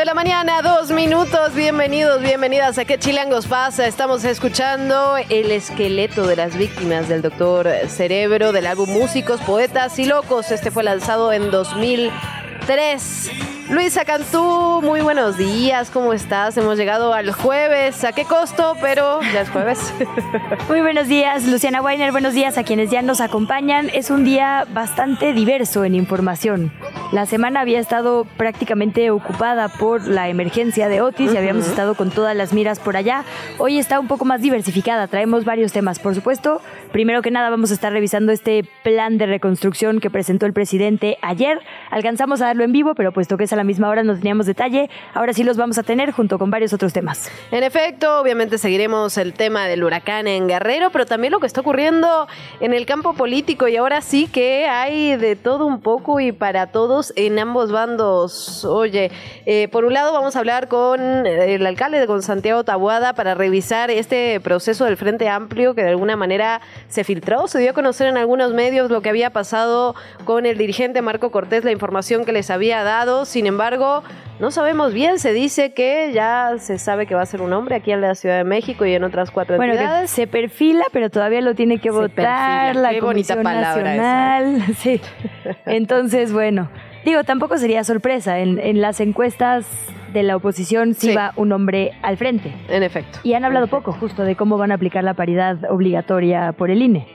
De la mañana, dos minutos. Bienvenidos, bienvenidas a ¿Qué Chilangos pasa? Estamos escuchando el esqueleto de las víctimas del doctor Cerebro del álbum Músicos, Poetas y Locos. Este fue lanzado en 2003. Luisa Cantú, muy buenos días, ¿cómo estás? Hemos llegado al jueves, ¿a qué costo? Pero ya es jueves. Muy buenos días, Luciana Weiner. Buenos días a quienes ya nos acompañan. Es un día bastante diverso en información. La semana había estado prácticamente ocupada por la emergencia de Otis y habíamos estado con todas las miras por allá. Hoy está un poco más diversificada. Traemos varios temas, por supuesto. Primero que nada, vamos a estar revisando este plan de reconstrucción que presentó el presidente ayer. Alcanzamos a darlo en vivo, pero puesto que es a la misma hora no teníamos detalle, ahora sí los vamos a tener junto con varios otros temas. En efecto, obviamente seguiremos el tema del huracán en Guerrero, pero también lo que está ocurriendo en el campo político y ahora sí que hay de todo un poco y para todos en ambos bandos. Oye, eh, por un lado vamos a hablar con el alcalde, con Santiago Tabuada, para revisar este proceso del Frente Amplio que de alguna manera se filtró, se dio a conocer en algunos medios lo que había pasado con el dirigente Marco Cortés, la información que les había dado. Sin embargo, no sabemos bien, se dice que ya se sabe que va a ser un hombre aquí en la Ciudad de México y en otras cuatro Bueno, que se perfila, pero todavía lo tiene que Se votar perfila. la Qué bonita Comisión palabra Nacional. Sí. Entonces, bueno, digo, tampoco sería sorpresa. En, en las encuestas de la oposición sí, Sí. va un hombre al frente. En efecto. Y han hablado poco justo de cómo van a aplicar la paridad obligatoria por el INE.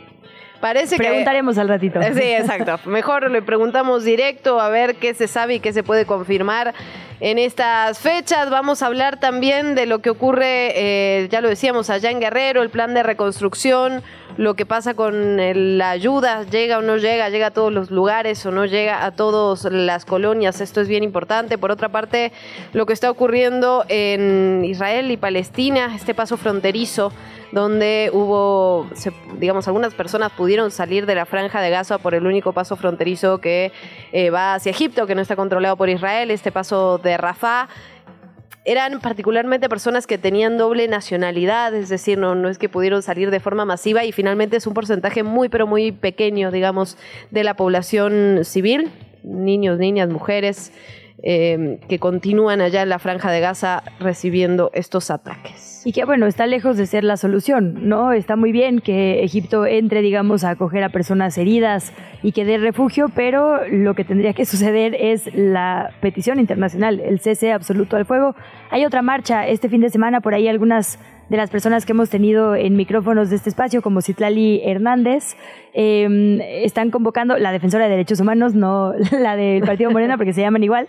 Parece que Preguntaremos al ratito. Sí, exacto. Mejor le preguntamos directo a ver qué se sabe y qué se puede confirmar en estas fechas. Vamos a hablar también de lo que ocurre, eh, ya lo decíamos, allá en Guerrero, el plan de reconstrucción, lo que pasa con el- la ayuda, llega o no llega, llega a todos los lugares o no llega a todas las colonias. Esto es bien importante. Por otra parte, lo que está ocurriendo en Israel y Palestina, este paso fronterizo donde hubo, digamos, algunas personas pudieron salir de la franja de Gaza por el único paso fronterizo que eh, va hacia Egipto, que no está controlado por Israel, este paso de Rafah. Eran particularmente personas que tenían doble nacionalidad, es decir, no, no es que pudieron salir de forma masiva y finalmente es un porcentaje muy, pero muy pequeño, digamos, de la población civil, niños, niñas, mujeres, eh, que continúan allá en la franja de Gaza recibiendo estos ataques. Y que bueno, está lejos de ser la solución, ¿no? Está muy bien que Egipto entre, digamos, a acoger a personas heridas y que dé refugio, pero lo que tendría que suceder es la petición internacional, el cese absoluto al fuego. Hay otra marcha este fin de semana, por ahí algunas de las personas que hemos tenido en micrófonos de este espacio, como Citlali Hernández, eh, están convocando, la defensora de derechos humanos, no la del Partido Morena, porque se llaman igual,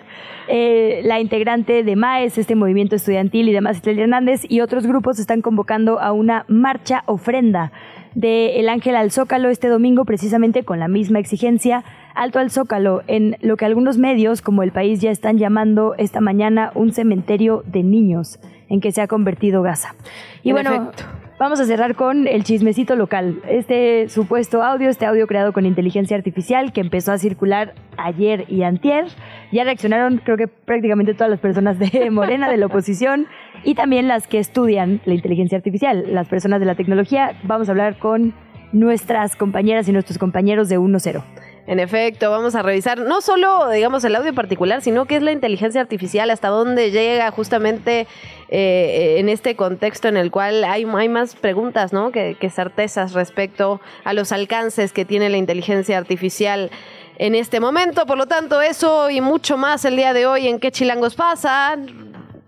eh, la integrante de MAES, este movimiento estudiantil y demás, Citlali Hernández, y otros grupos están convocando a una marcha ofrenda de El Ángel al Zócalo este domingo, precisamente con la misma exigencia, alto al Zócalo, en lo que algunos medios, como El País, ya están llamando esta mañana un cementerio de niños en que se ha convertido Gaza. Y En bueno, efecto. Vamos a cerrar con el chismecito local. Este supuesto audio, este audio creado con inteligencia artificial que empezó a circular ayer y antier. Ya reaccionaron creo que prácticamente todas las personas de Morena, de la oposición y también las que estudian la inteligencia artificial, las personas de la tecnología. Vamos a hablar con nuestras compañeras y nuestros compañeros de 1-0. En efecto, vamos a revisar no solo, digamos, el audio particular, sino qué es la inteligencia artificial, hasta dónde llega justamente eh, en este contexto en el cual hay, más preguntas, ¿no? Que, certezas respecto a los alcances que tiene la inteligencia artificial en este momento. Por lo tanto, eso y mucho más el día de hoy en ¿Qué Chilangos pasa?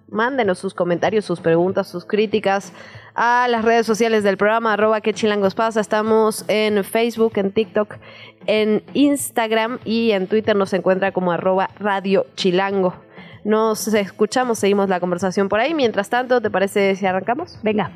Mándenos sus comentarios, sus preguntas, sus críticas a las redes sociales del programa, arroba que chilangos pasa. Estamos en Facebook, en TikTok, en Instagram y en Twitter nos encuentra como arroba radio chilango. Nos escuchamos, seguimos la conversación por ahí. Mientras tanto, ¿te parece si arrancamos? Venga.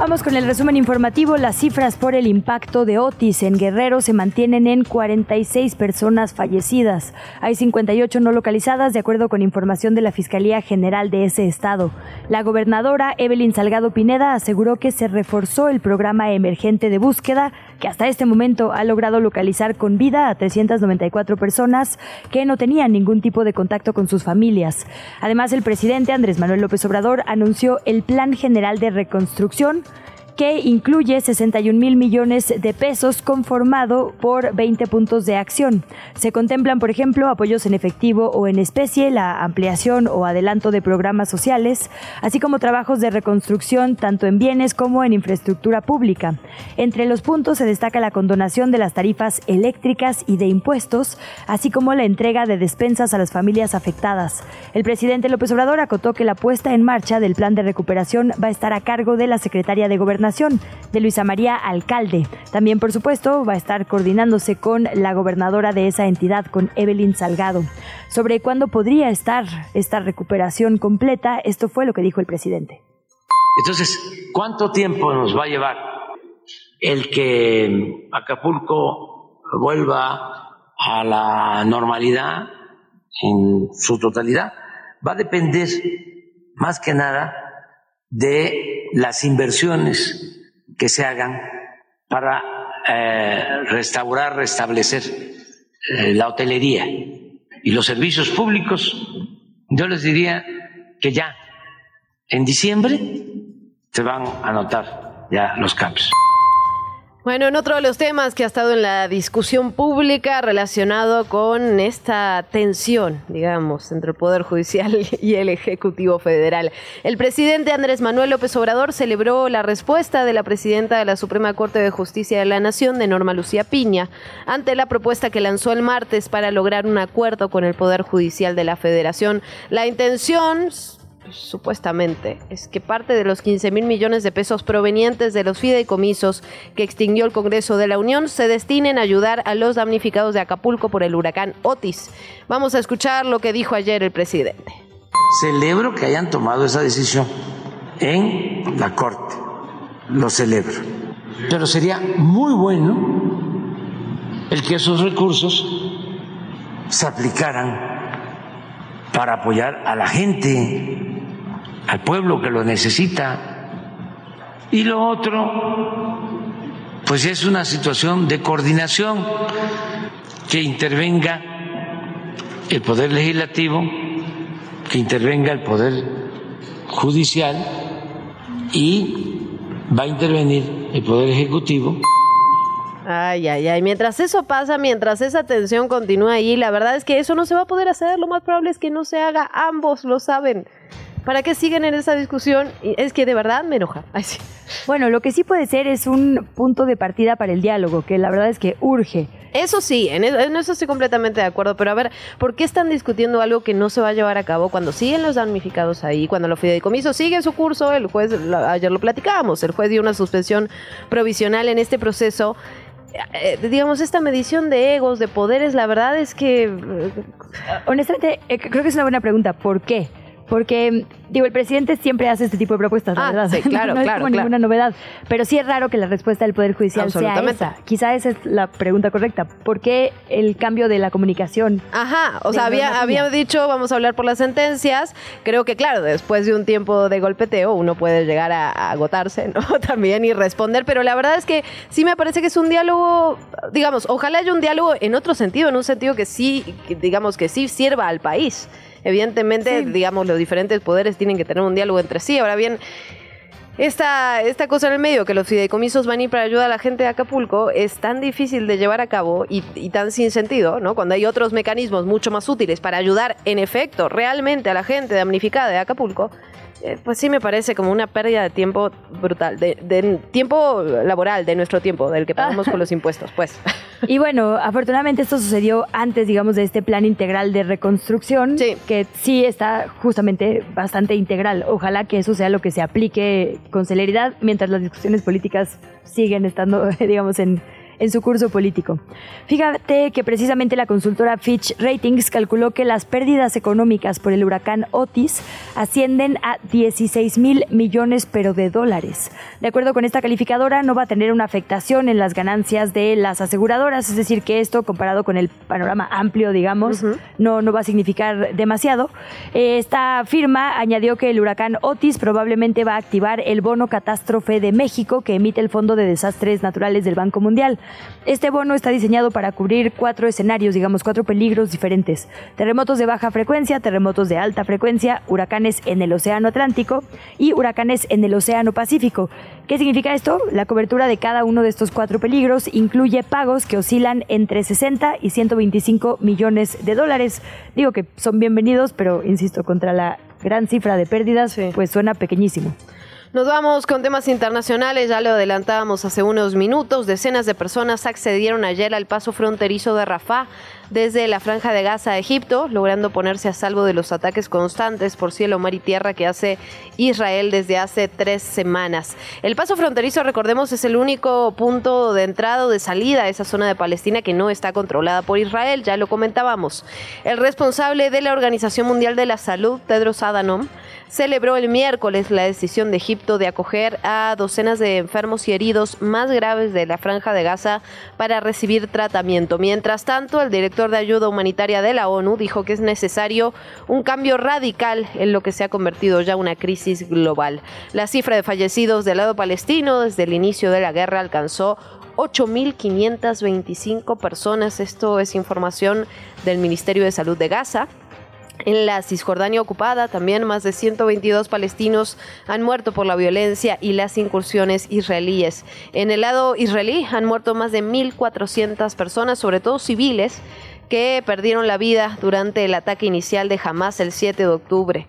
Vamos con el resumen informativo. Las cifras por el impacto de Otis en Guerrero se mantienen en 46 personas fallecidas. Hay 58 no localizadas, de acuerdo con información de la Fiscalía General de ese estado. La gobernadora Evelyn Salgado Pineda aseguró que se reforzó el programa emergente de búsqueda, que hasta este momento ha logrado localizar con vida a 394 personas que no tenían ningún tipo de contacto con sus familias. Además, el presidente Andrés Manuel López Obrador anunció el Plan General de Reconstrucción que incluye 61 mil millones de pesos conformado por 20 puntos de acción. Se contemplan, por ejemplo, apoyos en efectivo o en especie, la ampliación o adelanto de programas sociales, así como trabajos de reconstrucción tanto en bienes como en infraestructura pública. Entre los puntos se destaca la condonación de las tarifas eléctricas y de impuestos, así como la entrega de despensas a las familias afectadas. El presidente López Obrador acotó que la puesta en marcha del plan de recuperación va a estar a cargo de la secretaria de Gobernación de Luisa María Alcalde. También, por supuesto, va a estar coordinándose con la gobernadora de esa entidad, con Evelyn Salgado. Sobre cuándo podría estar esta recuperación completa, esto fue lo que dijo el presidente. Entonces, ¿cuánto tiempo nos va a llevar el que Acapulco vuelva a la normalidad en su totalidad? Va a depender más que nada de las inversiones que se hagan para eh, restaurar, restablecer eh, la hotelería y los servicios públicos. Yo les diría que ya en diciembre se van a notar ya los cambios. Bueno, en otro de los temas que ha estado en la discusión pública relacionado con esta tensión, digamos, entre el Poder Judicial y el Ejecutivo Federal. El presidente Andrés Manuel López Obrador celebró la respuesta de la presidenta de la Suprema Corte de Justicia de la Nación, de Norma Lucía Piña, ante la propuesta que lanzó el martes para lograr un acuerdo con el Poder Judicial de la Federación. La intención supuestamente, es que parte de los 15 mil millones de pesos provenientes de los fideicomisos que extinguió el Congreso de la Unión se destinen a ayudar a los damnificados de Acapulco por el huracán Otis. Vamos a escuchar lo que dijo ayer el presidente. Celebro que hayan tomado esa decisión en la Corte. Lo celebro. Pero sería muy bueno el que esos recursos se aplicaran para apoyar a la gente al pueblo que lo necesita. Y lo otro, pues es una situación de coordinación que intervenga el Poder Legislativo, que intervenga el Poder Judicial y va a intervenir el Poder Ejecutivo. Ay, ay, ay. Mientras eso pasa, mientras esa tensión continúa ahí, la verdad es que eso no se va a poder hacer. Lo más probable es que no se haga. Ambos lo saben. ¿Para qué siguen en esa discusión? Es que de verdad me enoja. Bueno, lo que sí puede ser es un punto de partida para el diálogo, que la verdad es que urge. Eso sí, en eso, estoy completamente de acuerdo, pero a ver, ¿por qué están discutiendo algo que no se va a llevar a cabo cuando siguen los damnificados ahí, cuando los fideicomisos siguen su curso? El juez, ayer lo platicábamos, el juez dio una suspensión provisional en este proceso. Eh, digamos, esta medición de egos, de poderes, la verdad es que... Honestamente, eh, creo que es una buena pregunta. ¿Por qué? Porque, digo, el presidente siempre hace este tipo de propuestas, la Ah, verdad. sí, claro, no claro, es como claro. ninguna novedad. Pero sí es raro que la respuesta del Poder Judicial sea esa. Quizá esa es la pregunta correcta. ¿Por qué el cambio de la comunicación? Ajá, o sea, había, había dicho vamos a hablar por las sentencias. Creo que, claro, después de un tiempo de golpeteo, uno puede llegar a, a agotarse, ¿no? También y responder, pero la verdad es que sí me parece que es un diálogo, digamos, ojalá haya un diálogo en otro sentido, en un sentido que sí, que digamos, que sí sirva al país. Evidentemente, digamos, los diferentes poderes tienen que tener un diálogo entre sí. Ahora bien, esta, esta cosa en el medio, que los fideicomisos van a ir para ayudar a la gente de Acapulco, es tan difícil de llevar a cabo y, y tan sin sentido, ¿no? Cuando hay otros mecanismos mucho más útiles para ayudar, en efecto, realmente a la gente damnificada de Acapulco, eh, pues sí me parece como una pérdida de tiempo brutal, de, de tiempo laboral, de nuestro tiempo, del que pagamos con los impuestos, pues. Y bueno, afortunadamente esto sucedió antes, digamos, de este plan integral de reconstrucción, Sí. que sí está justamente bastante integral. Ojalá que eso sea lo que se aplique con celeridad mientras las discusiones políticas siguen estando, digamos, en, en su curso político. Fíjate que precisamente la consultora Fitch Ratings calculó que las pérdidas económicas por el huracán Otis ascienden a 16 mil millones pero de dólares. De acuerdo con esta calificadora, no va a tener una afectación en las ganancias de las aseguradoras, es decir, que esto comparado con el panorama amplio, digamos, no, no va a significar demasiado. Esta firma añadió que el huracán Otis probablemente va a activar el bono catástrofe de México que emite el Fondo de Desastres Naturales del Banco Mundial. Este bono está diseñado para cubrir cuatro escenarios, digamos, cuatro peligros diferentes. Terremotos de baja frecuencia, terremotos de alta frecuencia, huracanes en el Océano Atlántico y huracanes en el Océano Pacífico. ¿Qué significa esto? La cobertura de cada uno de estos cuatro peligros incluye pagos que oscilan entre 60 y 125 millones de dólares. Digo que son bienvenidos, pero insisto, contra la gran cifra de pérdidas, pues suena pequeñísimo. Nos vamos con temas internacionales, ya lo adelantábamos hace unos minutos. Decenas de personas accedieron ayer al paso fronterizo de Rafah desde la franja de Gaza a Egipto, logrando ponerse a salvo de los ataques constantes por cielo, mar y tierra que hace Israel desde hace tres semanas. El paso fronterizo, recordemos, es el único punto de entrada o de salida a esa zona de Palestina que no está controlada por Israel, ya lo comentábamos. El responsable de la Organización Mundial de la Salud, Tedros Adhanom, celebró el miércoles la decisión de Egipto de acoger a docenas de enfermos y heridos más graves de la franja de Gaza para recibir tratamiento. Mientras tanto, el director de ayuda humanitaria de la ONU dijo que es necesario un cambio radical en lo que se ha convertido ya una crisis global. La cifra de fallecidos del lado palestino desde el inicio de la guerra alcanzó 8.525 personas. Esto es información del Ministerio de Salud de Gaza. En la Cisjordania ocupada también más de 122 palestinos han muerto por la violencia y las incursiones israelíes. En el lado israelí han muerto más de 1.400 personas, sobre todo civiles, que perdieron la vida durante el ataque inicial de Hamas el 7 de octubre.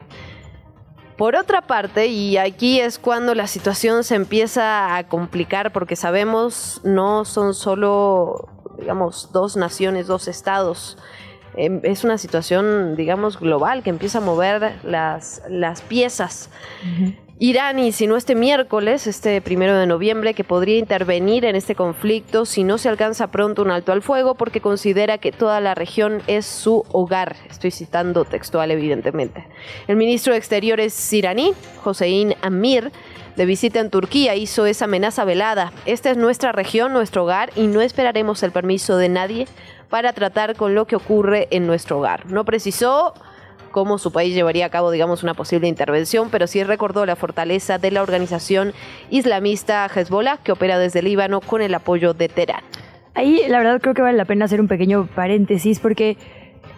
Por otra parte, y aquí es cuando la situación se empieza a complicar porque sabemos no son solo, digamos, dos naciones, dos estados em, es una situación, digamos, global que empieza a mover las, las piezas. Irán insinuó este miércoles, este primero de noviembre, que podría intervenir en este conflicto si no se alcanza pronto un alto al fuego, porque considera que toda la región es su hogar. Estoy citando textual, evidentemente. El ministro de Exteriores iraní, Hossein Amir, de visita en Turquía hizo esa amenaza velada. Esta es nuestra región, nuestro hogar, y no esperaremos el permiso de nadie para tratar con lo que ocurre en nuestro hogar. No precisó cómo su país llevaría a cabo, digamos, una posible intervención, pero sí recordó la fortaleza de la organización islamista Hezbollah, que opera desde Líbano con el apoyo de Teherán. Ahí la verdad creo que vale la pena hacer un pequeño paréntesis porque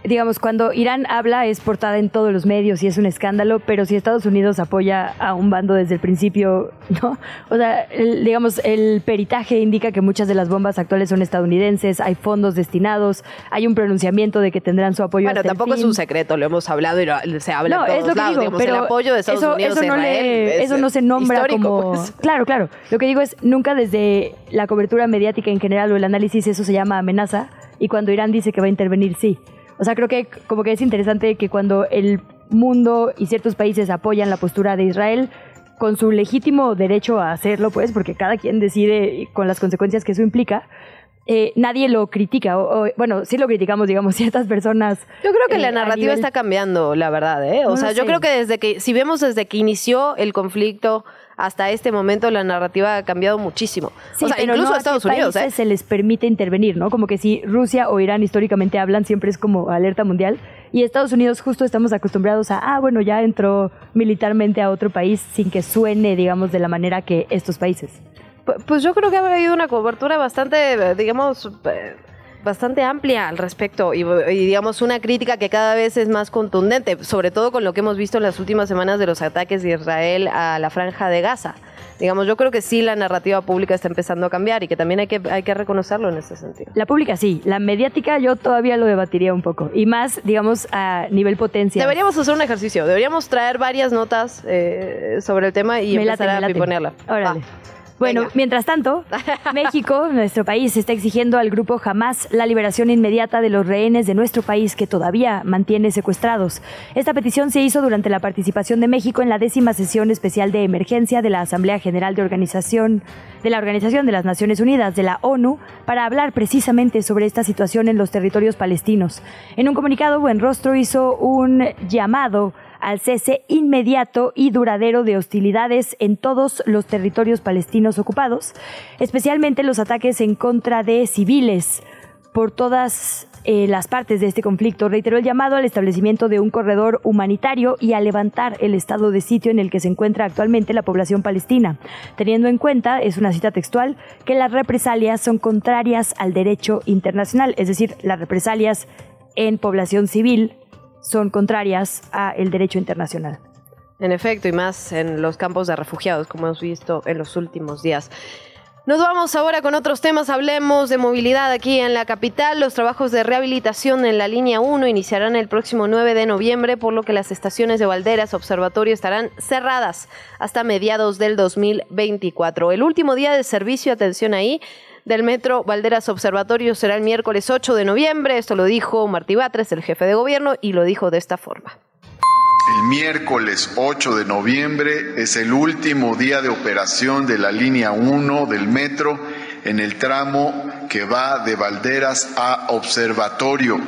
digamos, cuando Irán habla es portada en todos los medios y es un escándalo, pero si Estados Unidos apoya a un bando desde el principio, ¿no? O sea, el- digamos, el peritaje indica que muchas de las bombas actuales son estadounidenses, hay fondos destinados, hay un pronunciamiento de que tendrán su apoyo Bueno, hasta el tampoco es un secreto, lo hemos hablado y lo- se habla No, en todos es lo que lados. digo, digamos, pero el apoyo de Estados eso, Unidos eso no Israel le- eso no se nombra histórico, como pues. claro, claro. Lo que digo es nunca desde la cobertura mediática en general o el análisis eso se llama amenaza y cuando Irán dice que va a intervenir sí. O sea, creo que como que es interesante que cuando el mundo y ciertos países apoyan la postura de Israel con su legítimo derecho a hacerlo, pues, porque cada quien decide con las consecuencias que eso implica. eh, nadie lo critica, o, o- bueno, sí lo criticamos, digamos, ciertas personas. Yo creo que eh, la a narrativa nivel- está cambiando, la verdad, ¿eh? O No sea, yo creo que desde que, si vemos desde que inició el conflicto hasta este momento, la narrativa ha cambiado muchísimo. Sí, o sea, incluso no a Estados Unidos, ¿eh? se les permite intervenir, ¿no? Como que si Rusia o Irán históricamente hablan, siempre es como alerta mundial. Y Estados Unidos justo estamos acostumbrados a, ah, bueno, ya entró militarmente a otro país sin que suene, digamos, de la manera que estos países. Pu- Pues yo creo que ha habido una cobertura bastante, eh, digamos, eh, bastante amplia al respecto y, y, digamos una crítica que cada vez es más contundente, sobre todo con lo que hemos visto en las últimas semanas de los ataques de Israel a la franja de Gaza. Digamos, yo creo que sí la narrativa pública está empezando a cambiar y que también hay que, hay que reconocerlo en ese sentido. La pública sí, la mediática yo todavía lo debatiría un poco. Y más, digamos, a nivel potencia. Deberíamos hacer un ejercicio, deberíamos traer varias notas eh, sobre el tema y Me empezar a late. Órale. Va. Bueno, Venga. mientras tanto, México, nuestro país, está exigiendo al grupo Hamas la liberación inmediata de los rehenes de nuestro país que todavía mantiene secuestrados. Esta petición se hizo durante la participación de México en la décima sesión especial de emergencia de la Asamblea General de Organización de la Organización de las Naciones Unidas, de la ONU, para hablar precisamente sobre esta situación en los territorios palestinos. En un comunicado, Buenrostro hizo un llamado al cese inmediato y duradero de hostilidades en todos los territorios palestinos ocupados, especialmente los ataques en contra de civiles por todas eh, las partes de este conflicto. Reiteró el llamado al establecimiento de un corredor humanitario y a levantar el estado de sitio en el que se encuentra actualmente la población palestina, teniendo en cuenta, es una cita textual, que las represalias son contrarias al derecho internacional, es decir, las represalias en población civil son contrarias al derecho internacional. En efecto, y más en los campos de refugiados, como hemos visto en los últimos días. Nos vamos ahora con otros temas. Hablemos de movilidad aquí en la capital. Los trabajos de rehabilitación en la línea 1 iniciarán el próximo 9 de noviembre, por lo que las estaciones de Valderas Observatorio estarán cerradas hasta mediados del 2024. El último día de servicio, atención ahí, del metro Valderas Observatorio será el miércoles 8 de noviembre. Esto lo dijo Martí Batres, el jefe de gobierno, y lo dijo de esta forma. El miércoles 8 de noviembre es el último día de operación de la línea 1 del metro en el tramo que va de Valderas a Observatorio.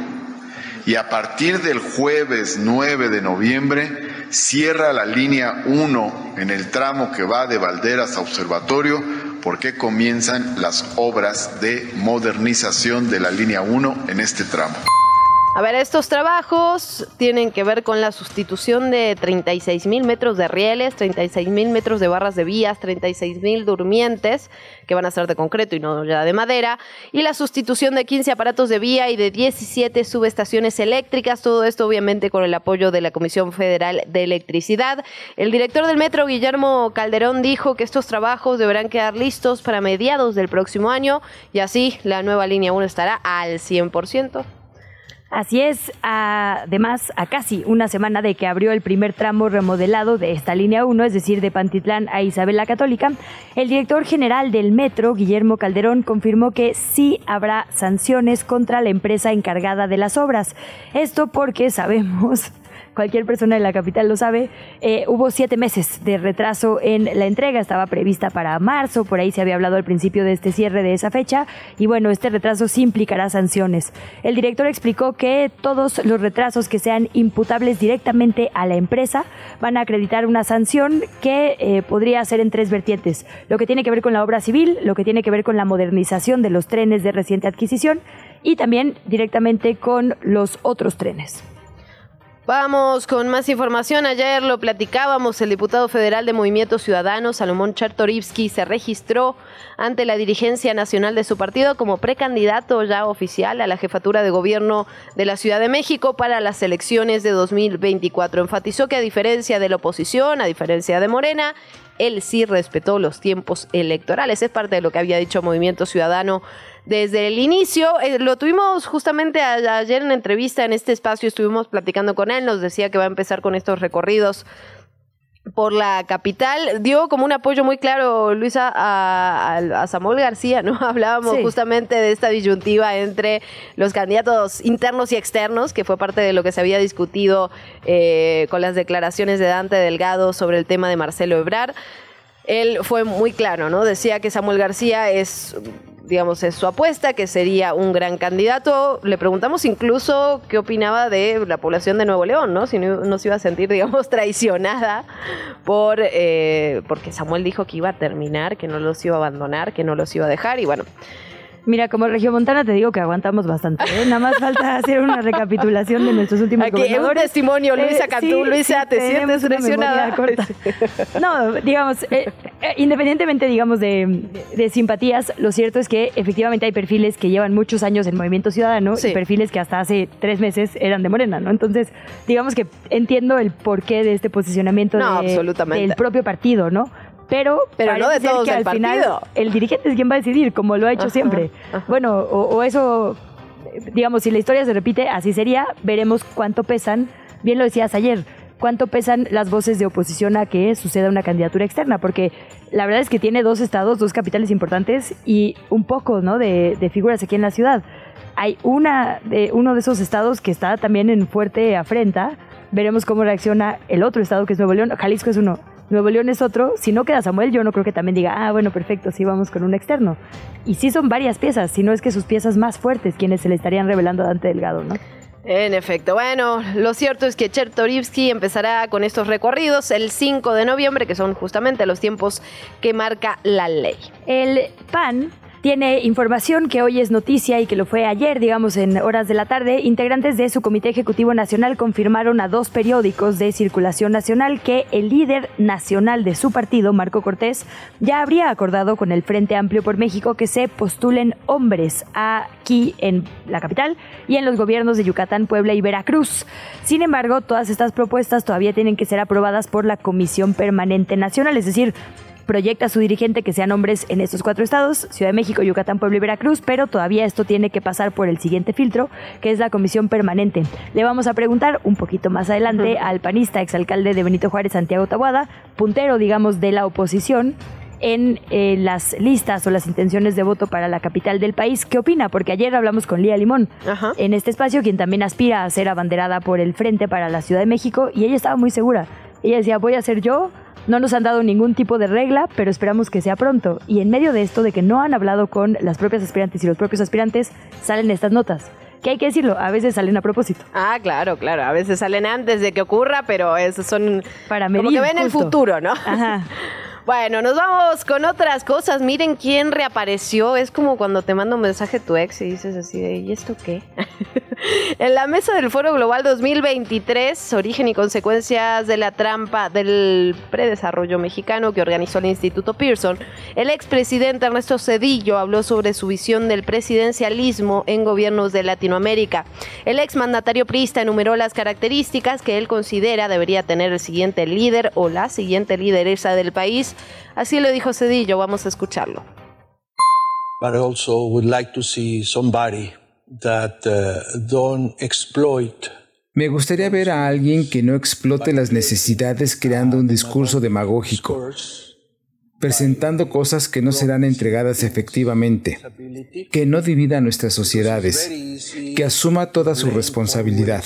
Y a partir del jueves 9 de noviembre cierra la línea 1 en el tramo que va de Valderas a Observatorio porque comienzan las obras de modernización de la línea 1 en este tramo. A ver, estos trabajos tienen que ver con la sustitución de 36 mil metros de rieles, 36 mil metros de barras de vías, 36 mil durmientes, que van a ser de concreto y no ya de madera, y la sustitución de 15 aparatos de vía y de 17 subestaciones eléctricas, todo esto obviamente con el apoyo de la Comisión Federal de Electricidad. El director del metro, Guillermo Calderón, dijo que estos trabajos deberán quedar listos para mediados del próximo año y así la nueva línea 1 estará al 100%. Así es, además, a casi una semana de que abrió el primer tramo remodelado de esta línea 1, es decir, de Pantitlán a Isabel la Católica, el director general del metro, Guillermo Calderón, confirmó que sí habrá sanciones contra la empresa encargada de las obras. Esto porque sabemos cualquier persona de la capital lo sabe, eh, hubo siete meses de retraso en la entrega, estaba prevista para marzo, por ahí se había hablado al principio de este cierre de esa fecha, y bueno, este retraso sí implicará sanciones. El director explicó que todos los retrasos que sean imputables directamente a la empresa van a acreditar una sanción que eh, podría ser en tres vertientes, lo que tiene que ver con la obra civil, lo que tiene que ver con la modernización de los trenes de reciente adquisición y también directamente con los otros trenes. Vamos con más información. Ayer lo platicábamos, el diputado federal de Movimiento Ciudadano, Salomón Chartorivsky, se registró ante la dirigencia nacional de su partido como precandidato ya oficial a la jefatura de gobierno de la Ciudad de México para las elecciones de 2024. Enfatizó que a diferencia de la oposición, a diferencia de Morena, él sí respetó los tiempos electorales. Es parte de lo que había dicho Movimiento Ciudadano desde el inicio. Eh, lo tuvimos justamente a- ayer en entrevista en este espacio, estuvimos platicando con él, nos decía que va a empezar con estos recorridos por la capital. Dio como un apoyo muy claro, Luisa, a, a- a Samuel García, ¿no? Hablábamos Sí. justamente de esta disyuntiva entre los candidatos internos y externos, que fue parte de lo que se había discutido eh, con las declaraciones de Dante Delgado sobre el tema de Marcelo Ebrar. Él fue muy claro, ¿no? Decía que Samuel García es, digamos, es su apuesta, que sería un gran candidato. Le preguntamos incluso qué opinaba de la población de Nuevo León, ¿no? Si no, se iba a sentir, digamos, traicionada por eh, porque Samuel dijo que iba a terminar, que no los iba a abandonar, que no los iba a dejar. Y bueno, Mira, como regiomontana te digo que aguantamos bastante. ¿eh? Nada más falta hacer una recapitulación de nuestros últimos Aquí, un gobernadores. testimonio, Luisa Cantú. Luisa, ¿te tenemos sientes una memoria presionada? corta. No, digamos, eh, eh, independientemente, digamos, de, de simpatías, lo cierto es que efectivamente hay perfiles que llevan muchos años en Movimiento Ciudadano Sí. y perfiles que hasta hace tres meses eran de Morena, ¿no? Entonces, digamos que entiendo el porqué de este posicionamiento No, de- absolutamente. del propio partido, ¿no? Pero, Pero no de ser todos que al final partido. el dirigente es quien va a decidir, como lo ha hecho Ajá, siempre. ajá. Bueno, o, o eso, digamos, si la historia se repite, así sería. Veremos cuánto pesan. Bien lo decías ayer. cuánto pesan las voces de oposición a que suceda una candidatura externa, porque la verdad es que tiene dos estados, dos capitales importantes y un poco ¿no? de, de figuras aquí en la ciudad. Hay una de, uno de esos estados que está también en fuerte afrenta. Veremos cómo reacciona el otro estado que es Nuevo León. Jalisco es uno. Nuevo León es otro. Si no queda Samuel, yo no creo que también diga, ah, bueno, perfecto, sí vamos con un externo. Y sí son varias piezas, si no es que sus piezas más fuertes quienes se le estarían revelando a Dante Delgado, ¿no? En efecto, bueno, lo cierto es que Chertorivsky empezará con estos recorridos el 5 de noviembre, que son justamente los tiempos que marca la ley. El PAN tiene información que hoy es noticia y que lo fue ayer, digamos, en horas de la tarde. Integrantes de su Comité Ejecutivo Nacional confirmaron a dos periódicos de circulación nacional que el líder nacional de su partido, Marco Cortés, ya habría acordado con el Frente Amplio por México que se postulen hombres aquí en la capital y en los gobiernos de Yucatán, Puebla y Veracruz. Sin embargo, todas estas propuestas todavía tienen que ser aprobadas por la Comisión Permanente Nacional, es decir, proyecta a su dirigente que sean hombres en estos cuatro estados, Ciudad de México, Yucatán, Puebla y Veracruz, pero todavía esto tiene que pasar por el siguiente filtro, que es la comisión permanente. Le vamos a preguntar un poquito más adelante al panista, exalcalde de Benito Juárez, Santiago Tabuada, puntero, digamos, de la oposición, en eh, las listas o las intenciones de voto para la capital del país. ¿Qué opina? Porque ayer hablamos con Lía Limón en este espacio, quien también aspira a ser abanderada por el Frente para la Ciudad de México, y ella estaba muy segura. Ella decía, voy a ser yo, no nos han dado ningún tipo de regla, pero esperamos que sea pronto. Y en medio de esto, de que no han hablado con las propias aspirantes y los propios aspirantes, salen estas notas. Que hay que decirlo, a veces salen a propósito. Ah, claro, claro. A veces salen antes de que ocurra, pero esos son Para como medir, que ven el futuro, ¿no? Ajá. Bueno, nos vamos con otras cosas. Miren quién reapareció. Es como cuando te manda un mensaje tu ex y dices así de, ¿y esto qué? en la mesa del Foro Global 2023, origen y consecuencias de la trampa del predesarrollo mexicano que organizó el Instituto Pearson, el expresidente Ernesto Cedillo habló sobre su visión del presidencialismo en gobiernos de Latinoamérica. El exmandatario priista enumeró las características que él considera debería tener el siguiente líder o la siguiente lideresa del país. Así lo dijo Cedillo, vamos a escucharlo. but I also would like to see somebody that uh, don't exploit Me gustaría ver a alguien que no explote las necesidades creando un discurso demagógico, presentando cosas que no serán entregadas efectivamente, que no divida nuestras sociedades, que asuma toda su responsabilidad.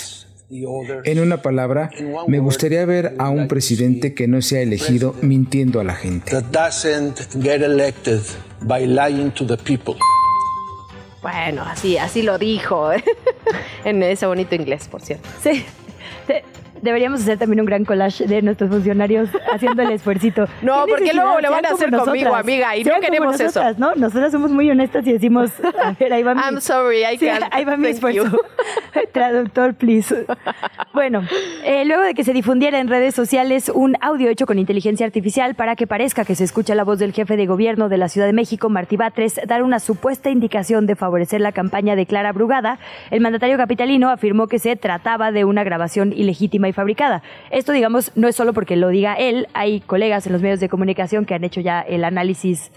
En una palabra, me gustaría ver a un presidente que no sea elegido mintiendo a la gente. that doesn't get elected by lying to the people. Bueno, así, así lo dijo. en ese bonito inglés, por cierto. Sí. De- Deberíamos hacer también un gran collage de nuestros funcionarios haciendo el esfuercito. No, ¿Qué porque luego lo van a hacer conmigo, amiga, y no queremos eso. ¿no? Nosotras somos muy honestas y decimos, a ver, ahí va mi... I'm sorry, I Sí, can't. ahí va mi esfuerzo. Traductor, please. Bueno, eh, luego de que se difundiera en redes sociales un audio hecho con inteligencia artificial para que parezca que se escucha la voz del jefe de gobierno de la Ciudad de México, Martí Batres, dar una supuesta indicación de favorecer la campaña de Clara Brugada, el mandatario capitalino afirmó que se trataba de una grabación ilegítima fabricada. Esto, digamos, no es solo porque lo diga él, hay colegas en los medios de comunicación que han hecho ya el análisis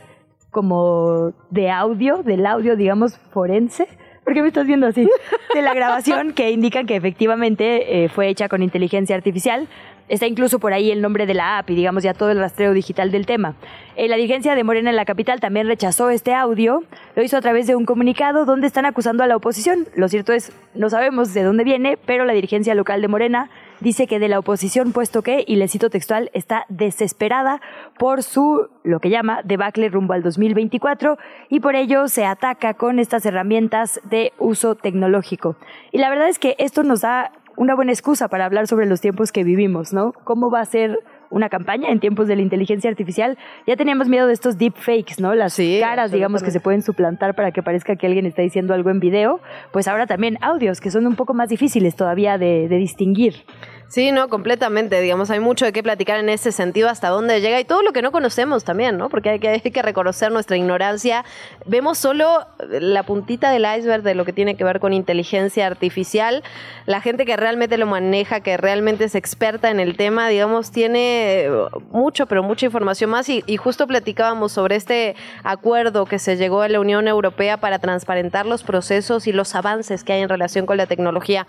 como de audio, del audio, digamos, forense. ¿Por qué me estás viendo así? De la grabación que indican que efectivamente eh, fue hecha con inteligencia artificial. Está incluso por ahí el nombre de la app y digamos ya todo el rastreo digital del tema. Eh, la dirigencia de Morena en la capital también rechazó este audio. Lo hizo a través de un comunicado donde están acusando a la oposición. Lo cierto es, no sabemos de dónde viene, pero la dirigencia local de Morena dice que de la oposición, puesto que, y le cito textual, está desesperada por su, lo que llama, debacle rumbo al 2024 y por ello se ataca con estas herramientas de uso tecnológico. Y la verdad es que esto nos da una buena excusa para hablar sobre los tiempos que vivimos, ¿no? ¿Cómo va a ser una campaña en tiempos de la inteligencia artificial? Ya teníamos miedo de estos deepfakes, ¿no? Las Sí, caras, digamos, que se pueden suplantar para que parezca que alguien está diciendo algo en video. Pues ahora también audios, que son un poco más difíciles todavía de, de distinguir. Sí, no, completamente. Digamos, hay mucho de qué platicar en ese sentido, hasta dónde llega y todo lo que no conocemos también, ¿no? Porque hay que, reconocer nuestra ignorancia. Vemos solo la puntita del iceberg de lo que tiene que ver con inteligencia artificial. La gente que realmente lo maneja, que realmente es experta en el tema, digamos, tiene mucho, pero mucha información más. Y, y justo platicábamos sobre este acuerdo que se llegó a la Unión Europea para transparentar los procesos y los avances que hay en relación con la tecnología.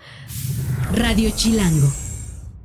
Radio Chilango.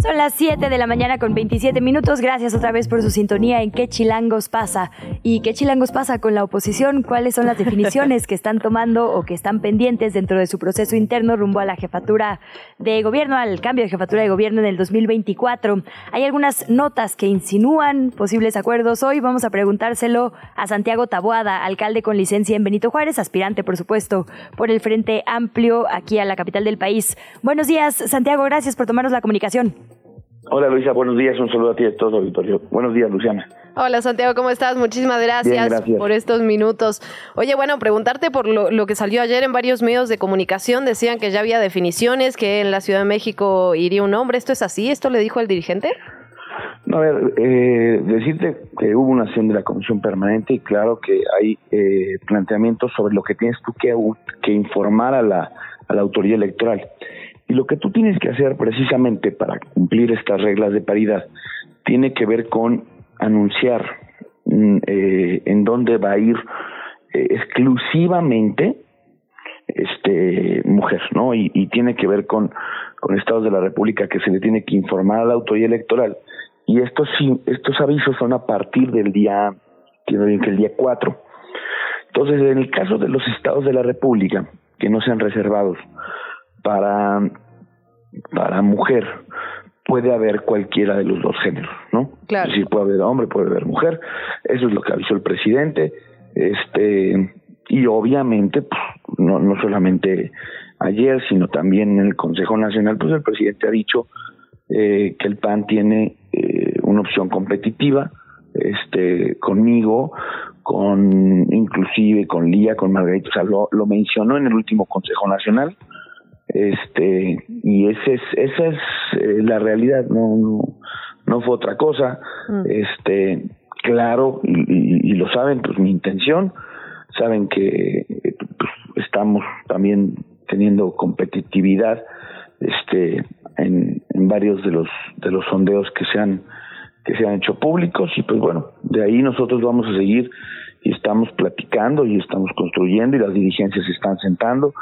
Son las 7 de la mañana con 27 minutos. Gracias otra vez por su sintonía en qué chilangos pasa. ¿Y qué chilangos pasa con la oposición? ¿Cuáles son las definiciones que están tomando o que están pendientes dentro de su proceso interno rumbo a la jefatura de gobierno, al cambio de jefatura de gobierno en el 2024? Hay algunas notas que insinúan posibles acuerdos. Hoy vamos a preguntárselo a Santiago Taboada, alcalde con licencia en Benito Juárez, aspirante, por supuesto, por el Frente Amplio aquí a la capital del país. Buenos días, Santiago. Gracias por tomarnos la comunicación. Hola Luisa, buenos días, un saludo a ti a todo el auditorio. Buenos días, Luciana. Hola Santiago, ¿cómo estás? Muchísimas gracias, Bien, gracias. por estos minutos. Oye, bueno, preguntarte por lo, lo que salió ayer en varios medios de comunicación. Decían que ya había definiciones, que en la Ciudad de México iría un hombre. ¿Esto es así? ¿Esto le dijo el dirigente? No, a ver, eh, decirte que hubo una acción de la Comisión Permanente y claro que hay eh, planteamientos sobre lo que tienes tú que, que informar a la, a la autoridad electoral. Y lo que tú tienes que hacer precisamente para cumplir estas reglas de paridad tiene que ver con anunciar mm, eh, en dónde va a ir eh, exclusivamente este mujer, ¿no? Y, y tiene que ver con, estados de la República que se le tiene que informar a la autoridad electoral. Y estos estos avisos son a partir del día, quiero bien que el día 4. Entonces, en el caso de los estados de la República que no sean reservados para para mujer puede haber cualquiera de los dos géneros, ¿no? Claro. Es decir, puede haber hombre, puede haber mujer. Eso es lo que avisó el presidente. Este y obviamente pues, no no solamente ayer, sino también en el Consejo Nacional, pues el presidente ha dicho eh, que el PAN tiene eh, una opción competitiva, este, conmigo, con inclusive con Lía, con Margarita, o sea, lo, lo mencionó en el último Consejo Nacional, este, y ese es, esa es eh, la realidad, no, no, no fue otra cosa, este, claro, y, y, y lo saben, pues mi intención, saben que eh, pues, estamos también teniendo competitividad, este, en, en varios de los de los sondeos que se han que se han hecho públicos. Y pues bueno de ahí nosotros vamos a seguir y estamos platicando y estamos construyendo y las dirigencias se están sentando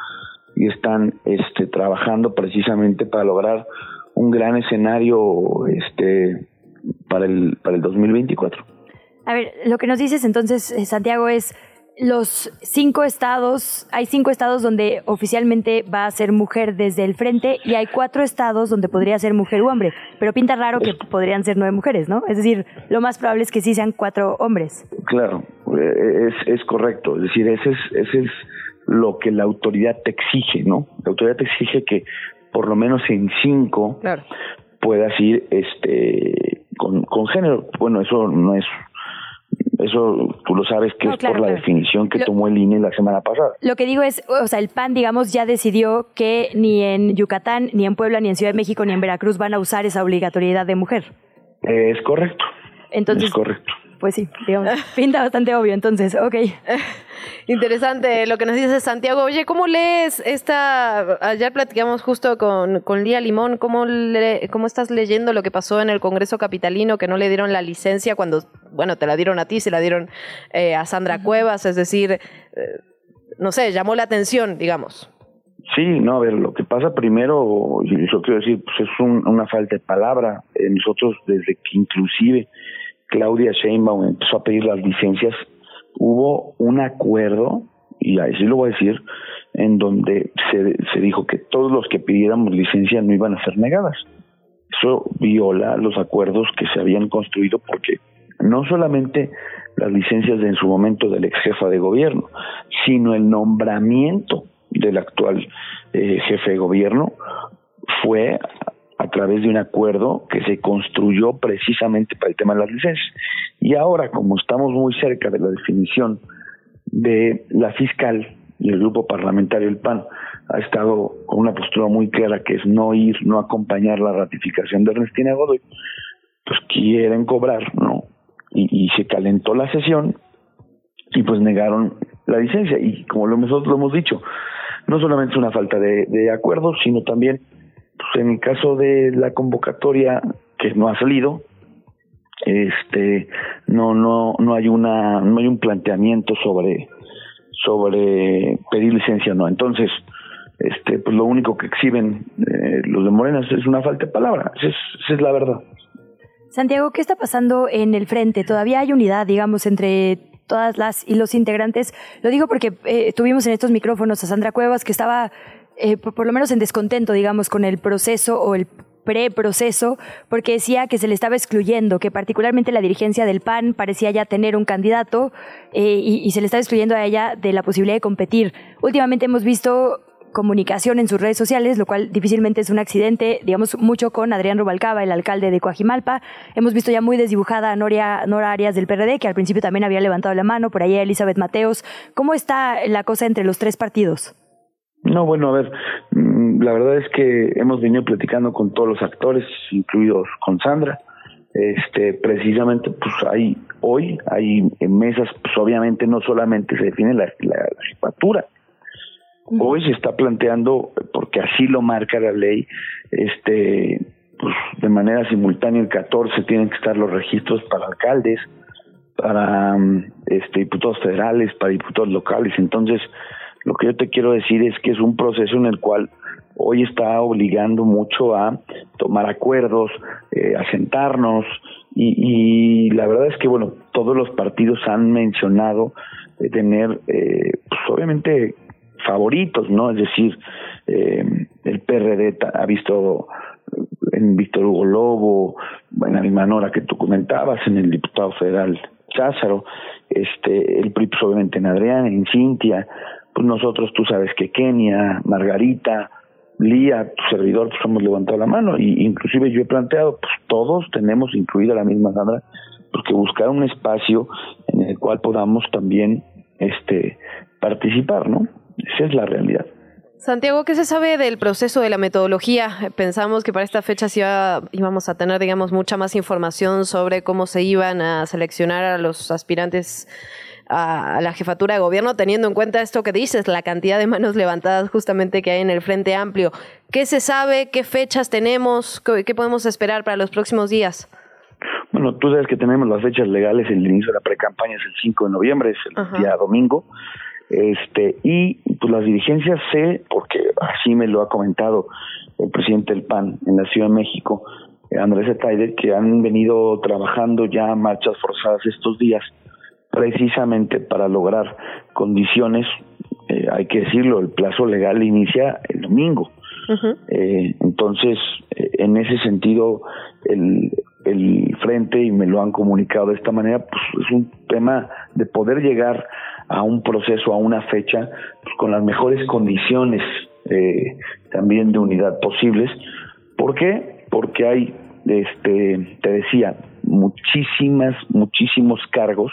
y están este trabajando precisamente para lograr un gran escenario este para el para el 2024 A ver, lo que nos dices entonces, eh, Santiago, es los cinco estados, hay cinco estados donde oficialmente va a ser mujer desde el frente y hay cuatro estados donde podría ser mujer u hombre, pero pinta raro que podrían ser nueve mujeres, ¿no? Es decir, lo más probable es que sí sean cuatro hombres. Claro, eh, es, es correcto. Es decir, ese es, ese es lo que la autoridad te exige, ¿no? La autoridad te exige que por lo menos en cinco Claro. puedas ir este con, con género. Bueno, eso no es eso tú lo sabes que No, es claro, por la claro. definición que Lo- tomó el INE la semana pasada. Lo que digo es, o sea, el PAN, digamos, ya decidió que ni en Yucatán, ni en Puebla, ni en Ciudad de México, ni en Veracruz van a usar esa obligatoriedad de mujer. Es correcto. Entonces, es correcto. Pues sí, digamos, pinta bastante obvio, entonces, ok. Interesante lo que nos dice Santiago. Oye, ¿cómo lees esta? Ayer platicamos justo con, con Lía Limón. ¿Cómo, le- ¿Cómo estás leyendo lo que pasó en el Congreso Capitalino que no le dieron la licencia cuando, bueno, te la dieron a ti, se la dieron eh, a Sandra Cuevas? Es decir, eh, no sé, llamó la atención, digamos. Sí, no, a ver, lo que pasa primero, y yo quiero decir, pues es un- una falta de palabra. Eh, nosotros, desde que inclusive Claudia Sheinbaum empezó a pedir las licencias, hubo un acuerdo, y así lo voy a decir, en donde se, se dijo que todos los que pidiéramos licencia no iban a ser negadas. Eso viola los acuerdos que se habían construido porque no solamente las licencias de en su momento del ex jefa de gobierno, sino el nombramiento del actual eh, jefe de gobierno fue a, través de un acuerdo que se construyó precisamente para el tema de las licencias. Y ahora, como estamos muy cerca de la definición de la fiscal y el grupo parlamentario del PAN ha estado con una postura muy clara que es no ir, no acompañar la ratificación de Ernestina Godoy, pues quieren cobrar, ¿no? Y, se calentó la sesión y pues negaron la licencia. Y como nosotros lo hemos dicho, no solamente es una falta de, de acuerdo, sino también, pues en el caso de la convocatoria que no ha salido, este no no no hay una no hay un planteamiento sobre sobre pedir licencia no entonces este, pues lo único que exhiben eh, los de Morena es una falta de palabra, esa es, esa es la verdad. Santiago, ¿qué está pasando en el frente? ¿Todavía hay unidad, digamos, entre todas las y los integrantes? Lo digo porque eh, tuvimos en estos micrófonos a Sandra Cuevas que estaba eh, por, lo menos en descontento, digamos, con el proceso o el preproceso, porque decía que se le estaba excluyendo, que particularmente la dirigencia del PAN parecía ya tener un candidato eh, y, y se le estaba excluyendo a ella de la posibilidad de competir. Últimamente hemos visto comunicación en sus redes sociales, lo cual difícilmente es un accidente, digamos, mucho con Adrián Rubalcaba, el alcalde de Coajimalpa. Hemos visto ya muy desdibujada a Noria, Nora Arias del PRD, que al principio también había levantado la mano, por ahí a Elizabeth Mateos. ¿Cómo está la cosa entre los tres partidos? No, bueno, a ver, mm, la verdad es que hemos venido platicando con todos los actores, incluidos con Sandra. Este, precisamente, pues hay hoy hay en mesas, pues obviamente no solamente se define la, la, la jefatura, Hoy se está planteando, porque así lo marca la ley, este, pues de manera simultánea el 14 tienen que estar los registros para alcaldes, para mm, este, diputados federales, para diputados locales. Entonces, lo que yo te quiero decir es que es un proceso en el cual hoy está obligando mucho a tomar acuerdos, eh, a sentarnos y, y, la verdad es que bueno todos los partidos han mencionado de tener eh, pues obviamente favoritos, ¿no? Es decir, eh, el PRD ha visto en Víctor Hugo Lobo, en la misma que tú comentabas, en el diputado federal Cházaro, este, el PRI pues, obviamente en Adrián, en Cintia, pues nosotros tú sabes que Kenia, Margarita, Lía, tu servidor, pues hemos levantado la mano y inclusive yo he planteado, pues todos tenemos incluida la misma Sandra, porque buscar un espacio en el cual podamos también este participar, ¿no? Esa es la realidad. Santiago, ¿qué se sabe del proceso de la metodología? Pensamos que para esta fecha sí iba, íbamos a tener, digamos, mucha más información sobre cómo se iban a seleccionar a los aspirantes a, la jefatura de gobierno, teniendo en cuenta esto que dices, la cantidad de manos levantadas justamente que hay en el Frente Amplio. ¿Qué se sabe? ¿Qué fechas tenemos? ¿Qué, qué podemos esperar para los próximos días? Bueno, tú sabes que tenemos las fechas legales, el inicio de la pre-campaña es el 5 de noviembre, es el Ajá. día domingo. Este, y pues las dirigencias sé, porque así me lo ha comentado el presidente del PAN en la Ciudad de México, eh, Andrés Etaider, que han venido trabajando ya marchas forzadas estos días, precisamente para lograr condiciones, eh, hay que decirlo, el plazo legal inicia el domingo. Uh -huh. eh, entonces, en ese sentido, el, el frente, y me lo han comunicado de esta manera, pues es un tema de poder llegar a un proceso, a una fecha, pues, con las mejores condiciones eh, también de unidad posibles. ¿Por qué? Porque hay, este, te decía, muchísimas, muchísimos cargos,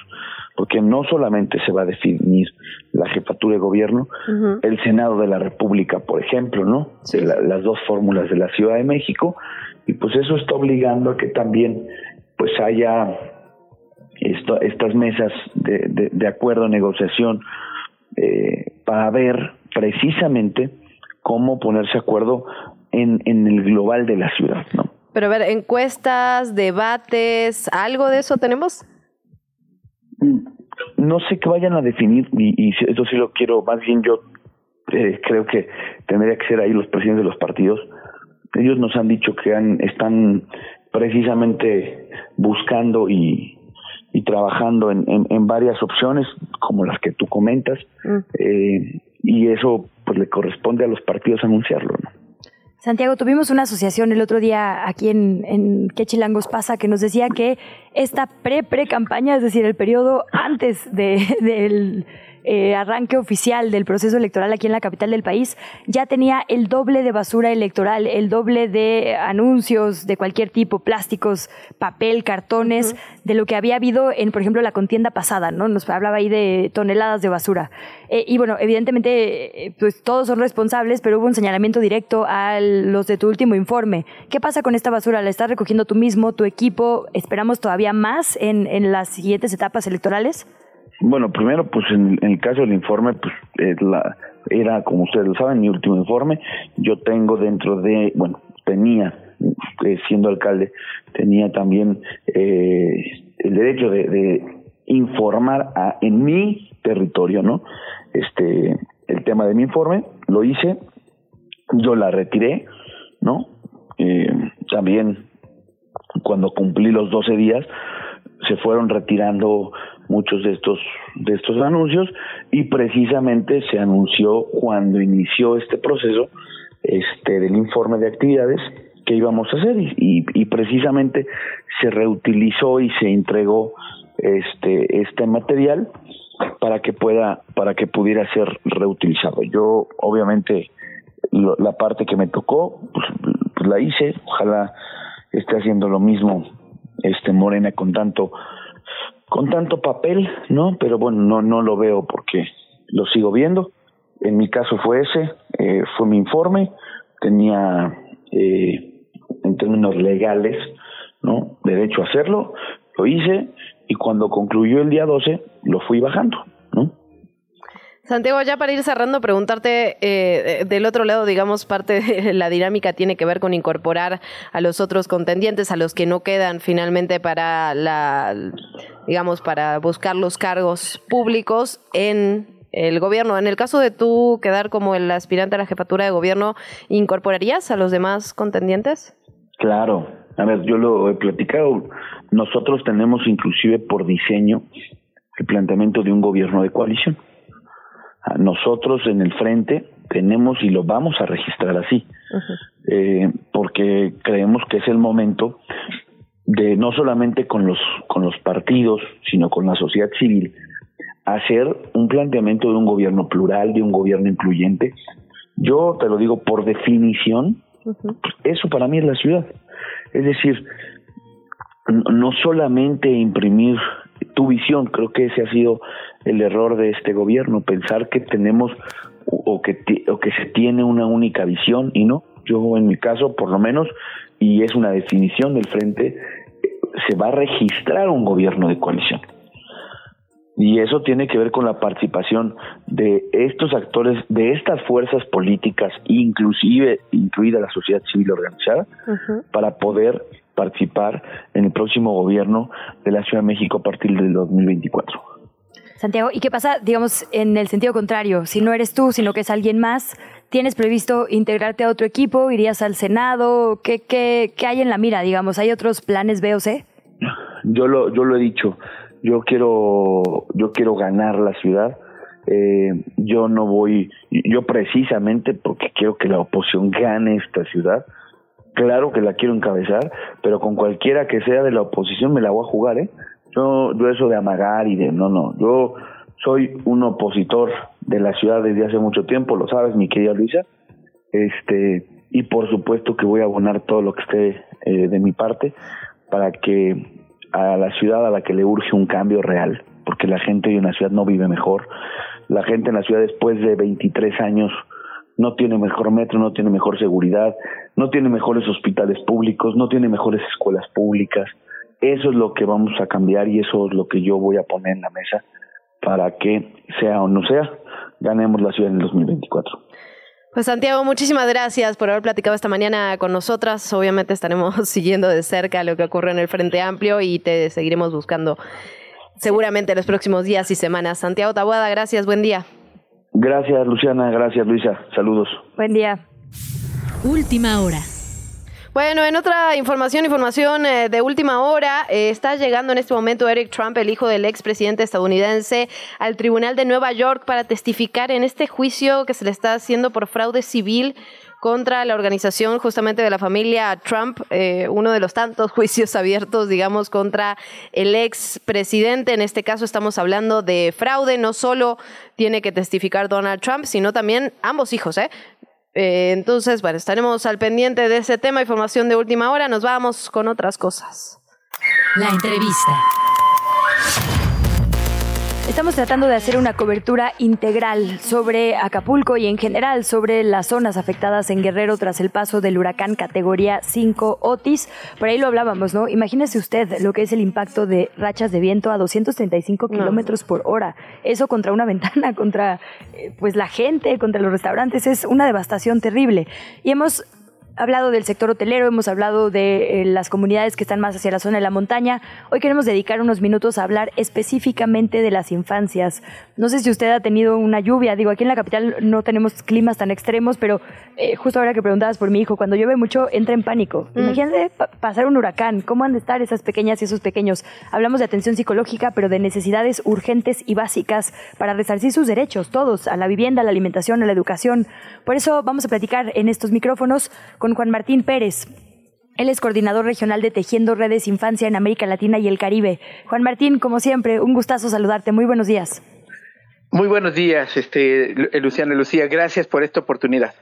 porque no solamente se va a definir la jefatura de gobierno, uh -huh. el Senado de la República, por ejemplo, ¿no? Sí. La, las dos fórmulas de la Ciudad de México, y pues eso está obligando a que también pues haya esto, estas mesas de, de, de, acuerdo, negociación, eh, para ver precisamente cómo ponerse acuerdo en, en el global de la ciudad, ¿no? Pero a ver, encuestas, debates, ¿algo de eso tenemos? No sé qué vayan a definir, y, y eso sí lo quiero, más bien yo eh, creo que tendría que ser ahí los presidentes de los partidos. Ellos nos han dicho que han, están precisamente buscando y, y trabajando en, en, en, varias opciones, como las que tú comentas, mm. eh, y eso pues le corresponde a los partidos anunciarlo, ¿no? Santiago, tuvimos una asociación el otro día aquí en, en ¿Qué Chilangos pasa? que nos decía que esta pre-pre-campaña, es decir, el periodo antes de, del eh, arranque oficial del proceso electoral aquí en la capital del país, ya tenía el doble de basura electoral, el doble de anuncios de cualquier tipo, plásticos, papel, cartones, uh -huh. de lo que había habido en, por ejemplo, la contienda pasada, ¿no? Nos hablaba ahí de toneladas de basura. Eh, y bueno, evidentemente, eh, pues todos son responsables, pero hubo un señalamiento directo a los de tu último informe. ¿Qué pasa con esta basura? ¿La estás recogiendo tú mismo, tu equipo? ¿Esperamos todavía más en, en las siguientes etapas electorales? Bueno, primero, pues en, en el caso del informe, pues la, era, como ustedes lo saben, mi último informe. Yo tengo dentro de, bueno, tenía, eh, siendo alcalde, tenía también eh, el derecho de, de informar a, en mi territorio, ¿no? Este, el tema de mi informe, lo hice, yo la retiré, ¿no? Eh, también cuando cumplí los 12 días se fueron retirando muchos de estos de estos anuncios y precisamente se anunció cuando inició este proceso este del informe de actividades que íbamos a hacer y, y, precisamente se reutilizó y se entregó este este material para que pueda para que pudiera ser reutilizado. Yo obviamente la parte que me tocó pues, pues la hice ojalá esté haciendo lo mismo este Morena con tanto con tanto papel, ¿no? Pero bueno, no no lo veo porque lo sigo viendo. En mi caso fue ese, eh, fue mi informe, tenía eh, en términos legales, ¿no? Derecho a hacerlo, lo hice y cuando concluyó el día 12 lo fui bajando. Santiago, ya para ir cerrando, preguntarte eh, del otro lado, digamos, parte de la dinámica tiene que ver con incorporar a los otros contendientes, a los que no quedan finalmente para la, digamos, para buscar los cargos públicos en el gobierno. En el caso de tú quedar como el aspirante a la jefatura de gobierno, ¿incorporarías a los demás contendientes? Claro. A ver, yo lo he platicado. Nosotros tenemos inclusive por diseño el planteamiento de un gobierno de coalición nosotros en el frente tenemos y lo vamos a registrar así, eh, porque creemos que es el momento de no solamente con los con los partidos, sino con la sociedad civil, hacer un planteamiento de un gobierno plural, de un gobierno incluyente. Yo te lo digo por definición, eso para mí es la ciudad. Es decir, no solamente imprimir tu visión, creo que ese ha sido el error de este gobierno, pensar que tenemos o que, o que se tiene una única visión y no. Yo en mi caso, por lo menos, y es una definición del frente, se va a registrar un gobierno de coalición. Y eso tiene que ver con la participación de estos actores, de estas fuerzas políticas, inclusive incluida la sociedad civil organizada, para poder participar en el próximo gobierno de la Ciudad de México a partir del 2024. Santiago, ¿y qué pasa, digamos, en el sentido contrario? Si no eres tú, sino que es alguien más, ¿tienes previsto integrarte a otro equipo? ¿Irías al Senado? ¿Qué, qué, qué hay en la mira, digamos? ¿Hay otros planes B o C? Yo lo, yo lo he dicho, yo quiero, yo quiero ganar la ciudad. Eh, yo no voy, yo precisamente porque quiero que la oposición gane esta ciudad, claro que la quiero encabezar, pero con cualquiera que sea de la oposición me la voy a jugar, ¿eh? Yo, yo eso de amagar y de no, no, yo soy un opositor de la ciudad desde hace mucho tiempo, lo sabes, mi querida Luisa, este, y por supuesto que voy a abonar todo lo que esté eh, de mi parte para que a la ciudad a la que le urge un cambio real, porque la gente de una ciudad no vive mejor, la gente en la ciudad después de 23 años no tiene mejor metro, no tiene mejor seguridad, no tiene mejores hospitales públicos, no tiene mejores escuelas públicas, eso es lo que vamos a cambiar y eso es lo que yo voy a poner en la mesa para que sea o no sea, ganemos la ciudad en el 2024. Pues Santiago, muchísimas gracias por haber platicado esta mañana con nosotras. Obviamente estaremos siguiendo de cerca lo que ocurre en el Frente Amplio y te seguiremos buscando seguramente en los próximos días y semanas. Santiago Tabuada, gracias, buen día. Gracias Luciana, gracias Luisa, saludos. Buen día. Última hora. Bueno, en otra información, información eh, de última hora, eh, está llegando en este momento Eric Trump, el hijo del expresidente estadounidense, al Tribunal de Nueva York para testificar en este juicio que se le está haciendo por fraude civil contra la organización justamente de la familia Trump, eh, uno de los tantos juicios abiertos, digamos, contra el expresidente. En este caso estamos hablando de fraude, no solo tiene que testificar Donald Trump, sino también ambos hijos, ¿eh? Eh, entonces, bueno, estaremos al pendiente de ese tema, información de última hora. Nos vamos con otras cosas. La entrevista. Estamos tratando de hacer una cobertura integral sobre Acapulco y en general sobre las zonas afectadas en Guerrero tras el paso del huracán categoría 5 Otis. Por ahí lo hablábamos, ¿no? Imagínese usted lo que es el impacto de rachas de viento a 235 kilómetros por hora. Eso contra una ventana, contra eh, pues la gente, contra los restaurantes, es una devastación terrible. Y hemos hablado del sector hotelero, hemos hablado de eh, las comunidades que están más hacia la zona de la montaña. Hoy queremos dedicar unos minutos a hablar específicamente de las infancias. No sé si usted ha tenido una lluvia, digo, aquí en la capital no tenemos climas tan extremos, pero eh, justo ahora que preguntabas por mi hijo, cuando llueve mucho entra en pánico. Mm. Imagínate pasar un huracán, ¿cómo han de estar esas pequeñas y esos pequeños? Hablamos de atención psicológica, pero de necesidades urgentes y básicas para resarcir sus derechos, todos, a la vivienda, a la alimentación, a la educación. Por eso vamos a platicar en estos micrófonos con Juan Martín Pérez. Él es coordinador regional de Tejiendo Redes Infancia en América Latina y el Caribe. Juan Martín, como siempre, un gustazo saludarte. Muy buenos días. Muy buenos días, este, Luciana Lucía. Gracias por esta oportunidad.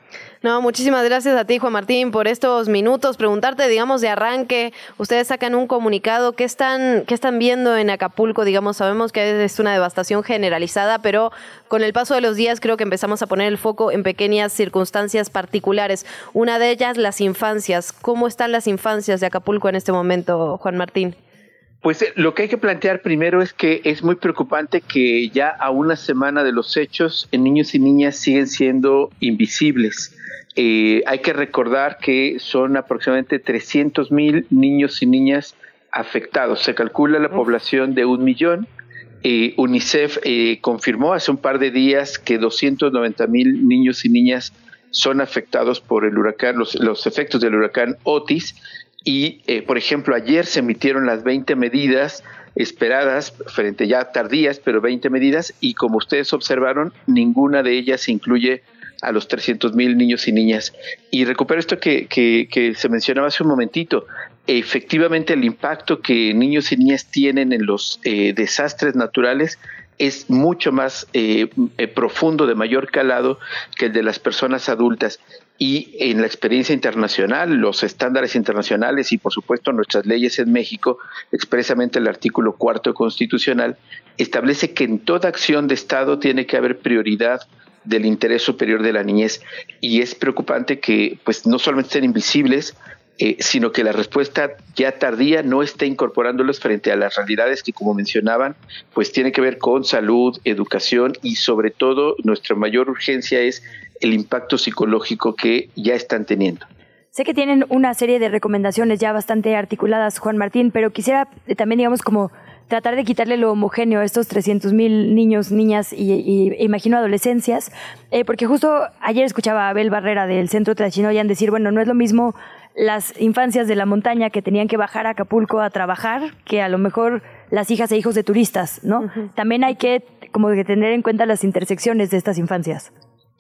No, muchísimas gracias a ti, Juan Martín, por estos minutos. Preguntarte, digamos, de arranque, ustedes sacan un comunicado, ¿qué están, qué están viendo en Acapulco? Digamos, sabemos que es una devastación generalizada, pero con el paso de los días creo que empezamos a poner el foco en pequeñas circunstancias particulares. Una de ellas, las infancias. ¿Cómo están las infancias de Acapulco en este momento, Juan Martín? Pues eh, lo que hay que plantear primero es que es muy preocupante que ya a una semana de los hechos, niños y niñas siguen siendo invisibles. Eh, hay que recordar que son aproximadamente 300 mil niños y niñas afectados. Se calcula la población de un millón. Eh, UNICEF eh, confirmó hace un par de días que 290 mil niños y niñas son afectados por el huracán, los, los efectos del huracán Otis. Y, por ejemplo, ayer se emitieron las 20 medidas esperadas, frente ya tardías, pero 20 medidas, y como ustedes observaron, ninguna de ellas incluye a los 300 mil niños y niñas. Y recupero esto que, que, se mencionaba hace un momentito. Efectivamente, el impacto que niños y niñas tienen en los eh, desastres naturales es mucho más eh, eh, profundo, de mayor calado que el de las personas adultas. Y en la experiencia internacional, los estándares internacionales y por supuesto nuestras leyes en México, expresamente el artículo cuarto constitucional, establece que en toda acción de Estado tiene que haber prioridad del interés superior de la niñez. Y es preocupante que pues no solamente estén invisibles, eh, sino que la respuesta ya tardía no esté incorporándolos frente a las realidades que, como mencionaban, pues tiene que ver con salud, educación y sobre todo nuestra mayor urgencia es el impacto psicológico que ya están teniendo. Sé que tienen una serie de recomendaciones ya bastante articuladas, Juan Martín, pero quisiera eh, también, digamos, como tratar de quitarle lo homogéneo a estos 300 mil niños, niñas y, imagino adolescencias, eh, porque justo ayer escuchaba a Abel Barrera del Centro Tlachinoyan decir, bueno, no es lo mismo las infancias de la montaña que tenían que bajar a Acapulco a trabajar que a lo mejor las hijas e hijos de turistas, ¿no? También hay que como que tener en cuenta las intersecciones de estas infancias.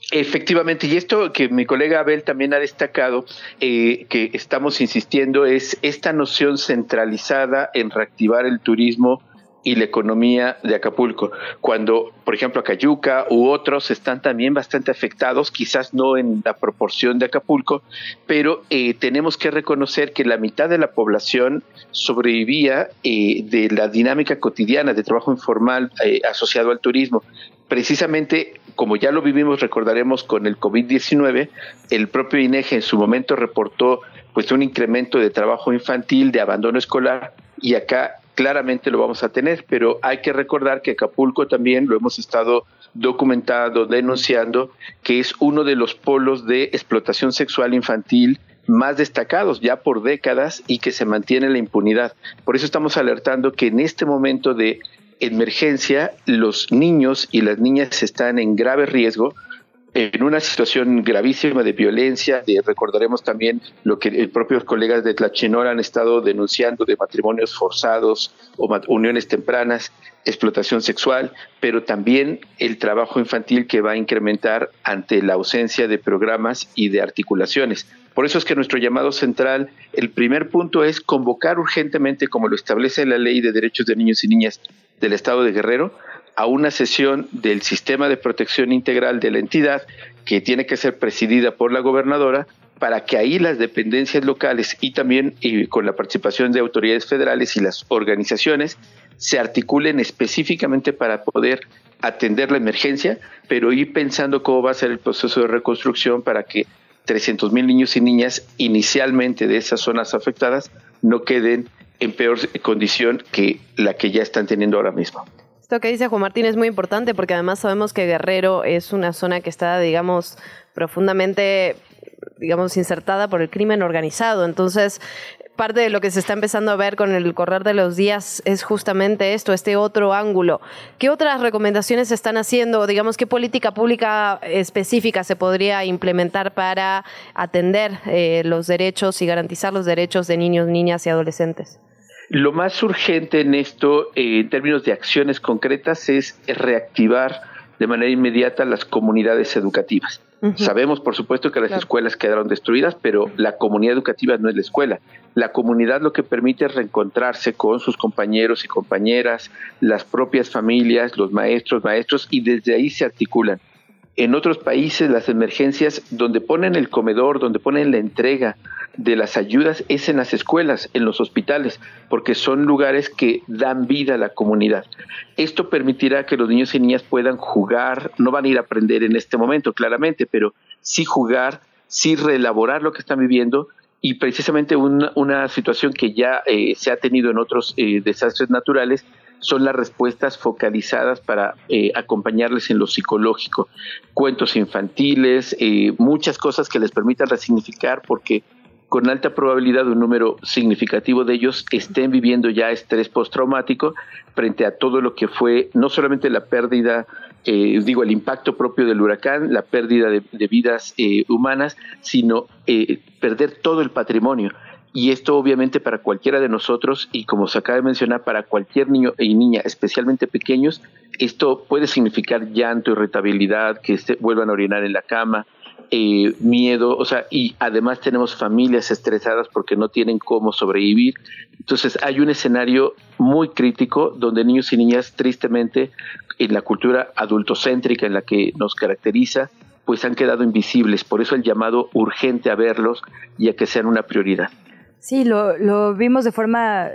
Efectivamente, y esto que mi colega Abel también ha destacado, eh, que estamos insistiendo, es esta noción centralizada en reactivar el turismo y la economía de Acapulco. Cuando, por ejemplo, Acayuca u otros están también bastante afectados, quizás no en la proporción de Acapulco, pero eh, tenemos que reconocer que la mitad de la población sobrevivía eh, de la dinámica cotidiana de trabajo informal asociado al turismo. Precisamente como ya lo vivimos, recordaremos con el COVID-19, el propio INEGE en su momento reportó pues un incremento de trabajo infantil, de abandono escolar, y acá claramente lo vamos a tener, pero hay que recordar que Acapulco también lo hemos estado documentando, denunciando, que es uno de los polos de explotación sexual infantil más destacados ya por décadas y que se mantiene la impunidad. Por eso estamos alertando que en este momento de emergencia los niños y las niñas están en grave riesgo en una situación gravísima de violencia, recordaremos también lo que propios colegas de Tlachinor han estado denunciando de matrimonios forzados o uniones tempranas, explotación sexual, pero también el trabajo infantil que va a incrementar ante la ausencia de programas y de articulaciones. Por eso es que nuestro llamado central, el primer punto es convocar urgentemente, como lo establece la Ley de Derechos de Niños y Niñas del Estado de Guerrero, a una sesión del sistema de protección integral de la entidad que tiene que ser presidida por la gobernadora para que ahí las dependencias locales y también con la participación de autoridades federales y las organizaciones se articulen específicamente para poder atender la emergencia, pero ir pensando cómo va a ser el proceso de reconstrucción para que 300 mil niños y niñas inicialmente de esas zonas afectadas no queden en peor condición que la que ya están teniendo ahora mismo. Esto que dice Juan Martín es muy importante porque además sabemos que Guerrero es una zona que está, digamos, profundamente digamos, insertada por el crimen organizado. Entonces, parte de lo que se está empezando a ver con el correr de los días es justamente esto, este otro ángulo. ¿Qué otras recomendaciones se están haciendo? Digamos, ¿qué política pública específica se podría implementar para atender eh, los derechos y garantizar los derechos de niños, niñas y adolescentes? Lo más urgente en esto, eh, en términos de acciones concretas, es reactivar de manera inmediata las comunidades educativas. Sabemos, por supuesto, que las escuelas quedaron destruidas, pero la comunidad educativa no es la escuela. La comunidad lo que permite es reencontrarse con sus compañeros y compañeras, las propias familias, los maestros, maestros, y desde ahí se articulan. En otros países las emergencias donde ponen el comedor, donde ponen la entrega de las ayudas es en las escuelas, en los hospitales, porque son lugares que dan vida a la comunidad. Esto permitirá que los niños y niñas puedan jugar, no van a ir a aprender en este momento, claramente, pero sí jugar, sí reelaborar lo que están viviendo y precisamente una, situación que ya eh, se ha tenido en otros eh, desastres naturales son las respuestas focalizadas para eh, acompañarles en lo psicológico, cuentos infantiles, muchas cosas que les permitan resignificar porque con alta probabilidad un número significativo de ellos estén viviendo ya estrés postraumático frente a todo lo que fue no solamente la pérdida, eh, digo, el impacto propio del huracán, la pérdida de, vidas eh, humanas, sino eh, perder todo el patrimonio. Y esto obviamente para cualquiera de nosotros y como se acaba de mencionar, para cualquier niño y niña, especialmente pequeños, esto puede significar llanto, irritabilidad, que se vuelvan a orinar en la cama, eh, miedo, o sea, y además tenemos familias estresadas porque no tienen cómo sobrevivir. Entonces hay un escenario muy crítico donde niños y niñas, tristemente, en la cultura adultocéntrica en la que nos caracteriza, pues han quedado invisibles. Por eso el llamado urgente a verlos y a que sean una prioridad. Sí, lo, lo, vimos de forma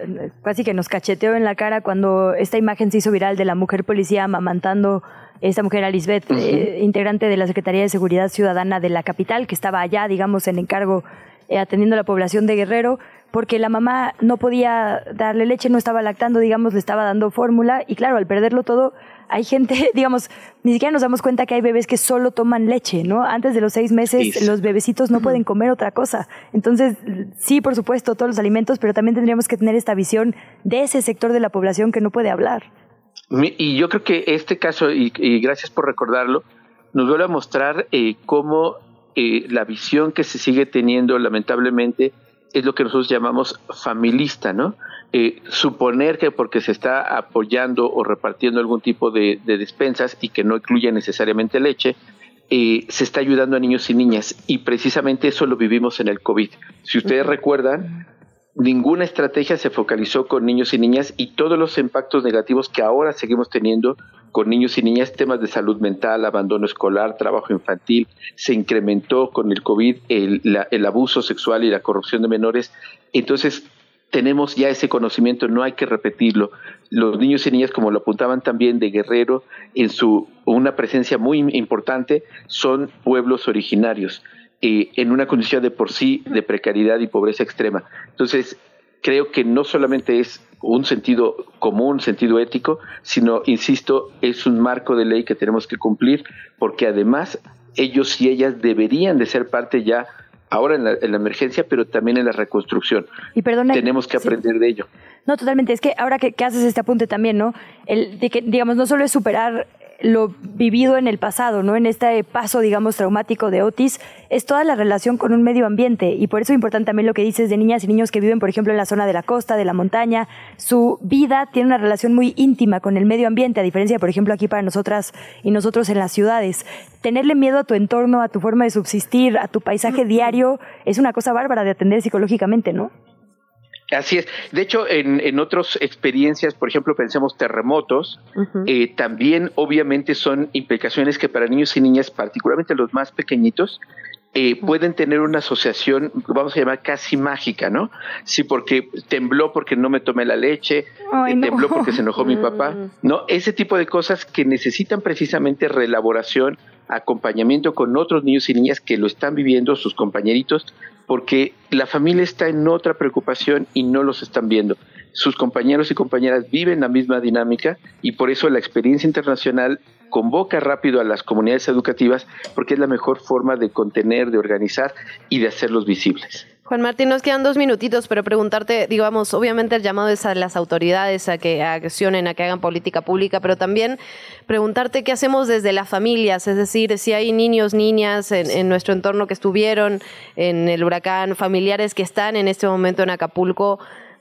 casi que nos cacheteó en la cara cuando esta imagen se hizo viral de la mujer policía amamantando esta mujer, Alisbeth, eh, integrante de la Secretaría de Seguridad Ciudadana de la capital, que estaba allá, digamos, en encargo eh, atendiendo a la población de Guerrero, porque la mamá no podía darle leche, no estaba lactando, digamos, le estaba dando fórmula, y claro, al perderlo todo, hay gente, digamos, ni siquiera nos damos cuenta que hay bebés que solo toman leche, ¿no? Antes de los seis meses los bebecitos no pueden comer otra cosa. Entonces, sí, por supuesto, todos los alimentos, pero también tendríamos que tener esta visión de ese sector de la población que no puede hablar. Y yo creo que este caso, y, gracias por recordarlo, nos vuelve a mostrar eh, cómo eh, la visión que se sigue teniendo, lamentablemente, es lo que nosotros llamamos familista, ¿no? Eh, suponer que porque se está apoyando o repartiendo algún tipo de, despensas y que no incluye necesariamente leche, se está ayudando a niños y niñas. Y precisamente eso lo vivimos en el COVID. Si ustedes recuerdan, ninguna estrategia se focalizó con niños y niñas y todos los impactos negativos que ahora seguimos teniendo con niños y niñas, temas de salud mental, abandono escolar, trabajo infantil, se incrementó con el COVID el, abuso sexual y la corrupción de menores. Entonces, tenemos ya ese conocimiento, no hay que repetirlo. Los niños y niñas, como lo apuntaban también de Guerrero, en su una presencia muy importante, son pueblos originarios eh, en una condición de por sí de precariedad y pobreza extrema. Entonces, creo que no solamente es un sentido común, sentido ético, sino, insisto, es un marco de ley que tenemos que cumplir, porque además ellos y ellas deberían de ser parte ya ahora en la, emergencia, pero también en la reconstrucción. Y tenemos que aprender de ello. No, totalmente. Es que ahora que, que, haces este apunte también, ¿no? El de que, digamos, no solo es superar lo vivido en el pasado, ¿no? En este paso, digamos, traumático de Otis, es toda la relación con un medio ambiente. Y por eso es importante también lo que dices de niñas y niños que viven, por ejemplo, en la zona de la costa, de la montaña. Su vida tiene una relación muy íntima con el medio ambiente, a diferencia, por ejemplo, aquí para nosotras y nosotros en las ciudades. Tenerle miedo a tu entorno, a tu forma de subsistir, a tu paisaje diario, es una cosa bárbara de atender psicológicamente, ¿no? Así es. De hecho, en, en otras experiencias, por ejemplo, pensemos terremotos, eh, también obviamente son implicaciones que para niños y niñas, particularmente los más pequeñitos, eh, pueden tener una asociación, vamos a llamar casi mágica, ¿no? Sí, porque tembló porque no me tomé la leche, eh, tembló porque se enojó mi papá, mm. ¿no? Ese tipo de cosas que necesitan precisamente reelaboración, acompañamiento con otros niños y niñas que lo están viviendo, sus compañeritos, porque la familia está en otra preocupación y no los están viendo. Sus compañeros y compañeras viven la misma dinámica y por eso la experiencia internacional convoca rápido a las comunidades educativas porque es la mejor forma de contener, de organizar y de hacerlos visibles. Juan Martín, nos quedan dos minutitos, pero preguntarte, digamos, obviamente el llamado es a las autoridades a que accionen, a que hagan política pública, pero también preguntarte qué hacemos desde las familias, es decir, si hay niños, niñas en, en nuestro entorno que estuvieron en el huracán, familiares que están en este momento en Acapulco,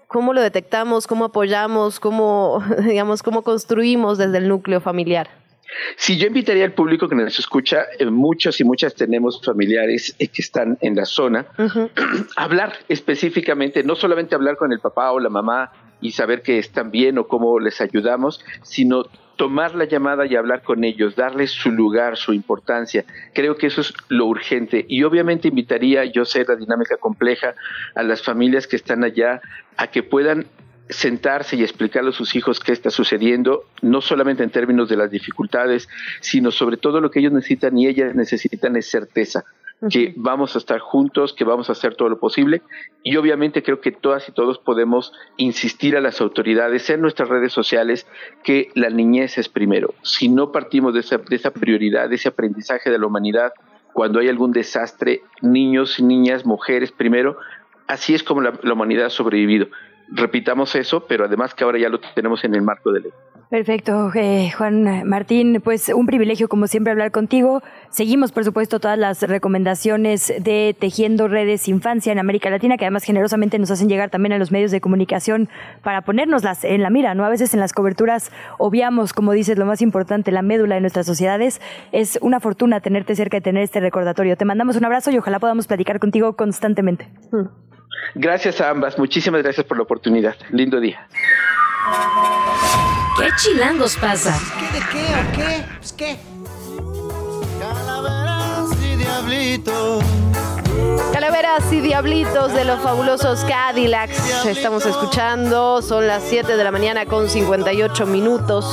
¿cómo lo detectamos, cómo apoyamos, cómo, digamos, cómo construimos desde el núcleo familiar? Sí, yo invitaría al público que nos escucha, eh, muchos y muchas tenemos familiares eh, que están en la zona, hablar específicamente, no solamente hablar con el papá o la mamá y saber que están bien o cómo les ayudamos, sino tomar la llamada y hablar con ellos, darles su lugar, su importancia. Creo que eso es lo urgente. Y obviamente invitaría, yo sé la dinámica compleja, a las familias que están allá a que puedan sentarse y explicarle a sus hijos qué está sucediendo, no solamente en términos de las dificultades, sino sobre todo lo que ellos necesitan y ellas necesitan es certeza, que vamos a estar juntos, que vamos a hacer todo lo posible. Y obviamente creo que todas y todos podemos insistir a las autoridades en nuestras redes sociales que la niñez es primero. Si no partimos de esa, de esa prioridad, de ese aprendizaje de la humanidad, cuando hay algún desastre, niños, niñas, mujeres primero, así es como la, la humanidad ha sobrevivido repitamos eso, pero además que ahora ya lo tenemos en el marco de ley. Perfecto, eh, Juan Martín, pues un privilegio como siempre hablar contigo. Seguimos, por supuesto, todas las recomendaciones de Tejiendo Redes Infancia en América Latina, que además generosamente nos hacen llegar también a los medios de comunicación para ponernoslas en la mira, ¿no? A veces en las coberturas obviamos, como dices, lo más importante, la médula de nuestras sociedades. Es una fortuna tenerte cerca y tener este recordatorio. Te mandamos un abrazo y ojalá podamos platicar contigo constantemente. Gracias a ambas, muchísimas gracias por la oportunidad. Lindo día. ¿Qué chilangos pasa? ¿Qué de qué o qué? Pues qué. Calaveras y diablitos. Calaveras y diablitos de los fabulosos Cadillacs. Estamos escuchando, son las 7 de la mañana con 58 minutos.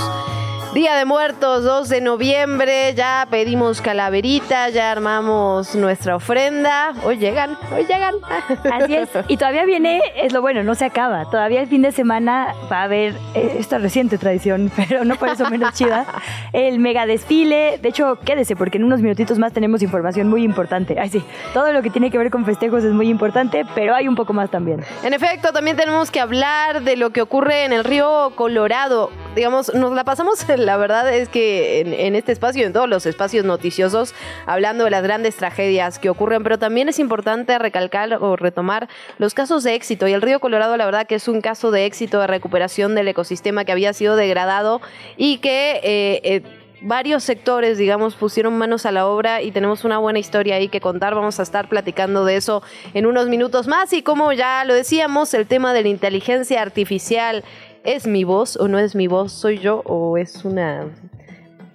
Día de Muertos, 2 de noviembre, ya pedimos calaverita, ya armamos nuestra ofrenda. Hoy llegan, hoy llegan. Así es. Y todavía viene, es lo bueno, no se acaba. Todavía el fin de semana va a haber eh, esta reciente tradición, pero no por eso menos chida, el mega desfile. De hecho, quédese porque en unos minutitos más tenemos información muy importante. Ay, sí, todo lo que tiene que ver con festejos es muy importante, pero hay un poco más también. En efecto, también tenemos que hablar de lo que ocurre en el río Colorado. Digamos, nos la pasamos, la verdad es que en, este espacio, en todos los espacios noticiosos, hablando de las grandes tragedias que ocurren, pero también es importante recalcar o retomar los casos de éxito. Y el río Colorado, la verdad que es un caso de éxito de recuperación del ecosistema que había sido degradado y que... eh, eh, varios sectores, digamos, pusieron manos a la obra y tenemos una buena historia ahí que contar. Vamos a estar platicando de eso en unos minutos más. Y como ya lo decíamos, el tema de la inteligencia artificial. ¿Es mi voz o no es mi voz? ¿Soy yo o es una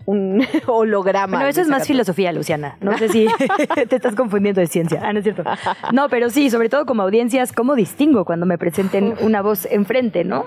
un holograma? Bueno, eso es más filosofía, Luciana. No sé si te estás confundiendo de ciencia. Ah, no es cierto. No, pero sí, sobre todo como audiencias, ¿cómo distingo cuando me presenten una voz enfrente, no?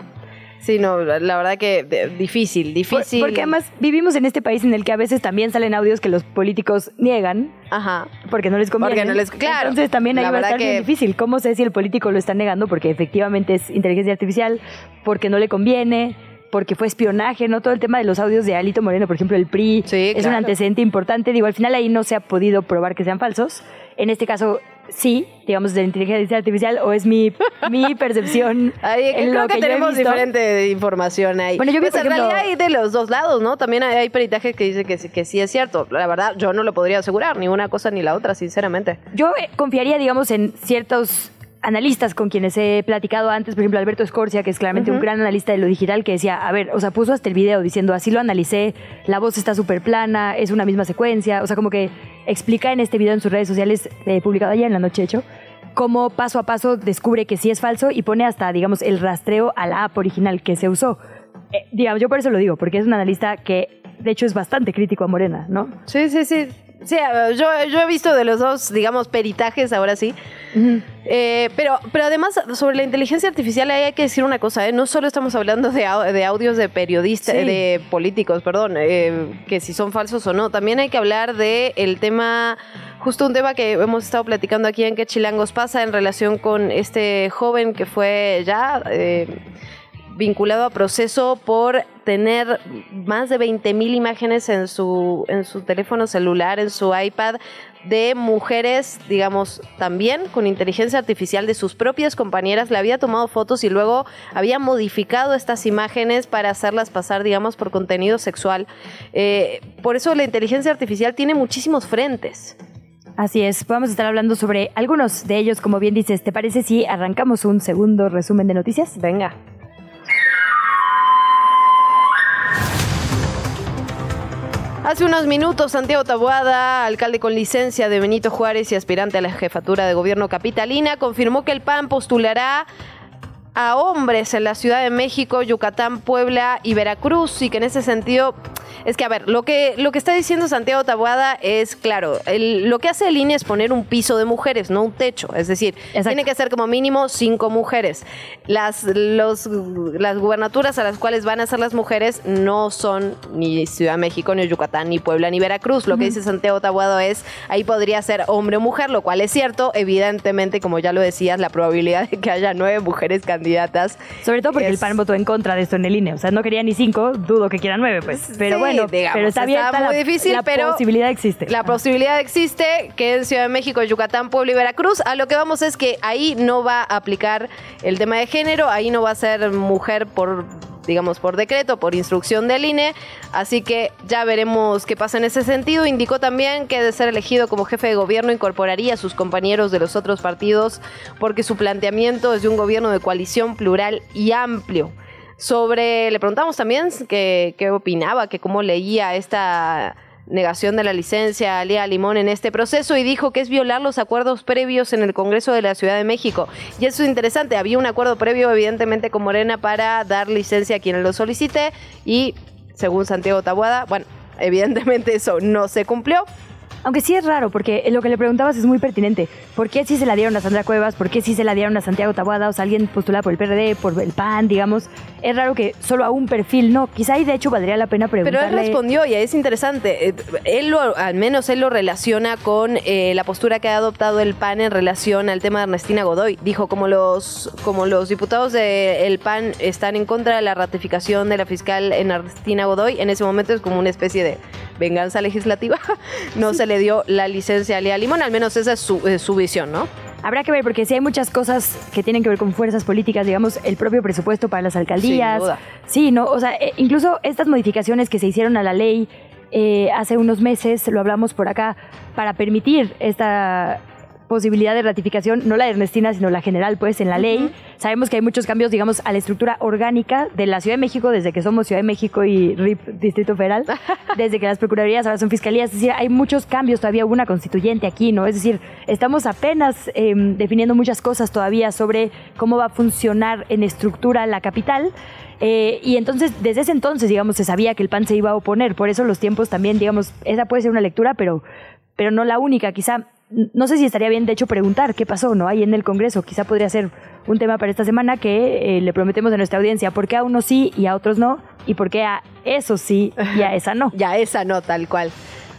Sí, no, la verdad que de- difícil, Por- difícil. porque además vivimos en este país en el que a veces también salen audios que los políticos niegan Ajá. porque no les conviene. Porque no les- claro. Entonces también ahí va a estar bien que- difícil. ¿Cómo sé si el político lo está negando porque efectivamente es inteligencia artificial, porque no le conviene? porque fue espionaje, ¿no? Todo el tema de los audios de Alito Moreno, por ejemplo, el PRI, es un antecedente importante. Digo, al final ahí no se ha podido probar que sean falsos. En este caso, sí, digamos, de la inteligencia artificial, o es mi, mi percepción Ahí, en creo lo que, tenemos diferente información ahí. Bueno, yo vi, Pues por en ejemplo- realidad hay de los dos lados, ¿no? También hay, hay peritajes que dicen que, sí- que sí es cierto. La verdad, yo no lo podría asegurar, ni una cosa ni la otra, sinceramente. Yo eh, confiaría, digamos, en ciertos analistas con quienes he platicado antes, por ejemplo, Alberto Escorcia, que es claramente un gran analista de lo digital, que decía, a ver, o sea, puso hasta el video diciendo, así lo analicé, la voz está súper plana, es una misma secuencia, o sea, como que explica en este video en sus redes sociales, eh, publicado ayer en la noche, hecho, cómo paso a paso descubre que sí es falso y pone hasta, digamos, el rastreo a la app original que se usó. Eh, digamos, yo por eso lo digo, porque es un analista que, de hecho, es bastante crítico a Morena, ¿no? Sí, sí, sí. Sí, yo, yo he visto de los dos, digamos, peritajes, ahora sí. Eh, pero, pero además, sobre la inteligencia artificial, ahí hay que decir una cosa, ¿eh? No solo estamos hablando de, au- de audios de periodistas, Sí. de políticos, perdón, eh, que si son falsos o no. También hay que hablar de el tema, justo un tema que hemos estado platicando aquí en Que Chilangos pasa en relación con este joven que fue ya... vinculado a proceso por tener más de 20 mil imágenes en su, en su teléfono celular, en su iPad, de mujeres, digamos, también con inteligencia artificial de sus propias compañeras. Le había tomado fotos y luego había modificado estas imágenes para hacerlas pasar, digamos, por contenido sexual. Eh, por eso la inteligencia artificial tiene muchísimos frentes. Así es, vamos a estar hablando sobre algunos de ellos, como bien dices. ¿Te parece si arrancamos un segundo resumen de noticias? Venga. Hace unos minutos, Santiago Tabuada, alcalde con licencia de Benito Juárez y aspirante a la jefatura de gobierno capitalina, confirmó que el PAN postulará a hombres en la Ciudad de México, Yucatán, Puebla y Veracruz y que en ese sentido es que a ver, lo que lo que está diciendo Santiago Tabuada es claro, lo que hace el INE es poner un piso de mujeres, no un techo, es decir, tiene que ser como mínimo cinco mujeres. Las los las gubernaturas a las cuales van a ser las mujeres no son ni Ciudad de México, ni Yucatán, ni Puebla, ni Veracruz. Lo que dice Santiago Tabuada es ahí podría ser hombre o mujer, lo cual es cierto, evidentemente, como ya lo decías, la probabilidad de que haya nueve mujeres candidatas candidatas. Sobre todo porque el PAN votó en contra de esto en el INE. O sea, no quería ni cinco, dudo que quieran nueve, pues. Pero bueno, pero está abierta muy la, difícil, la pero posibilidad existe. La posibilidad existe que en Ciudad de México, Yucatán, Puebla y Veracruz. A lo que vamos es que ahí no va a aplicar el tema de género, ahí no va a ser mujer por digamos, por decreto, por instrucción del INE. Así que ya veremos qué pasa en ese sentido. Indicó también que de ser elegido como jefe de gobierno incorporaría a sus compañeros de los otros partidos porque su planteamiento es de un gobierno de coalición plural y amplio. Sobre, le preguntamos también qué, qué opinaba, que cómo leía esta negación de la licencia a Lía Limón en este proceso y dijo que es violar los acuerdos previos en el Congreso de la Ciudad de México. Y eso es interesante, había un acuerdo previo evidentemente con Morena para dar licencia a quien lo solicite y según Santiago Tabuada, bueno, evidentemente eso no se cumplió. Aunque sí es raro, porque lo que le preguntabas es muy pertinente. ¿Por qué sí se la dieron a Sandra Cuevas? ¿Por qué sí se la dieron a Santiago Tabuada? O sea, alguien postulado por el PRD, por el PAN, digamos. Es raro que solo a un perfil no. Quizá ahí de hecho valdría la pena preguntarle. Pero él respondió y es interesante. Eh, Él lo, al menos él lo relaciona con eh, la postura que ha adoptado el PAN en relación al tema de Ernestina Godoy. Dijo, como los, como los diputados del PAN están en contra de la ratificación de la fiscal Ernestina Godoy, en ese momento es como una especie de venganza legislativa. no se le dio la licencia a Lía Limón, al menos esa es su, eh, su visión, ¿no? Habrá que ver, porque si hay muchas cosas que tienen que ver con fuerzas políticas, digamos, el propio presupuesto para las alcaldías. Sin duda. Sí, no, o sea, eh, incluso estas modificaciones que se hicieron a la ley eh, hace unos meses, lo hablamos por acá, para permitir esta posibilidad de ratificación, no la de Ernestina, sino la general, pues, en la ley. Sabemos que hay muchos cambios, digamos, a la estructura orgánica de la Ciudad de México, desde que somos Ciudad de México y RIP, Distrito Federal, desde que las procuradurías ahora son fiscalías, es decir, hay muchos cambios, todavía hubo una constituyente aquí, ¿no? Es decir, estamos apenas eh, definiendo muchas cosas todavía sobre cómo va a funcionar en estructura la capital. Eh, y entonces, desde ese entonces, digamos, se sabía que el PAN se iba a oponer. Por eso los tiempos también, digamos, esa puede ser una lectura, pero, pero no la única. Quizá, no sé si estaría bien, de hecho, preguntar qué pasó, ¿no? Ahí en el Congreso. Quizá podría ser un tema para esta semana que eh, le prometemos a nuestra audiencia. ¿Por qué a unos sí y a otros no? ¿Y por qué a eso sí y a esa no? Ya esa no, tal cual.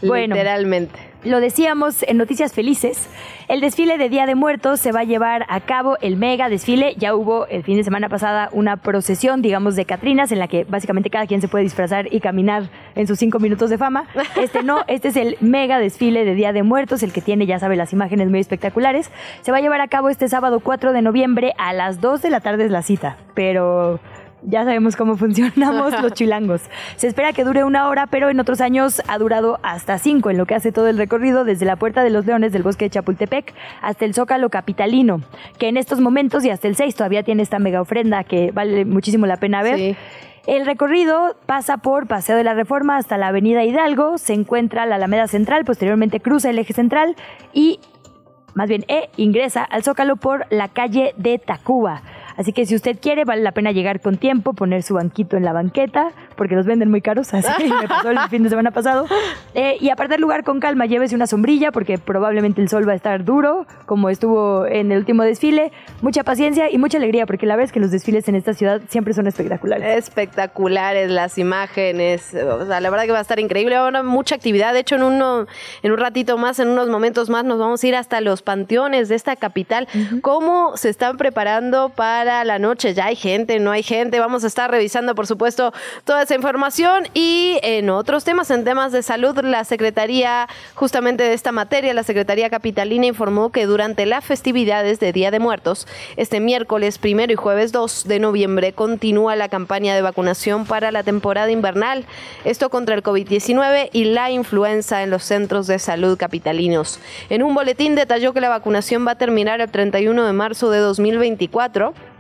Bueno. Literalmente. Lo decíamos en Noticias Felices, el desfile de Día de Muertos se va a llevar a cabo, el mega desfile, ya hubo el fin de semana pasada una procesión, digamos, de Catrinas, en la que básicamente cada quien se puede disfrazar y caminar en sus cinco minutos de fama. Este no, este es el mega desfile de Día de Muertos, el que tiene, ya sabe, las imágenes muy espectaculares. Se va a llevar a cabo este sábado 4 de noviembre a las 2 de la tarde es la cita, pero ya sabemos cómo funcionamos los chilangos. Se espera que dure una hora, pero en otros años ha durado hasta cinco, en lo que hace todo el recorrido desde la Puerta de los Leones del bosque de Chapultepec hasta el Zócalo Capitalino, que en estos momentos y hasta el 6 todavía tiene esta mega ofrenda que vale muchísimo la pena ver. Sí. El recorrido pasa por Paseo de la Reforma hasta la Avenida Hidalgo, se encuentra la Alameda Central, posteriormente cruza el eje central y, más bien, e ingresa al Zócalo por la calle de Tacuba. Así que si usted quiere, vale la pena llegar con tiempo, poner su banquito en la banqueta, porque los venden muy caros, así me pasó el fin de semana pasado. Eh, y apartar lugar con calma, llévese una sombrilla, porque probablemente el sol va a estar duro, como estuvo en el último desfile. Mucha paciencia y mucha alegría, porque la verdad es que los desfiles en esta ciudad siempre son espectaculares. Espectaculares las imágenes, o sea, la verdad que va a estar increíble, va a haber mucha actividad, de hecho en, uno, en un ratito más, en unos momentos más, nos vamos a ir hasta los panteones de esta capital. ¿Cómo se están preparando para la noche? ¿Ya hay gente? ¿No hay gente? Vamos a estar revisando, por supuesto, toda esa información y en otros temas, en temas de salud, la Secretaría justamente de esta materia, la Secretaría Capitalina informó que durante las festividades de Día de Muertos, este miércoles primero y jueves 2 de noviembre, continúa la campaña de vacunación para la temporada invernal. Esto contra el COVID-19 y la influenza en los centros de salud capitalinos. En un boletín detalló que la vacunación va a terminar el 31 de marzo de 2024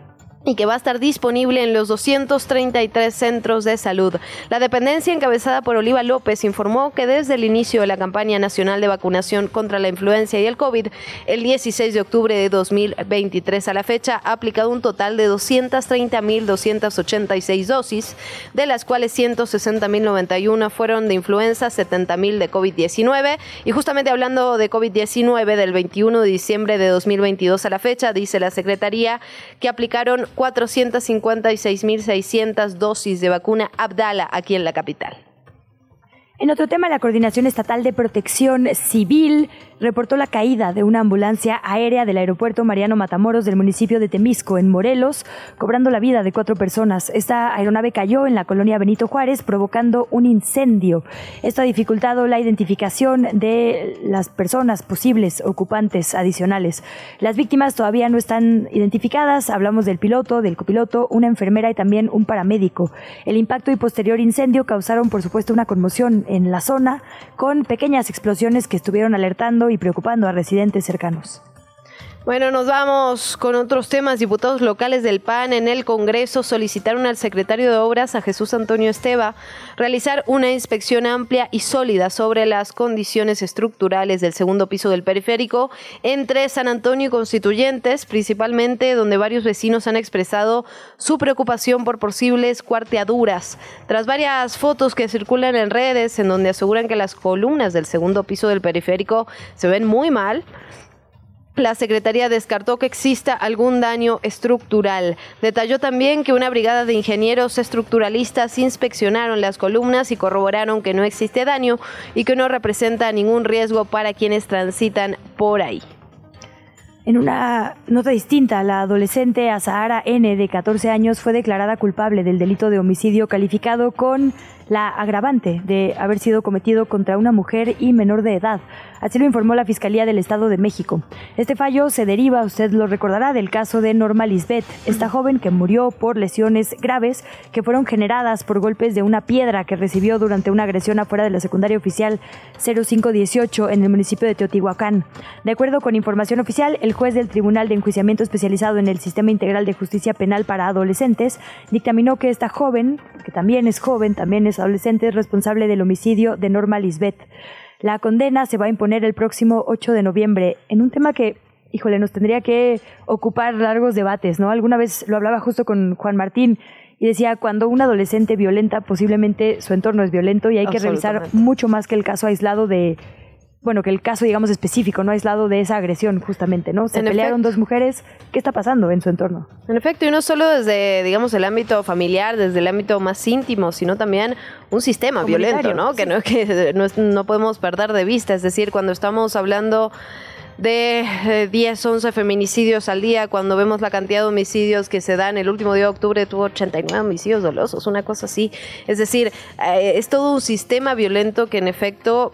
y que va a estar disponible en los 233 centros de salud. La dependencia encabezada por Oliva López informó que desde el inicio de la campaña nacional de vacunación contra la influencia y el COVID, el 16 de octubre de 2023 a la fecha, ha aplicado un total de 230.286 dosis, de las cuales 160.091 fueron de influenza, 70.000 de COVID-19. Y justamente hablando de COVID-19, del 21 de diciembre de 2022 a la fecha, dice la Secretaría que aplicaron 456.600 dosis de vacuna Abdala aquí en la capital. En otro tema, la Coordinación Estatal de Protección Civil reportó la caída de una ambulancia aérea del aeropuerto Mariano Matamoros del municipio de Temisco, en Morelos, cobrando la vida de cuatro personas. Esta aeronave cayó en la colonia Benito Juárez, provocando un incendio. Esto ha dificultado la identificación de las personas posibles ocupantes adicionales. Las víctimas todavía no están identificadas. Hablamos del piloto, del copiloto, una enfermera y también un paramédico. El impacto y posterior incendio causaron, por supuesto, una conmoción en la zona, con pequeñas explosiones que estuvieron alertando y preocupando a residentes cercanos. Bueno, nos vamos con otros temas. Diputados locales del PAN en el Congreso solicitaron al secretario de Obras, a Jesús Antonio Esteva, realizar una inspección amplia y sólida sobre las condiciones estructurales del segundo piso del periférico entre San Antonio y Constituyentes, principalmente donde varios vecinos han expresado su preocupación por posibles cuarteaduras. Tras varias fotos que circulan en redes en donde aseguran que las columnas del segundo piso del periférico se ven muy mal, la Secretaría descartó que exista algún daño estructural. Detalló también que una brigada de ingenieros estructuralistas inspeccionaron las columnas y corroboraron que no existe daño y que no representa ningún riesgo para quienes transitan por ahí. En una nota distinta, la adolescente Azahara N, de 14 años, fue declarada culpable del delito de homicidio calificado con la agravante de haber sido cometido contra una mujer y menor de edad. Así lo informó la Fiscalía del Estado de México. Este fallo se deriva, usted lo recordará, del caso de Norma Lisbeth, esta joven que murió por lesiones graves que fueron generadas por golpes de una piedra que recibió durante una agresión afuera de la secundaria oficial 0518 en el municipio de Teotihuacán. De acuerdo con información oficial, el juez del Tribunal de Enjuiciamiento Especializado en el Sistema Integral de Justicia Penal para Adolescentes dictaminó que esta joven, que también es joven, también es adolescente es responsable del homicidio de Norma Lisbeth. La condena se va a imponer el próximo 8 de noviembre en un tema que, híjole, nos tendría que ocupar largos debates, ¿no? Alguna vez lo hablaba justo con Juan Martín y decía, cuando un adolescente violenta, posiblemente su entorno es violento y hay que revisar mucho más que el caso aislado de, bueno, que el caso, digamos, específico, no aislado de esa agresión, justamente, ¿no? Se En pelearon efecto. dos mujeres, ¿qué está pasando en su entorno? En efecto, y no solo desde, digamos, el ámbito familiar, desde el ámbito más íntimo, sino también un sistema violento, ¿no? Que no, que no, podemos perder de vista. Es decir, cuando estamos hablando de eh, 10, 11 feminicidios al día, cuando vemos la cantidad de homicidios que se dan, el último día de octubre tuvo 89 homicidios dolosos, una cosa así. Es decir, eh, es todo un sistema violento que en efecto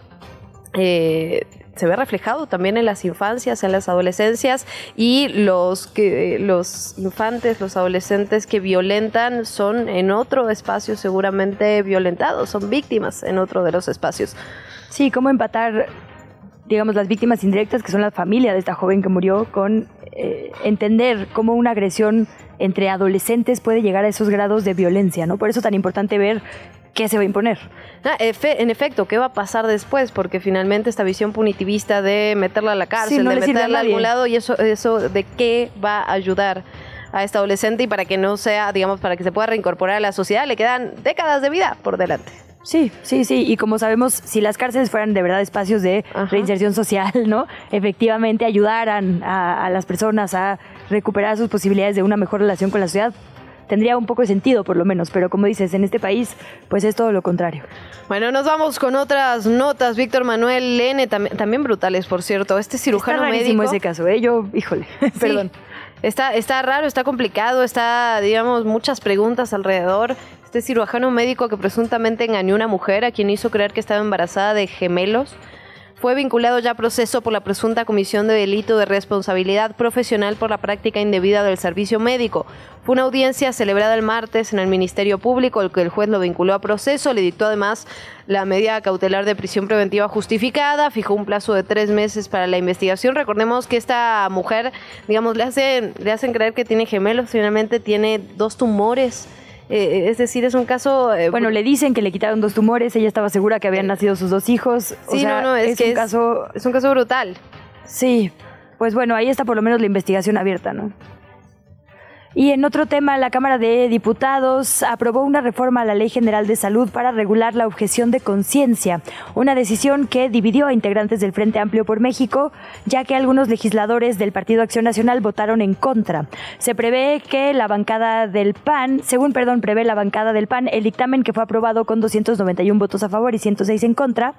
eh, se ve reflejado también en las infancias, en las adolescencias y los que los infantes, los adolescentes que violentan son en otro espacio seguramente violentados, son víctimas en otro de los espacios. Sí, cómo empatar, digamos, las víctimas indirectas, que son la familia de esta joven que murió, con eh, entender cómo una agresión entre adolescentes puede llegar a esos grados de violencia, ¿no? Por eso es tan importante ver qué se va a imponer. Ah, efe- en efecto, ¿qué va a pasar después? Porque finalmente esta visión punitivista de meterla a la cárcel, Sí, no de meterla a algún lado, y eso, eso de qué va a ayudar a esta adolescente y para que no sea, digamos, para que se pueda reincorporar a la sociedad, le quedan décadas de vida por delante. Sí, sí, sí. Y como sabemos, si las cárceles fueran de verdad espacios de reinserción social, ¿no? Efectivamente ayudaran a, a las personas a recuperar sus posibilidades de una mejor relación con la sociedad, tendría un poco de sentido, por lo menos. Pero como dices, en este país, pues es todo lo contrario. Bueno, nos vamos con otras notas. Víctor Manuel N, también, también brutales, por cierto. Este cirujano Está médico. ese caso, ¿eh? Yo, híjole, Sí. perdón. Está, está raro, está complicado, está, digamos, muchas preguntas alrededor. Este cirujano médico que presuntamente engañó a una mujer a quien hizo creer que estaba embarazada de gemelos fue vinculado ya a proceso por la presunta comisión de delito de responsabilidad profesional por la práctica indebida del servicio médico. Fue una audiencia celebrada el martes en el Ministerio Público, el que el juez lo vinculó a proceso, le dictó además la medida cautelar de prisión preventiva justificada, fijó un plazo de tres meses para la investigación. Recordemos que esta mujer, digamos, le hacen, le hacen creer que tiene gemelos, finalmente tiene dos tumores eh, es decir, es un caso... Eh, bueno, le dicen que le quitaron dos tumores, ella estaba segura que habían nacido sus dos hijos. Sí, no, no, es, que un caso... Es un caso brutal. Sí, pues bueno, ahí está por lo menos la investigación abierta, ¿no? Y en otro tema, la Cámara de Diputados aprobó una reforma a la Ley General de Salud para regular la objeción de conciencia, una decisión que dividió a integrantes del Frente Amplio por México, ya que algunos legisladores del Partido Acción Nacional votaron en contra. Se prevé que la bancada del PAN, según perdón, prevé la bancada del PAN, el dictamen que fue aprobado con 291 votos a favor y 106 en contra,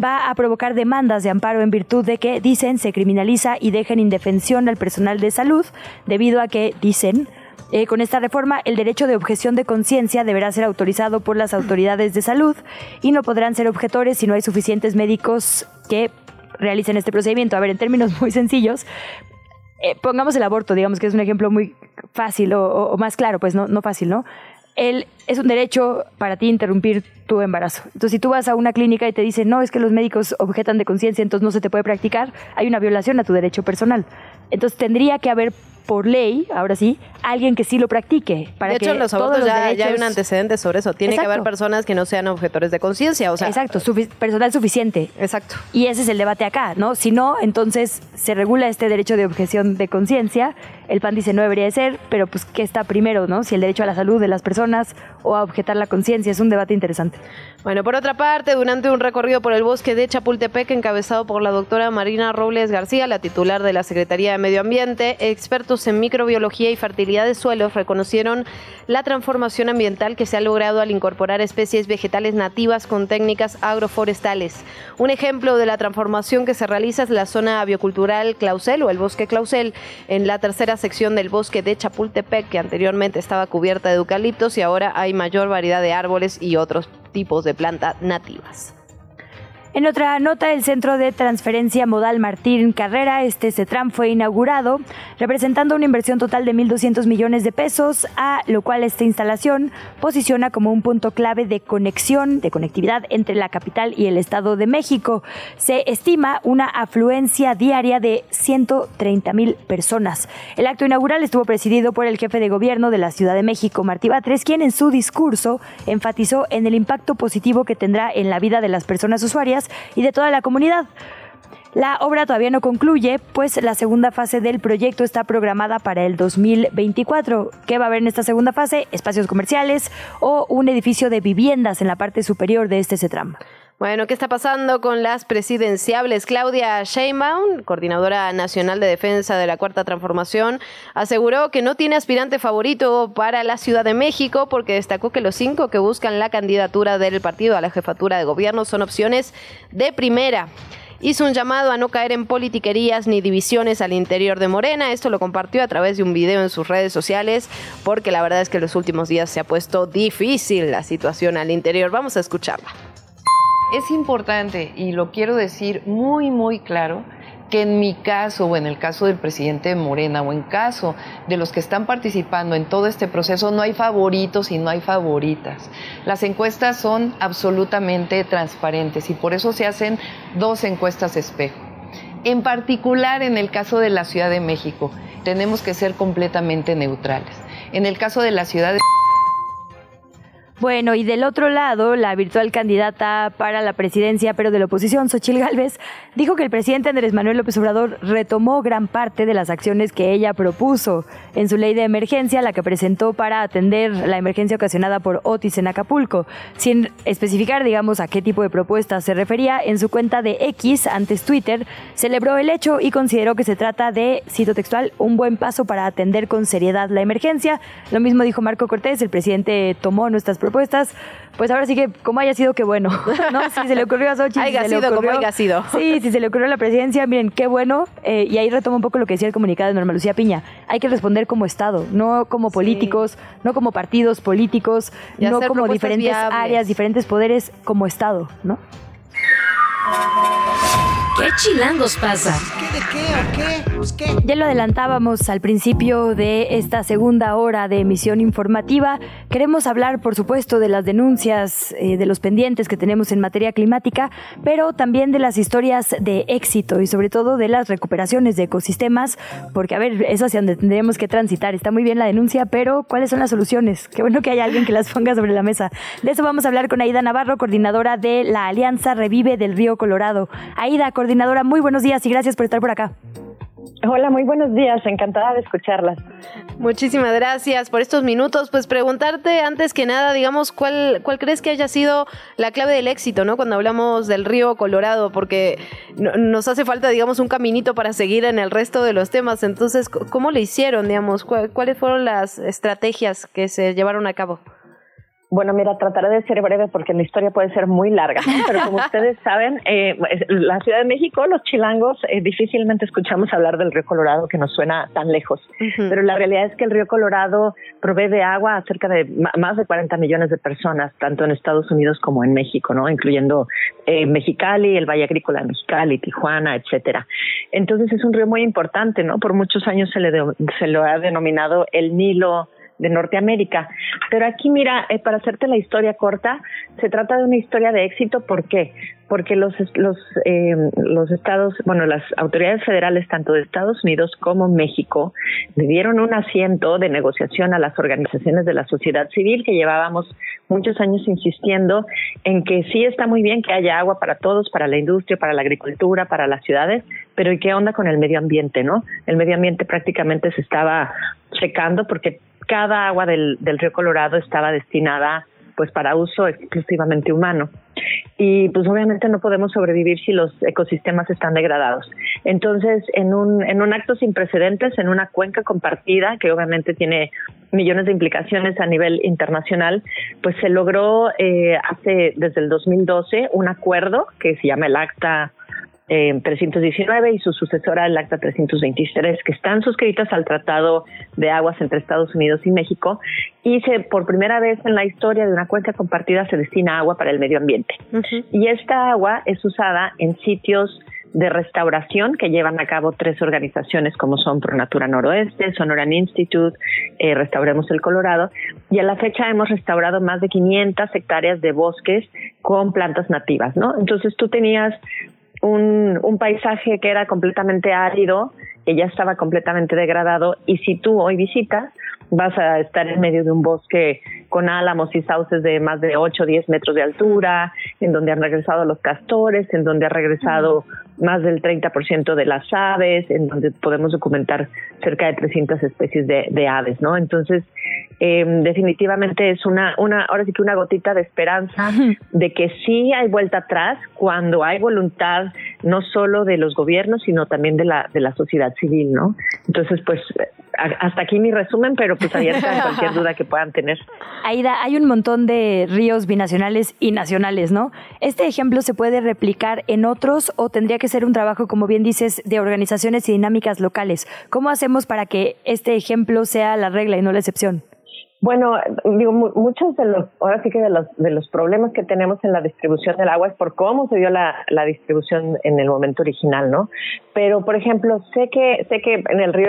va a provocar demandas de amparo en virtud de que, dicen, se criminaliza y deja en indefensión al personal de salud, debido a que, dicen, eh, con esta reforma, el derecho de objeción de conciencia deberá ser autorizado por las autoridades de salud y no podrán ser objetores si no hay suficientes médicos que realicen este procedimiento. A ver, en términos muy sencillos, eh, pongamos el aborto, digamos que es un ejemplo muy fácil o, más claro, pues no, no fácil, ¿no? El, es un derecho para ti interrumpir tu embarazo. Entonces, si tú vas a una clínica y te dicen, no, es que los médicos objetan de conciencia, entonces no se te puede practicar, hay una violación a tu derecho personal. Entonces, tendría que haber por ley, ahora sí, alguien que sí lo practique. Para de hecho, que los abortos ya, hay un antecedente sobre eso. Tiene que haber personas que no sean objetores de conciencia. O sea, Exacto, personal suficiente. Exacto. Y ese es el debate acá, ¿no? Si no, entonces se regula este derecho de objeción de conciencia. El PAN dice no debería de ser, pero pues ¿qué está primero, no? Si el derecho a la salud de las personas o a objetar la conciencia. Es un debate interesante. Bueno, por otra parte, durante un recorrido por el bosque de Chapultepec, encabezado por la doctora Marina Robles García, la titular de la Secretaría de Medio Ambiente, expertos en microbiología y fertilidad de suelos reconocieron la transformación ambiental que se ha logrado al incorporar especies vegetales nativas con técnicas agroforestales. Un ejemplo de la transformación que se realiza es la zona biocultural Clausel o el bosque Clausel en la tercera sección del bosque de Chapultepec que anteriormente estaba cubierta de eucaliptos y ahora hay mayor variedad de árboles y otros tipos de plantas nativas. En otra nota, el Centro de Transferencia Modal Martín Carrera, este CETRAM, fue inaugurado, representando una inversión total de 1.200 millones de pesos, a lo cual esta instalación posiciona como un punto clave de conexión, de conectividad entre la capital y el Estado de México. Se estima una afluencia diaria de 130 mil personas. El acto inaugural estuvo presidido por el jefe de gobierno de la Ciudad de México, Martí Batres, quien en su discurso enfatizó en el impacto positivo que tendrá en la vida de las personas usuarias y de toda la comunidad. La obra todavía no concluye, pues la segunda fase del proyecto está programada para el 2024. ¿Qué va a haber en esta segunda fase? Espacios comerciales o un edificio de viviendas en la parte superior de este CETRAM. Bueno, ¿qué está pasando con las presidenciables? Claudia Sheinbaum, coordinadora nacional de defensa de la Cuarta Transformación, aseguró que no tiene aspirante favorito para la Ciudad de México porque destacó que los cinco que buscan la candidatura del partido a la jefatura de gobierno son opciones de primera hizo un llamado a no caer en politiquerías ni divisiones al interior de Morena. Esto lo compartió a través de un video en sus redes sociales porque la verdad es que en los últimos días se ha puesto difícil la situación al interior. Vamos a escucharla. Es importante, y lo quiero decir muy, muy claro, que en mi caso o en el caso del presidente Morena o en caso de los que están participando en todo este proceso no hay favoritos y no hay favoritas. Las encuestas son absolutamente transparentes y por eso se hacen dos encuestas espejo. En particular en el caso de la Ciudad de México tenemos que ser completamente neutrales. En el caso de la Ciudad de bueno, y del otro lado, la virtual candidata para la presidencia, pero de la oposición, Xochil Gálvez, dijo que el presidente Andrés Manuel López Obrador retomó gran parte de las acciones que ella propuso en su ley de emergencia, la que presentó para atender la emergencia ocasionada por Otis en Acapulco. Sin especificar, digamos, a qué tipo de propuestas se refería, en su cuenta de X, antes Twitter, celebró el hecho y consideró que se trata de, cito textual, un buen paso para atender con seriedad la emergencia. Lo mismo dijo Marco Cortés, el presidente tomó nuestras propuestas propuestas, pues ahora sí que como haya sido, qué bueno. ¿no? Si se le ocurrió a Xochitl. Haya si sido como ocurrió- haya sido. Sí, si se le ocurrió a la presidencia, miren, qué bueno. Eh, y ahí retomo un poco lo que decía el comunicado de Norma Lucía Piña. Hay que responder como Estado, no como políticos, no como partidos políticos, Y no como diferentes viables. áreas, diferentes poderes, como Estado, ¿no? ¿Qué chilangos pasa? ¿Qué de qué o qué? Pues qué. Ya lo adelantábamos al principio de esta segunda hora de emisión informativa. Queremos hablar, por supuesto, de las denuncias, eh, de los pendientes que tenemos en materia climática, pero también de las historias de éxito y sobre todo de las recuperaciones de ecosistemas, porque, a ver, es hacia donde tendremos que transitar. Está muy bien la denuncia, pero ¿cuáles son las soluciones? Qué bueno que haya alguien que las ponga sobre la mesa. De eso vamos a hablar con Aida Navarro, coordinadora de la Alianza Revive del Río Colorado. Aida, coordinadora, muy buenos días y gracias por estar por acá. Hola, muy buenos días, encantada de escucharlas. Muchísimas gracias por estos minutos. Pues preguntarte antes que nada, digamos, ¿cuál, cuál crees que haya sido la clave del éxito, ¿no? Cuando hablamos del río Colorado, porque no- nos hace falta, digamos, un caminito para seguir en el resto de los temas. Entonces, ¿cómo le hicieron, digamos? ¿Cuál- ¿Cuáles fueron las estrategias que se llevaron a cabo? Bueno, mira, trataré de ser breve porque la historia puede ser muy larga, pero como ustedes saben, eh, es- la Ciudad de México, los chilangos, eh, difícilmente escuchamos hablar del río Colorado que nos suena tan lejos, pero la realidad es que el río Colorado provee de agua a cerca de más de 40 millones de personas, tanto en Estados Unidos como en México, ¿no? Incluyendo eh, Mexicali, el Valle Agrícola de Mexicali, Tijuana, etcétera. Entonces es un río muy importante, ¿no? Por muchos años se le de- se lo ha denominado el Nilo de Norteamérica. Pero aquí, mira, eh, para hacerte la historia corta, se trata de una historia de éxito. ¿Por qué? Porque los, los, eh, los estados, bueno, las autoridades federales, tanto de Estados Unidos como México, le dieron un asiento de negociación a las organizaciones de la sociedad civil que llevábamos muchos años insistiendo en que sí está muy bien que haya agua para todos, para la industria, para la agricultura, para las ciudades, pero ¿y qué onda con el medio ambiente, no? El medio ambiente prácticamente se estaba secando porque cada agua del, río Colorado estaba destinada pues para uso exclusivamente humano. Y pues obviamente no podemos sobrevivir si los ecosistemas están degradados. Entonces, en un, en un acto sin precedentes, en una cuenca compartida, que obviamente tiene millones de implicaciones a nivel internacional, pues se logró eh, hace desde el 2012 un acuerdo que se llama el Acta eh, 319 y su sucesora el Acta 323, que están suscritas al Tratado de Aguas entre Estados Unidos y México, y se, por primera vez en la historia de una cuenca compartida se destina agua para el medio ambiente. Y esta agua es usada en sitios de restauración que llevan a cabo tres organizaciones como son Pronatura Noroeste, Sonoran Institute, eh, Restauremos el Colorado, y a la fecha hemos restaurado más de 500 hectáreas de bosques con plantas nativas, ¿no? Entonces tú tenías un, un paisaje que era completamente árido, que ya estaba completamente degradado, y si tú hoy visitas, vas a estar en medio de un bosque con álamos y sauces de más de 8 o 10 metros de altura, en donde han regresado los castores, en donde ha regresado más del 30% de las aves, en donde podemos documentar cerca de 300 especies de, de aves, ¿no? Entonces, eh, definitivamente es una, una, ahora sí que una gotita de esperanza de que sí hay vuelta atrás cuando hay voluntad no solo de los gobiernos, sino también de la, de la sociedad civil, ¿no? Entonces, pues, a- hasta aquí mi resumen, pero pues abierta a cualquier duda que puedan tener. Aida, hay un montón de ríos binacionales y nacionales, ¿no? ¿Este ejemplo se puede replicar en otros o tendría que ser un trabajo, como bien dices, de organizaciones y dinámicas locales? ¿Cómo hacemos para que este ejemplo sea la regla y no la excepción? Bueno, digo, mu- muchos de los, ahora sí que de los, de los problemas que tenemos en la distribución del agua es por cómo se dio la, la distribución en el momento original, ¿no? Pero, por ejemplo, sé que, sé que en el río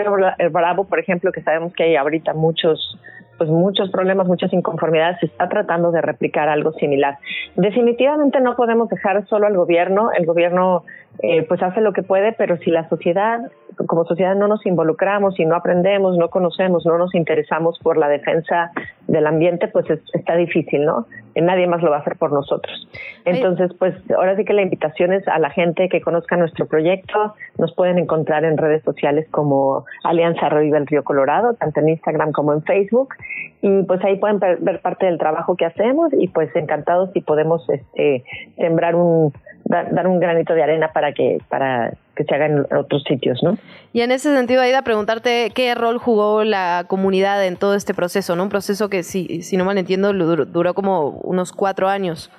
Bravo, por ejemplo, que sabemos que hay ahorita muchos, pues muchos problemas, muchas inconformidades, se está tratando de replicar algo similar. Definitivamente no podemos dejar solo al gobierno, el gobierno eh, pues hace lo que puede, pero si la sociedad, como sociedad no nos involucramos y no aprendemos, no conocemos, no nos interesamos por la defensa del ambiente, pues es- está difícil, ¿no? Nadie más lo va a hacer por nosotros. Entonces, pues ahora sí que la invitación es a la gente que conozca nuestro proyecto. Nos pueden encontrar en redes sociales como Alianza Reviva el Río Colorado, tanto en Instagram como en Facebook. Y pues ahí pueden ver, ver parte del trabajo que hacemos y pues encantados si podemos este, sembrar un dar, dar un granito de arena para que, para que se haga en otros sitios, ¿no? Y en ese sentido, Aida, preguntarte qué rol jugó la comunidad en todo este proceso, ¿no? Un proceso que, si, si no mal entiendo, duró, duró como unos cuatro años.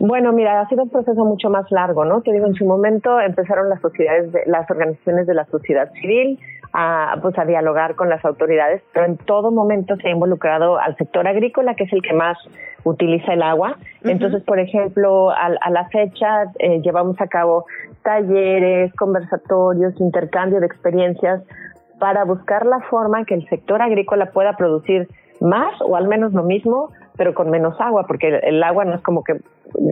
Bueno, mira, ha sido un proceso mucho más largo, ¿no? Te digo, en su momento empezaron las sociedades, de, las organizaciones de la sociedad civil a, pues, a dialogar con las autoridades, pero en todo momento se ha involucrado al sector agrícola, que es el que más utiliza el agua. Entonces, por ejemplo, a, a la fecha eh, llevamos a cabo talleres, conversatorios, intercambio de experiencias para buscar la forma en que el sector agrícola pueda producir más o al menos lo mismo, pero con menos agua, porque el, agua no es como que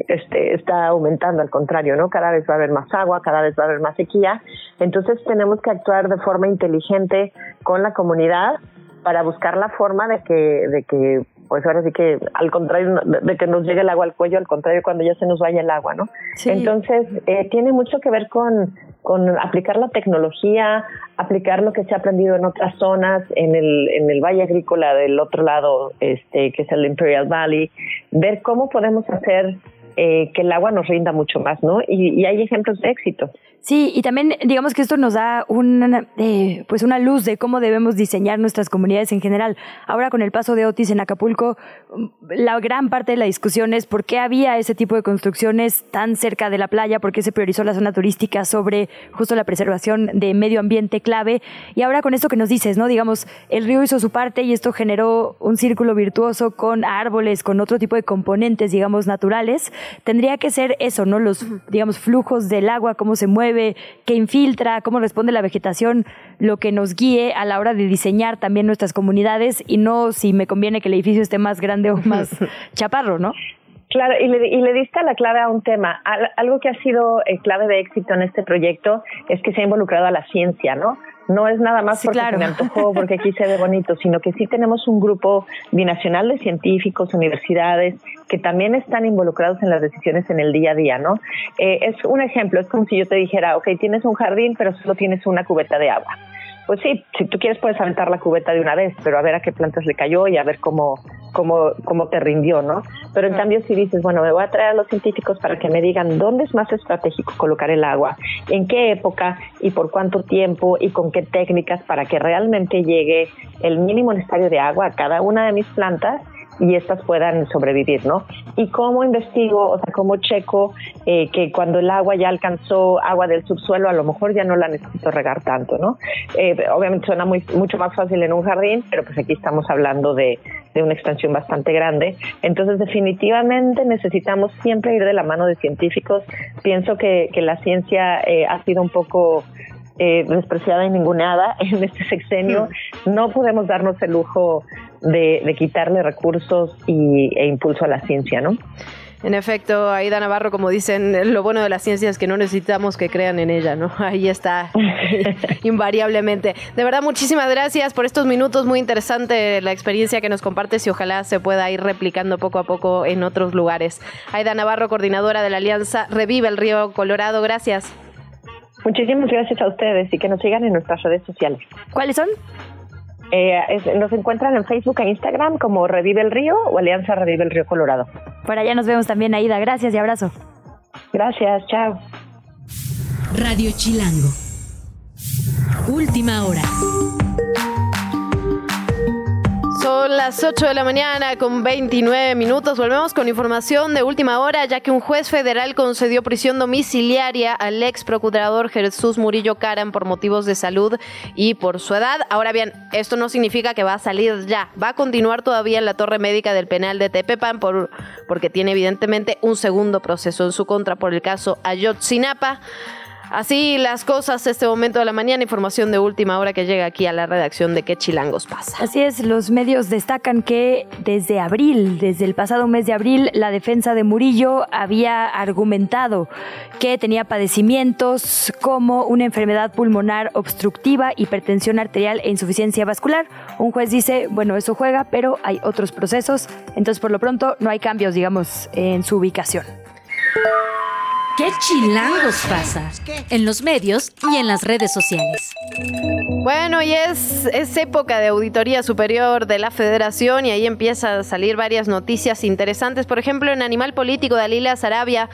este, está aumentando, al contrario, ¿no? Cada vez va a haber más agua, cada vez va a haber más sequía. Entonces tenemos que actuar de forma inteligente con la comunidad para buscar la forma de que, de que pues ahora sí que al contrario de que nos llegue el agua al cuello, al contrario cuando ya se nos vaya el agua, ¿no? Sí. Entonces, eh, tiene mucho que ver con, con aplicar la tecnología, aplicar lo que se ha aprendido en otras zonas, en el, en el Valle Agrícola del otro lado, este, que es el Imperial Valley, ver cómo podemos hacer eh, que el agua nos rinda mucho más, ¿no? Y, y hay ejemplos de éxito. Sí, y también digamos que esto nos da una, eh, pues una luz de cómo debemos diseñar nuestras comunidades en general. Ahora con el paso de Otis en Acapulco, la gran parte de la discusión es por qué había ese tipo de construcciones tan cerca de la playa, por qué se priorizó la zona turística sobre justo la preservación de medio ambiente clave. Y ahora con esto que nos dices, ¿no? Digamos, el río hizo su parte y esto generó un círculo virtuoso con árboles, con otro tipo de componentes, digamos, naturales. Tendría que ser eso, ¿no? Los, digamos, flujos del agua, cómo se mueve qué infiltra, cómo responde la vegetación, lo que nos guíe a la hora de diseñar también nuestras comunidades y no si me conviene que el edificio esté más grande o más chaparro, ¿no? Claro, y le, y le diste la clave a un tema. Al, algo que ha sido eh, clave de éxito en este proyecto es que se ha involucrado a la ciencia, ¿no? No es nada más Sí, porque claro. se me antojó, porque aquí se ve bonito, sino que sí tenemos un grupo binacional de científicos, universidades, que también están involucrados en las decisiones en el día a día, ¿no? Eh, es un ejemplo, es como si yo te dijera, ok, tienes un jardín, pero solo tienes una cubeta de agua. Pues sí, si tú quieres puedes aventar la cubeta de una vez, pero a ver a qué plantas le cayó y a ver cómo, cómo, cómo te rindió, ¿no? Pero en cambio si dices, bueno, me voy a traer a los científicos para que me digan dónde es más estratégico colocar el agua, en qué época y por cuánto tiempo y con qué técnicas para que realmente llegue el mínimo necesario de agua a cada una de mis plantas y estas puedan sobrevivir, ¿no? Y cómo investigo, o sea, cómo checo eh, que cuando el agua ya alcanzó agua del subsuelo, a lo mejor ya no la necesito regar tanto, ¿no? Eh, obviamente suena muy, mucho más fácil en un jardín, pero pues aquí estamos hablando de, de una extensión bastante grande. Entonces, definitivamente necesitamos siempre ir de la mano de científicos. Pienso que, que la ciencia eh, ha sido un poco eh, despreciada y ninguneada en este sexenio. No podemos darnos el lujo de, de quitarle recursos y, e impulso a la ciencia, ¿no? En efecto, Aida Navarro, como dicen, lo bueno de la ciencia es que no necesitamos que crean en ella, ¿no? Ahí está, invariablemente. De verdad, muchísimas gracias por estos minutos, muy interesante la experiencia que nos compartes y ojalá se pueda ir replicando poco a poco en otros lugares. Aida Navarro, coordinadora de la Alianza Revive el Río Colorado, gracias. Muchísimas gracias a ustedes y que nos sigan en nuestras redes sociales. ¿Cuáles son? Eh, es- nos encuentran en Facebook e Instagram como Revive el Río o Alianza Revive el Río Colorado. Por allá nos vemos también, Aida. Gracias y abrazo. Gracias, chao. Radio Chilango. Última hora. Son las 8 de la mañana con 29 minutos. Volvemos con información de última hora, ya que un juez federal concedió prisión domiciliaria al ex procurador Jesús Murillo Caran por motivos de salud y por su edad. Ahora bien, esto no significa que va a salir ya. Va a continuar todavía en la torre médica del penal de Tepepan por, porque tiene evidentemente un segundo proceso en su contra por el caso Ayotzinapa. Así las cosas este momento de la mañana, información de última hora que llega aquí a la redacción de ¿Qué Chilangos pasa? Así es, los medios destacan que desde abril, desde el pasado mes de abril, la defensa de Murillo había argumentado que tenía padecimientos como una enfermedad pulmonar obstructiva, hipertensión arterial e insuficiencia vascular. Un juez dice, bueno, eso juega, pero hay otros procesos, entonces por lo pronto no hay cambios, digamos, en su ubicación. ¿Qué chilangos pasa? En los medios y en las redes sociales. Bueno, y es, es época de auditoría superior de la federación y ahí empiezan a salir varias noticias interesantes. Por ejemplo, en Animal Político, Dalila Sarabia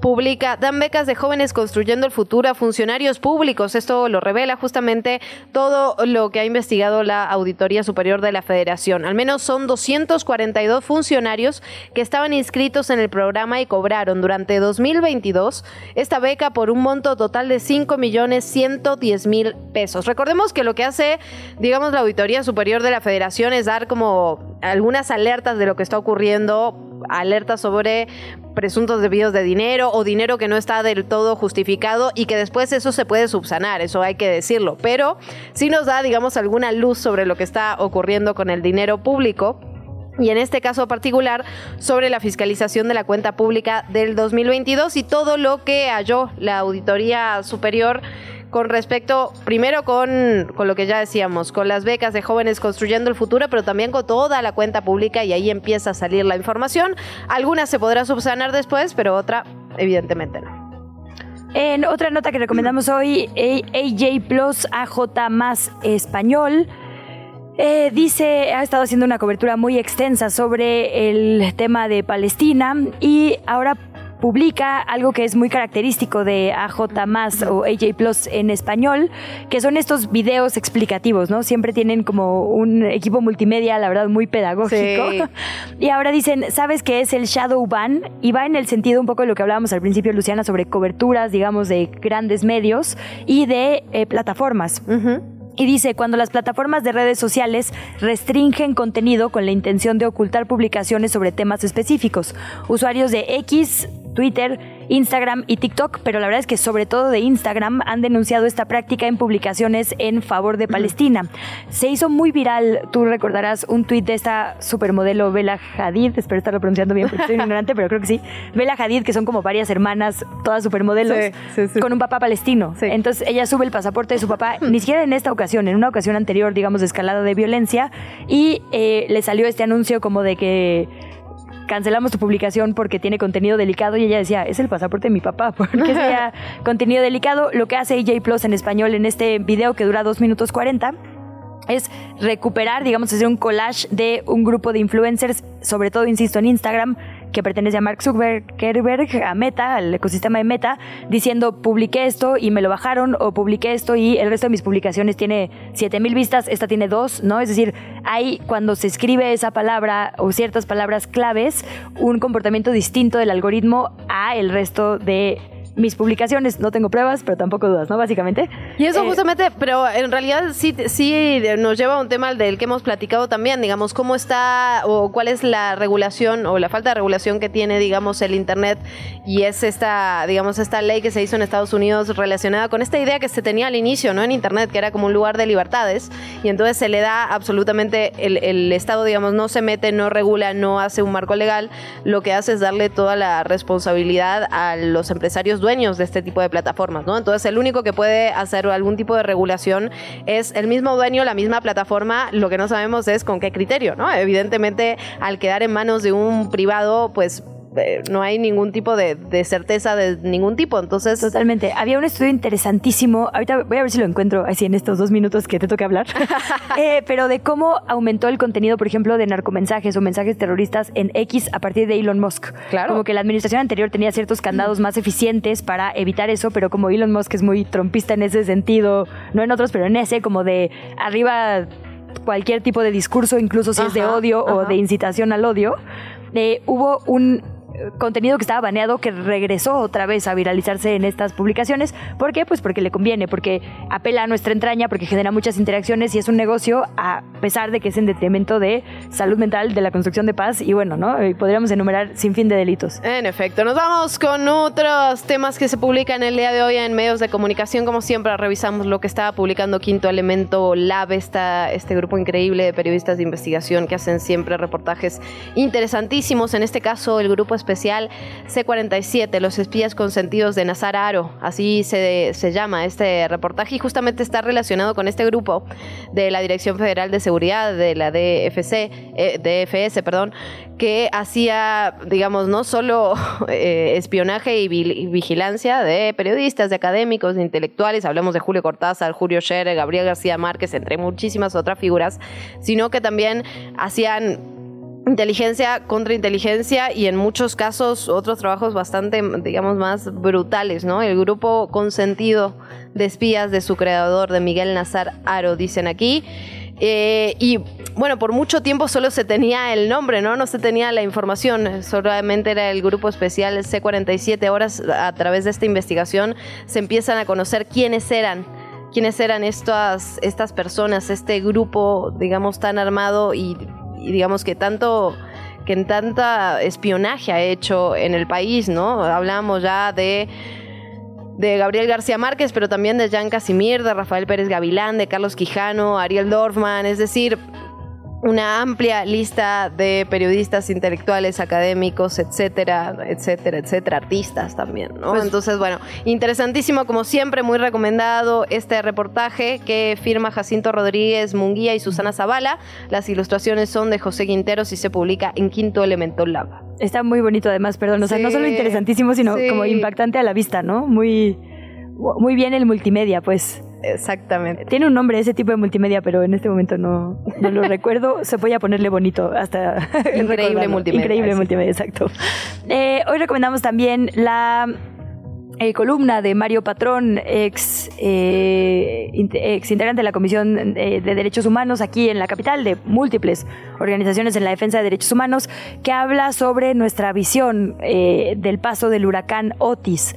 publica, dan becas de jóvenes construyendo el futuro a funcionarios públicos. Esto lo revela justamente todo lo que ha investigado la auditoría superior de la federación. Al menos son 242 funcionarios que estaban inscritos en el programa y cobraron durante 2022 esta beca por un monto total de 5 millones 110 mil pesos. Recordemos que lo que hace, digamos, la Auditoría Superior de la Federación es dar como algunas alertas de lo que está ocurriendo, alertas sobre presuntos desvíos de dinero o dinero que no está del todo justificado y que después eso se puede subsanar, eso hay que decirlo, pero sí nos da, digamos, alguna luz sobre lo que está ocurriendo con el dinero público y en este caso particular sobre la fiscalización de la cuenta pública del 2022 y todo lo que halló la Auditoría Superior con respecto, primero con, con, lo que ya decíamos, con las becas de jóvenes construyendo el futuro, pero también con toda la cuenta pública y ahí empieza a salir la información. Algunas se podrá subsanar después, pero otra evidentemente no. En otra nota que recomendamos hoy, AJ Plus AJ más español. Eh, dice, ha estado haciendo una cobertura muy extensa sobre el tema de Palestina y ahora publica algo que es muy característico de AJ más o AJ Plus en español, que son estos videos explicativos, ¿no? Siempre tienen como un equipo multimedia, la verdad, muy pedagógico. Y ahora dicen, ¿sabes qué es el Shadow Ban? Y va en el sentido un poco de lo que hablábamos al principio, Luciana, sobre coberturas, digamos, de grandes medios y de eh, plataformas. Y dice, cuando las plataformas de redes sociales restringen contenido con la intención de ocultar publicaciones sobre temas específicos, usuarios de X, Twitter, Instagram y TikTok, pero la verdad es que sobre todo de Instagram han denunciado esta práctica en publicaciones en favor de Palestina. Se hizo muy viral, tú recordarás un tuit de esta supermodelo Bella Hadid, espero estarlo pronunciando bien porque soy ignorante, pero creo que sí. Bella Hadid, que son como varias hermanas, todas supermodelos, con un papá palestino. Entonces ella sube el pasaporte de su papá, ni siquiera en esta ocasión, en una ocasión anterior, digamos, de escalada de violencia, y eh, le salió este anuncio como de que cancelamos tu publicación porque tiene contenido delicado y ella decía, es el pasaporte de mi papá, porque sea contenido delicado. Lo que hace EJ Plus en español en este video que dura 2 minutos 40 es recuperar, digamos, hacer un collage de un grupo de influencers, sobre todo, insisto, en Instagram, que pertenece a Mark Zuckerberg, a Meta, al ecosistema de Meta, diciendo publiqué esto y me lo bajaron, o publiqué esto y el resto de mis publicaciones tiene 7000 vistas, esta tiene dos, ¿no? Es decir, hay cuando se escribe esa palabra o ciertas palabras claves, un comportamiento distinto del algoritmo a el resto de mis publicaciones. No tengo pruebas, pero tampoco dudas, ¿no? Básicamente. Y eso eh, justamente, pero en realidad sí, sí nos lleva a un tema del que hemos platicado también, digamos, cómo está o cuál es la regulación o la falta de regulación que tiene, digamos, el Internet y es esta, digamos, esta ley que se hizo en Estados Unidos relacionada con esta idea que se tenía al inicio, ¿no? En Internet, que era como un lugar de libertades y entonces se le da absolutamente, el, el Estado, digamos, no se mete, no regula, no hace un marco legal, lo que hace es darle toda la responsabilidad a los empresarios dueños de este tipo de plataformas, ¿no? Entonces el único que puede hacer algún tipo de regulación es el mismo dueño, la misma plataforma, lo que no sabemos es con qué criterio, ¿no? Evidentemente al quedar en manos de un privado, pues eh, no hay ningún tipo de, certeza de ningún tipo. Entonces. Totalmente. Había un estudio interesantísimo. Ahorita voy a ver si lo encuentro así en estos dos minutos que te toca hablar. Eh, pero de cómo aumentó el contenido, por ejemplo, de narcomensajes o mensajes terroristas en X a partir de Elon Musk. Claro. Como que la administración anterior tenía ciertos candados más eficientes para evitar eso, pero como Elon Musk es muy trompista en ese sentido, no en otros, pero en ese, como de arriba cualquier tipo de discurso, incluso si es de odio o de incitación al odio, eh, hubo un contenido que estaba baneado que regresó otra vez a viralizarse en estas publicaciones. ¿Por qué? Pues porque le conviene, porque apela a nuestra entraña, porque genera muchas interacciones y es un negocio a pesar de que es en detrimento de salud mental, de la construcción de paz y bueno, ¿no? Podríamos enumerar sin fin de delitos. En efecto, nos vamos con otros temas que se publican el día de hoy en medios de comunicación. Como siempre, revisamos lo que estaba publicando Quinto Elemento Lab, esta, este grupo increíble de periodistas de investigación que hacen siempre reportajes interesantísimos. En este caso, el grupo especial especial C-47, los espías consentidos de Nazar Aro, así se, se llama este reportaje y justamente está relacionado con este grupo de la Dirección Federal de Seguridad, de la DFC, eh, DFS, perdón, que hacía, digamos, no solo eh, espionaje y vigilancia de periodistas, de académicos, de intelectuales, hablamos de Julio Cortázar, Julio Scherer, Gabriel García Márquez, entre muchísimas otras figuras, sino que también hacían inteligencia contra inteligencia y en muchos casos otros trabajos bastante, digamos, más brutales, ¿no? El grupo consentido de espías de su creador, de Miguel Nazar Aro, dicen aquí. Eh, y bueno, por mucho tiempo solo se tenía el nombre, ¿no? No se tenía la información, solamente era el grupo especial C47. Ahora, a través de esta investigación, se empiezan a conocer quiénes eran quiénes eran estas, estas personas, este grupo, digamos, tan armado y, digamos que tanto que en tanta espionaje ha hecho en el país, ¿no? Hablamos ya de de Gabriel García Márquez, pero también de Jan Casimir, de Rafael Pérez Gavilán, de Carlos Quijano, Ariel Dorfman, es decir, una amplia lista de periodistas intelectuales, académicos, etcétera, etcétera, etcétera, artistas también, ¿no? Pues Entonces, bueno, interesantísimo, como siempre, muy recomendado este reportaje que firma Jacinto Rodríguez Munguía y Susana Zavala. Las ilustraciones son de José Quinteros y se publica en Quinto Elemento Lab. Está muy bonito además, perdón, o sea, no solo interesantísimo, sino como impactante a la vista, ¿no? Muy, muy bien el multimedia, pues. Exactamente. Tiene un nombre ese tipo de multimedia, pero en este momento no, no lo recuerdo. Se voy a ponerle bonito hasta... Increíble multimedia. Increíble multimedia, exacto. Eh, hoy recomendamos también la eh, columna de Mario Patrón, ex, eh, ex integrante de la Comisión de Derechos Humanos aquí en la capital, de múltiples organizaciones en la defensa de derechos humanos, que habla sobre nuestra visión del paso del huracán Otis.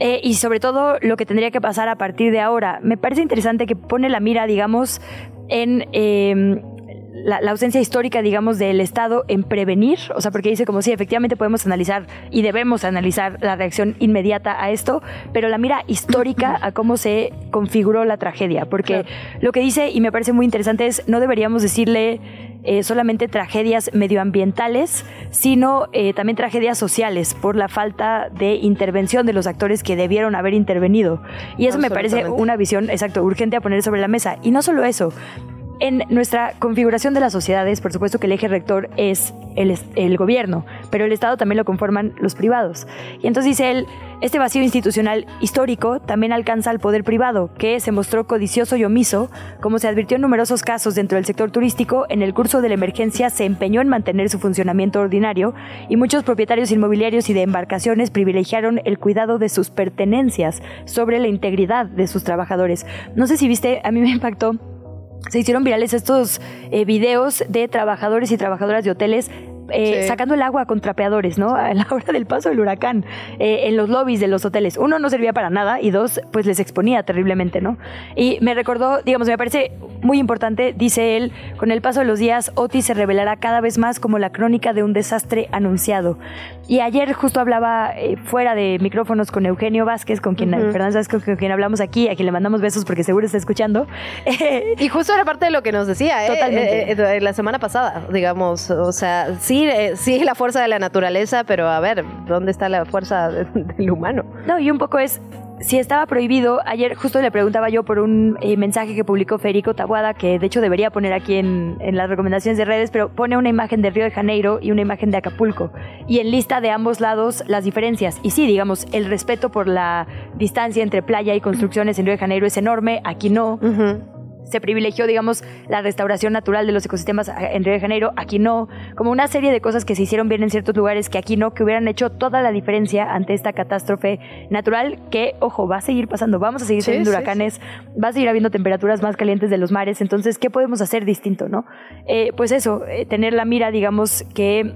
Eh, y sobre todo lo que tendría que pasar a partir de ahora. Me parece interesante que pone la mira, digamos, en em, la, ausencia histórica, digamos, del Estado en prevenir, o sea, porque dice como si efectivamente podemos analizar y debemos analizar la reacción inmediata a esto, pero la mira histórica a cómo se configuró la tragedia, porque lo que dice, y me parece muy interesante, es no deberíamos decirle eh, solamente tragedias medioambientales, sino eh, también tragedias sociales por la falta de intervención de los actores que debieron haber intervenido. Y eso me parece una visión, exacto, urgente a poner sobre la mesa. Y no solo eso, en nuestra configuración de las sociedades, por supuesto que el eje rector es el, gobierno, pero el Estado también lo conforman los privados. Y entonces dice él, este vacío institucional histórico también alcanza al poder privado, que se mostró codicioso y omiso, como se advirtió en numerosos casos dentro del sector turístico, en el curso de la emergencia se empeñó en mantener su funcionamiento ordinario y muchos propietarios inmobiliarios y de embarcaciones privilegiaron el cuidado de sus pertenencias sobre la integridad de sus trabajadores. No sé si viste, a mí me impactó se hicieron virales estos eh, videos de trabajadores y trabajadoras de hoteles eh, sacando el agua con trapeadores, ¿no? A la hora del paso del huracán, eh, en los lobbies de los hoteles. Uno, no servía para nada y dos, pues les exponía terriblemente, ¿no? Y me recordó, digamos, me parece muy importante, dice él, con el paso de los días, Otis se revelará cada vez más como la crónica de un desastre anunciado. Y ayer justo hablaba eh, fuera de micrófonos con Eugenio Vázquez, con quien, con quien hablamos aquí, a quien le mandamos besos porque seguro está escuchando. y justo era parte de lo que nos decía, Totalmente. la semana pasada, digamos, o sea, sí eh, sí, la fuerza de la naturaleza, pero a ver, ¿dónde está la fuerza del humano? No, y un poco es, si estaba prohibido, ayer justo le preguntaba yo por un eh, mensaje que publicó Federico Tabuada, que de hecho debería poner aquí en, en, las recomendaciones de redes, pero pone una imagen de Río de Janeiro y una imagen de Acapulco. Y en lista de ambos lados las diferencias. Y sí, digamos, el respeto por la distancia entre playa y construcciones en Río de Janeiro es enorme, aquí no se privilegió, digamos, la restauración natural de los ecosistemas en Río de Janeiro, aquí no, como una serie de cosas que se hicieron bien en ciertos lugares que aquí no, que hubieran hecho toda la diferencia ante esta catástrofe natural que, ojo, va a seguir pasando, vamos a seguir teniendo huracanes, va a seguir habiendo temperaturas más calientes de los mares, entonces, ¿qué podemos hacer distinto, no? Eh, pues eso, eh, tener la mira, digamos, que...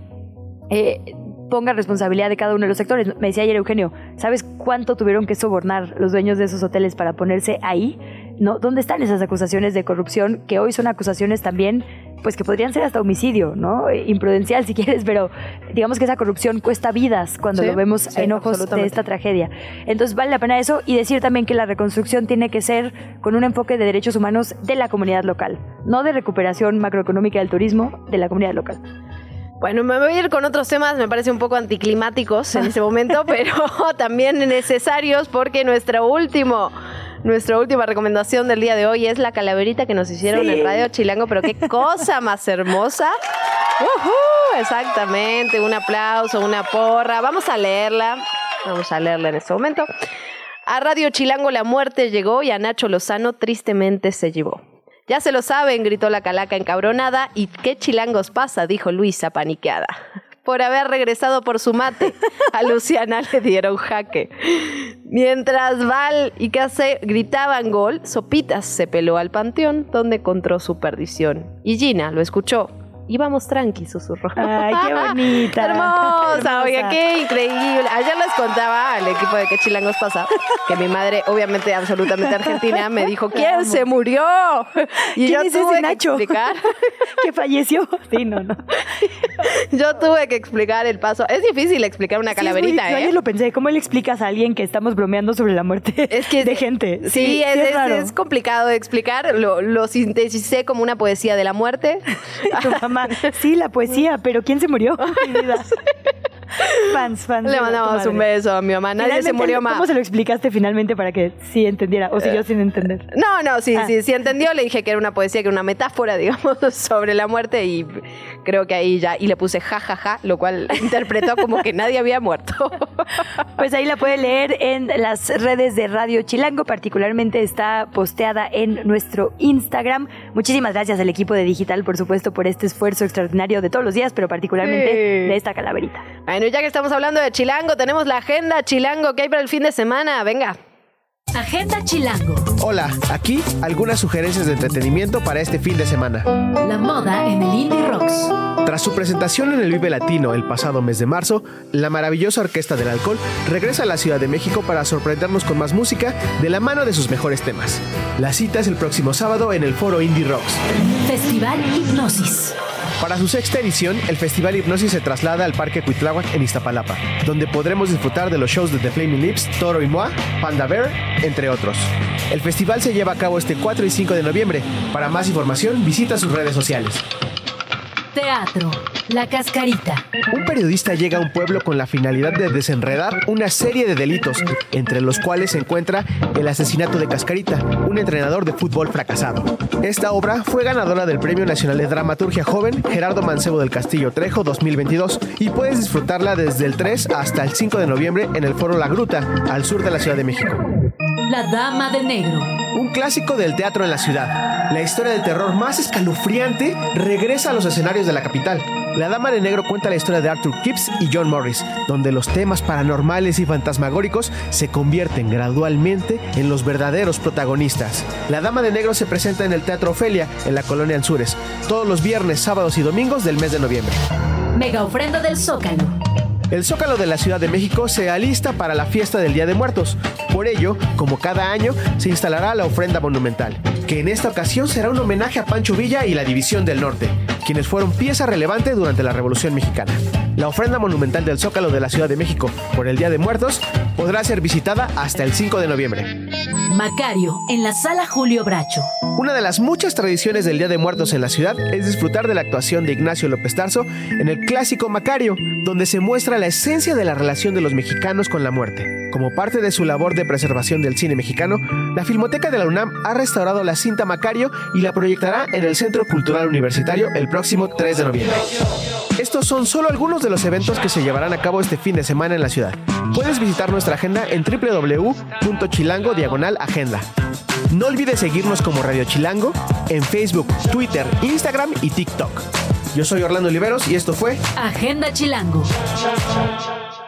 Eh, ponga responsabilidad de cada uno de los sectores. Me decía ayer Eugenio, ¿sabes cuánto tuvieron que sobornar los dueños de esos hoteles para ponerse ahí? ¿no? ¿Dónde están esas acusaciones de corrupción que hoy son acusaciones también, pues que podrían ser hasta homicidio, ¿no? Imprudencial si quieres, pero digamos que esa corrupción cuesta vidas cuando lo vemos en ojos de esta tragedia. Entonces vale la pena eso y decir también que la reconstrucción tiene que ser con un enfoque de derechos humanos de la comunidad local, no de recuperación macroeconómica del turismo de la comunidad local. Bueno, me voy a ir con otros temas, me parece un poco anticlimáticos en ese momento, pero también necesarios porque nuestro último nuestra última recomendación del día de hoy es la calaverita que nos hicieron en Radio Chilango, pero qué cosa más hermosa. Ujú, exactamente, un aplauso, una porra. Vamos a leerla. Vamos a leerla en este momento. A Radio Chilango la muerte llegó y a Nacho Lozano tristemente se llevó. Ya se lo saben, gritó la calaca encabronada. ¿Y qué chilangos pasa? dijo Luisa paniqueada. Por haber regresado por su mate, a Luciana le dieron jaque. Mientras Val y Case gritaban gol, Sopitas se peló al panteón, donde encontró su perdición. Y Gina lo escuchó. Íbamos tranqui, susurró. Ay, qué bonita. Hermosa, Hermosa. oiga, qué increíble. Ayer les contaba al equipo de qué chilangos pasa que mi madre, obviamente absolutamente argentina, me dijo, ¿quién se murió? Y ¿Quién yo es ese tuve que Nacho? explicar. que falleció. Sí, no, no. Yo tuve que explicar el paso. Es difícil explicar una Sí, es muy- calaverita, yo ¿eh? ayer lo pensé. ¿Cómo le explicas a alguien que estamos bromeando sobre la muerte de gente? Sí, es, es- es complicado de explicar. Lo, lo sinteticé como una poesía de la muerte. Tu mamá, sí, la poesía, pero ¿quién se murió? Fans, fans. Le mandamos un beso a mi mamá. Nadie se murió más. ¿Cómo se lo explicaste finalmente para que sí entendiera? O siguió sin entender. No, no, sí, Ah. sí, sí entendió. Le dije que era una poesía, que era una metáfora, digamos, sobre la muerte y creo que ahí ya, y le puse ja, ja, ja, lo cual interpretó como que nadie había muerto. Pues ahí la puede leer en las redes de Radio Chilango, particularmente está posteada en nuestro Instagram. Muchísimas gracias al equipo de Digital, por supuesto, por este esfuerzo extraordinario de todos los días, pero particularmente Sí. de esta calaverita. Bueno, ya que estamos hablando de Chilango, tenemos la agenda Chilango que hay para el fin de semana. Venga. Agenda Chilango. Hola, aquí algunas sugerencias de entretenimiento para este fin de semana. La moda en el Indie Rocks. Tras su presentación en el Vive Latino el pasado mes de marzo, la maravillosa Orquesta del Alcohol regresa a la Ciudad de México para sorprendernos con más música de la mano de sus mejores temas. La cita es el próximo sábado en el Foro Indie Rocks. Festival Hipnosis. Para su sexta edición, el Festival Hipnosis se traslada al Parque Cuitláhuac en Iztapalapa, donde podremos disfrutar de los shows de The Flaming Lips, Toro y Moa, Panda Bear, entre otros. El festival se lleva a cabo este 4 y 5 de noviembre. Para más información, visita sus redes sociales. Teatro. La Cascarita. Un periodista llega a un pueblo con la finalidad de desenredar una serie de delitos, entre los cuales se encuentra el asesinato de Cascarita, un entrenador de fútbol fracasado. Esta obra fue ganadora del Premio Nacional de Dramaturgia Joven Gerardo Mancebo del Castillo Trejo 2022 y puedes disfrutarla desde el 3 hasta el 5 de noviembre en el Foro La Gruta, al sur de la Ciudad de México. La Dama de Negro. Un clásico del teatro en la ciudad. La historia del terror más escalofriante regresa a los escenarios de la capital. La Dama de Negro cuenta la historia de Arthur Kipps y John Morris, donde los temas paranormales y fantasmagóricos se convierten gradualmente en los verdaderos protagonistas. La Dama de Negro se presenta en el Teatro Ofelia, en la colonia Anzures, todos los viernes, sábados y domingos del mes de noviembre. Mega ofrenda del Zócalo. El Zócalo de la Ciudad de México se alista para la fiesta del Día de Muertos. Por ello, como cada año, se instalará la ofrenda monumental, que en esta ocasión será un homenaje a Pancho Villa y la División del Norte, quienes fueron pieza relevante durante la Revolución Mexicana. La ofrenda monumental del Zócalo de la Ciudad de México por el Día de Muertos podrá ser visitada hasta el 5 de noviembre. Macario. En la sala Julio Bracho. Una de las muchas tradiciones del Día de Muertos en la ciudad es disfrutar de la actuación de Ignacio López Tarso en el clásico Macario, donde se muestra la esencia de la relación de los mexicanos con la muerte. Como parte de su labor de preservación del cine mexicano, la Filmoteca de la UNAM ha restaurado la cinta Macario y la proyectará en el Centro Cultural Universitario el próximo 3 de noviembre. Estos son solo algunos de los eventos que se llevarán a cabo este fin de semana en la ciudad. Puedes visitar nuestra agenda en www.chilango diagonal agenda. No olvides seguirnos como Radio Chilango en Facebook, Twitter, Instagram y TikTok. Yo soy Orlando Oliveros y esto fue Agenda Chilango.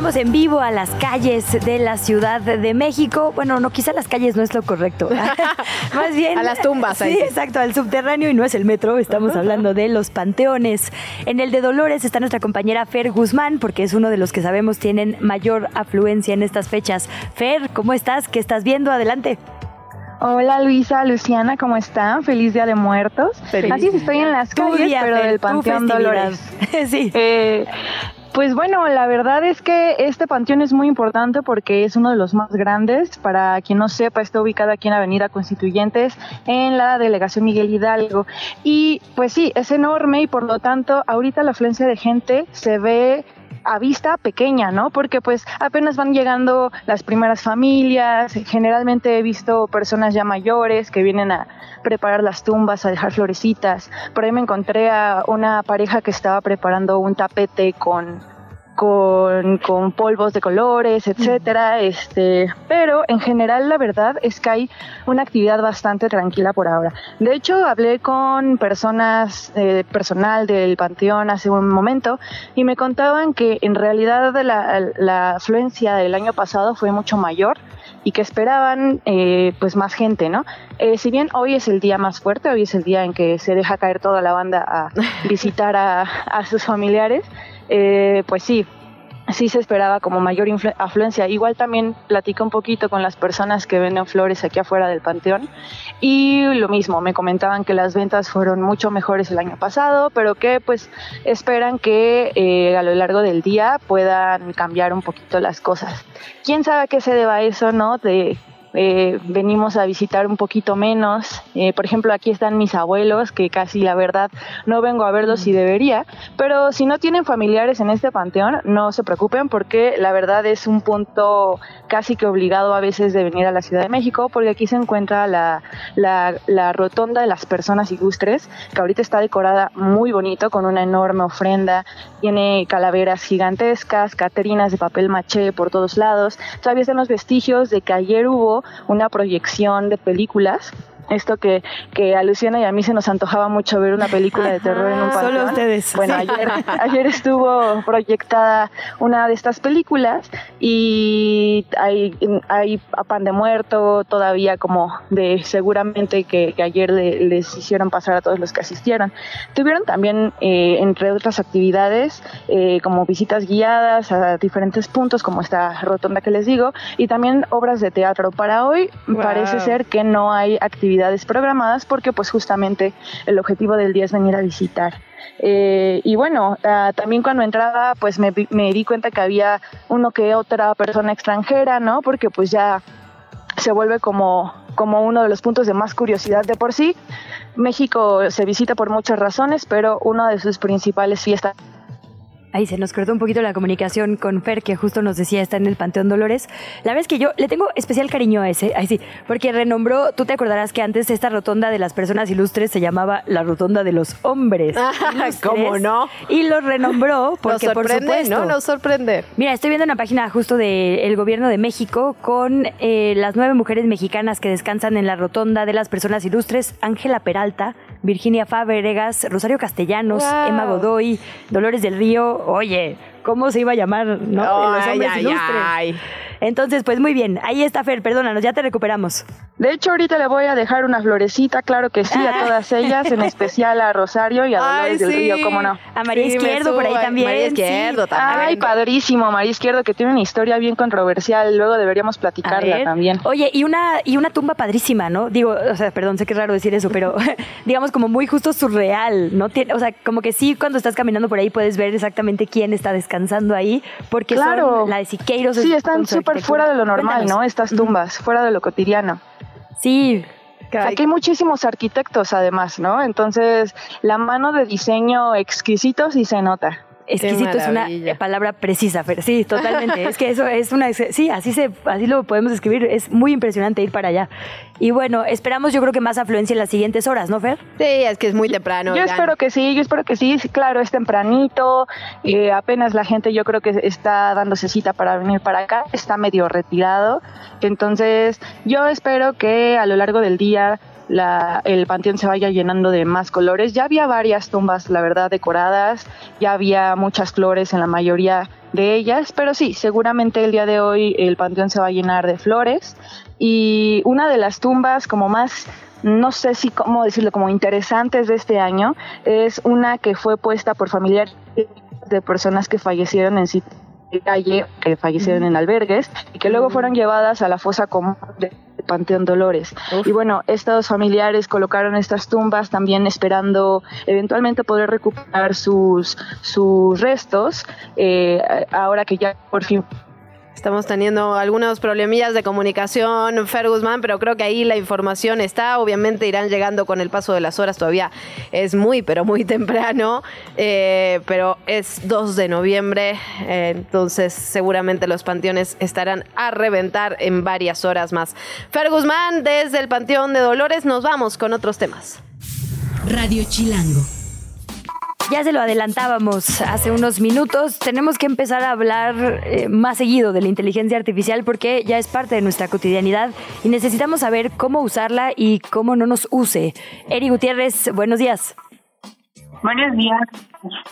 Vamos en vivo a las calles de la Ciudad de México. Bueno, no, quizá las calles no es lo correcto. Más bien. A las tumbas, ahí Sí, sí. exacto, al subterráneo y no es el metro. Estamos hablando de los panteones. En el de Dolores está nuestra compañera Fer Guzmán, porque es uno de los que sabemos tienen mayor afluencia en estas fechas. Fer, ¿cómo estás? ¿Qué estás viendo? Adelante. Hola Luisa, Luciana, ¿cómo están? Feliz Día de Muertos. Feliz Así es, estoy en las calles, día, pero del Panteón. Dolores. sí. Eh, pues bueno, la verdad es que este panteón es muy importante porque es uno de los más grandes. Para quien no sepa, está ubicado aquí en Avenida Constituyentes, en la delegación Miguel Hidalgo. Y pues sí, es enorme y por lo tanto, ahorita la afluencia de gente se ve a vista pequeña, ¿no? Porque pues apenas van llegando las primeras familias, generalmente he visto personas ya mayores que vienen a preparar las tumbas, a dejar florecitas. Por ahí me encontré a una pareja que estaba preparando un tapete con con, con polvos de colores, etcétera, este, pero en general la verdad es que hay una actividad bastante tranquila por ahora. De hecho, hablé con personas, eh, personal del panteón hace un momento y me contaban que en realidad la, la afluencia del año pasado fue mucho mayor y que esperaban eh, pues más gente, ¿no? Eh, si bien hoy es el día más fuerte, hoy es el día en que se deja caer toda la banda a visitar a, a sus familiares, eh, pues sí, sí se esperaba como mayor afluencia. Igual también platico un poquito con las personas que venden flores aquí afuera del panteón y lo mismo, me comentaban que las ventas fueron mucho mejores el año pasado, pero que pues esperan que eh, a lo largo del día puedan cambiar un poquito las cosas. ¿Quién sabe a qué se deba eso, no? Eh, venimos a visitar un poquito menos. Eh, por ejemplo, aquí están mis abuelos, que casi la verdad no vengo a verlos si debería, pero si no tienen familiares en este panteón, no se preocupen porque la verdad es un punto casi que obligado a veces de venir a la Ciudad de México, porque aquí se encuentra la, la, la rotonda de las personas ilustres, que ahorita está decorada muy bonito con una enorme ofrenda, tiene calaveras gigantescas, caterinas de papel maché por todos lados, todavía están los vestigios de que ayer hubo una proyección de películas. Esto que, que a Luciana y a mí se nos antojaba mucho ver una película de terror en un Solo panteón. ustedes. Bueno, Sí. ayer, ayer estuvo proyectada una de estas películas y hay, hay a pan de muerto todavía como de seguramente que, que ayer le- les hicieron pasar a todos los que asistieron. Tuvieron también, eh, entre otras actividades, eh, como visitas guiadas a diferentes puntos, como esta rotonda que les digo, y también obras de teatro. Para hoy Wow. parece ser que no hay actividades programadas porque pues justamente el objetivo del día es venir a visitar. Eh, y bueno, ah, también cuando entraba, pues me, me di cuenta que había uno que otra persona extranjera, ¿no? Porque pues ya se vuelve como, como uno de los puntos de más curiosidad de por sí. México se visita por muchas razones, pero una de sus principales fiestas Ahí se nos cortó un poquito la comunicación con Fer, que justo nos decía está en el Panteón Dolores. La verdad es que yo le tengo especial cariño a ese, ahí sí, porque renombró, tú te acordarás que antes esta rotonda de las personas ilustres se llamaba la rotonda de los hombres. ilustres, ¿Cómo no? Y lo renombró porque, Nos por sorprende, supuesto. ¿no? Nos sorprende. Mira, estoy viendo una página justo del gobierno de México con eh, las nueve mujeres mexicanas que descansan en la rotonda de las personas ilustres: Ángela Peralta, Virginia Fábregas, Rosario Castellanos, Wow. Emma Godoy, Dolores del Río. Oye, ¿cómo se iba a llamar, no? Los hombres ay, ilustres. ay. Entonces, pues muy bien. Ahí está Fer, perdónanos, ya te recuperamos. De hecho, ahorita le voy a dejar una florecita, claro que sí, a todas ellas, en especial a Rosario y a Dolores Ay, del sí. Río, cómo no. A María Sí, Izquierdo por ahí también. María sí. Izquierdo también. Ay, padrísimo, María Izquierdo, que tiene una historia bien controversial, luego deberíamos platicarla también. Oye, y una, y una tumba padrísima, ¿no? Digo, o sea, perdón, sé que es raro decir eso, pero digamos como muy justo surreal, ¿no? Tiene, o sea, como que sí, cuando estás caminando por ahí puedes ver exactamente quién está descansando ahí, porque Claro. son la de Siqueiros. Sí, es- están súper fuera de lo normal, Cuéntanos. ¿no? Estas tumbas, fuera de lo cotidiano. Sí. Aquí hay muchísimos arquitectos además, ¿no? Entonces, la mano de diseño exquisito sí se nota. Exquisito es una palabra precisa, Fer. Sí, totalmente. es que eso es una. ex- Sí, así, se, así lo podemos escribir. Es muy impresionante ir para allá. Y bueno, esperamos, yo creo que más afluencia en las siguientes horas, ¿no, Fer? Sí, es que es muy temprano. Yo espero que sí, yo espero que sí. Sí, Claro, es tempranito, eh, apenas la gente yo creo que está dándose cita para venir para acá, está medio retirado. Entonces, yo espero que a lo largo del día la- el panteón se vaya llenando de más colores. Ya había varias tumbas, la verdad, decoradas, ya había muchas flores en la mayoría de ellas, pero sí, seguramente el día de hoy el panteón se va a llenar de flores. Y una de las tumbas como más no sé si cómo decirlo, como interesantes de este año, es una que fue puesta por familiares de personas que fallecieron en calle, que fallecieron en albergues y que luego fueron llevadas a la fosa común de Panteón Dolores. Y bueno, estos familiares colocaron estas tumbas también esperando eventualmente poder recuperar sus, sus restos, eh, ahora que ya por fin Estamos teniendo algunos problemillas de comunicación, Fer Guzmán, pero creo que ahí la información está. Obviamente irán llegando con el paso de las horas. Todavía es muy, pero muy temprano. Eh, pero es 2 de noviembre. eh, entonces seguramente los panteones estarán a reventar en varias horas más. Fer Guzmán, desde el Panteón de Dolores, nos vamos con otros temas. Radio Chilango. Ya se lo adelantábamos hace unos minutos. Tenemos que empezar a hablar eh, más seguido de la inteligencia artificial porque ya es parte de nuestra cotidianidad y necesitamos saber cómo usarla y cómo no nos use. Eri Gutiérrez, buenos días. Buenos días.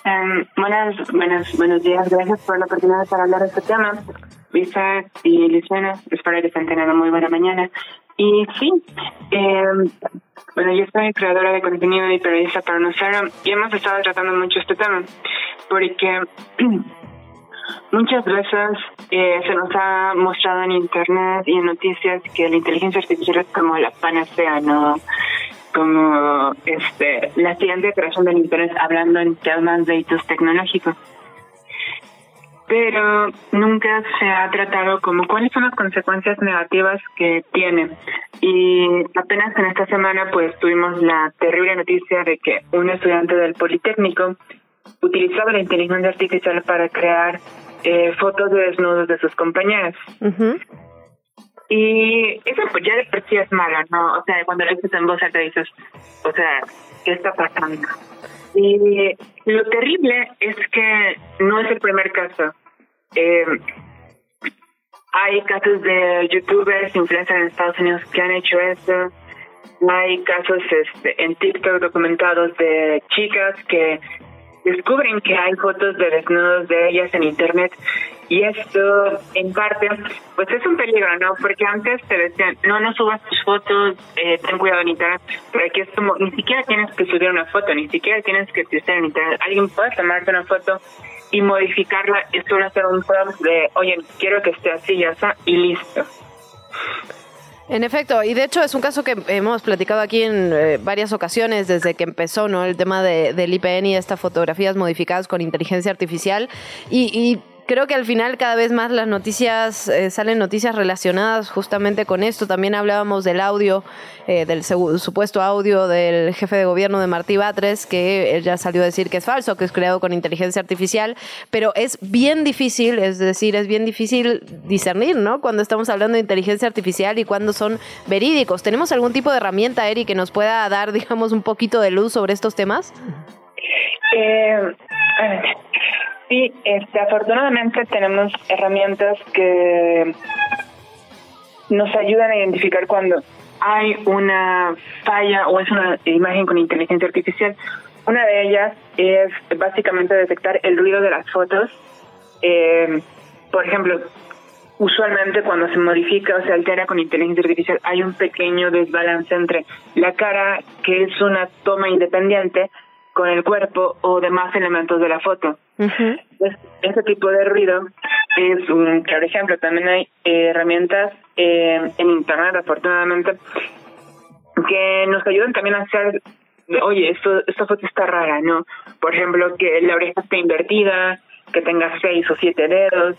Em, buenas, buenas, buenos días. Gracias por la oportunidad para hablar de este tema. Lisa y Luciana, espero que estén teniendo muy buena mañana. Y sí, em, bueno, yo soy creadora de contenido y periodista para Nocero y hemos estado tratando mucho este tema porque muchas veces eh, se nos ha mostrado en internet y en noticias que la inteligencia artificial es como la panacea, ¿no? Como este, la siguiente creación del internet hablando en temas de hitos tecnológicos pero nunca se ha tratado como cuáles son las consecuencias negativas que tiene. Y apenas en esta semana pues tuvimos la terrible noticia de que un estudiante del Politécnico utilizaba la inteligencia artificial para crear eh, fotos de desnudos de sus compañeros. Y eso pues ya de por sí es malo, ¿no? O sea, cuando lo dices en voz alta dices, o sea, ¿qué está pasando? Y lo terrible es que no es el primer caso. Eh, hay casos de youtubers, influencers en Estados Unidos que han hecho eso. Hay casos este, en TikTok documentados de chicas que descubren que hay fotos de desnudos de ellas en internet. Y esto en parte pues es un peligro no porque antes te decían no no subas tus fotos eh, ten cuidado en internet pero aquí es como ni siquiera tienes que subir una foto ni siquiera tienes que estar en internet. Alguien puede tomarte una foto y modificarla es solo hacer un prompt de oye quiero que esté así ya está y listo En efecto, y de hecho es un caso que hemos platicado aquí en eh, varias ocasiones desde que empezó ¿no? el tema de, del IPN y estas fotografías modificadas con inteligencia artificial. Y, y creo que al final cada vez más las noticias, eh, salen noticias relacionadas justamente con esto. También hablábamos del audio, eh, del supuesto audio del jefe de gobierno de Martí Batres, que él ya salió a decir que es falso, que es creado con inteligencia artificial, pero es bien difícil, es decir, es bien difícil discernir, ¿no? Cuando estamos hablando de inteligencia artificial y cuando son verídicos. ¿Tenemos algún tipo de herramienta, Eri, que nos pueda dar, digamos, un poquito de luz sobre estos temas? Eh, sí, este, afortunadamente tenemos herramientas que nos ayudan a identificar cuando hay una falla o es una imagen con inteligencia artificial. Una de ellas es básicamente detectar el ruido de las fotos. Eh, por ejemplo, usualmente cuando se modifica o se altera con inteligencia artificial hay un pequeño desbalance entre la cara, que es una toma independiente, con el cuerpo o demás elementos de la foto. Es- ese tipo de ruido es un claro ejemplo. También hay eh, herramientas eh, en Internet, afortunadamente, que nos ayudan también a hacer, oye, esto, esta foto está rara, ¿no? Por ejemplo, que la oreja esté invertida, que tenga seis o siete dedos.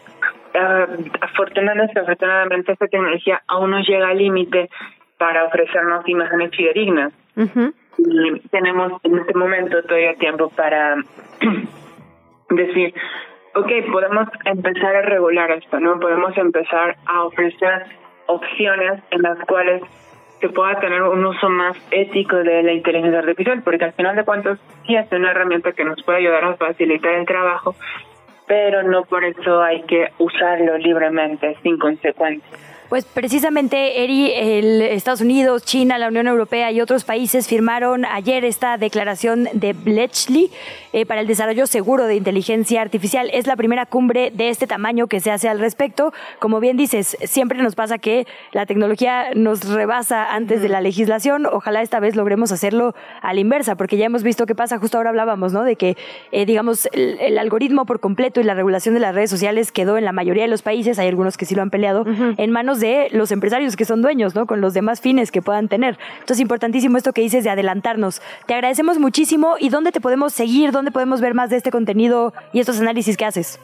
Ah, afortunadamente, afortunadamente, esta tecnología aún no llega al límite para ofrecernos imágenes fidedignas. Y tenemos en este momento todavía tiempo para decir, ok, podemos empezar a regular esto, ¿no? Podemos empezar a ofrecer opciones en las cuales se pueda tener un uso más ético de la inteligencia artificial, porque al final de cuentas sí es una herramienta que nos puede ayudar a facilitar el trabajo, pero no por eso hay que usarlo libremente, sin consecuencias. Pues precisamente, Eri, el Estados Unidos, China, la Unión Europea y otros países firmaron ayer esta declaración de Bletchley eh, para el desarrollo seguro de inteligencia artificial. Es la primera cumbre de este tamaño que se hace al respecto. Como bien dices, siempre nos pasa que la tecnología nos rebasa antes de la legislación. Ojalá esta vez logremos hacerlo a la inversa, porque ya hemos visto qué pasa. Justo ahora hablábamos, ¿no? De que, eh, digamos, el, el algoritmo por completo y la regulación de las redes sociales quedó en la mayoría de los países, hay algunos que sí lo han peleado, en manos de los empresarios que son dueños, ¿no? Con los demás fines que puedan tener. Entonces, importantísimo esto que dices de adelantarnos. Te agradecemos muchísimo y dónde te podemos seguir, dónde podemos ver más de este contenido y estos análisis que haces.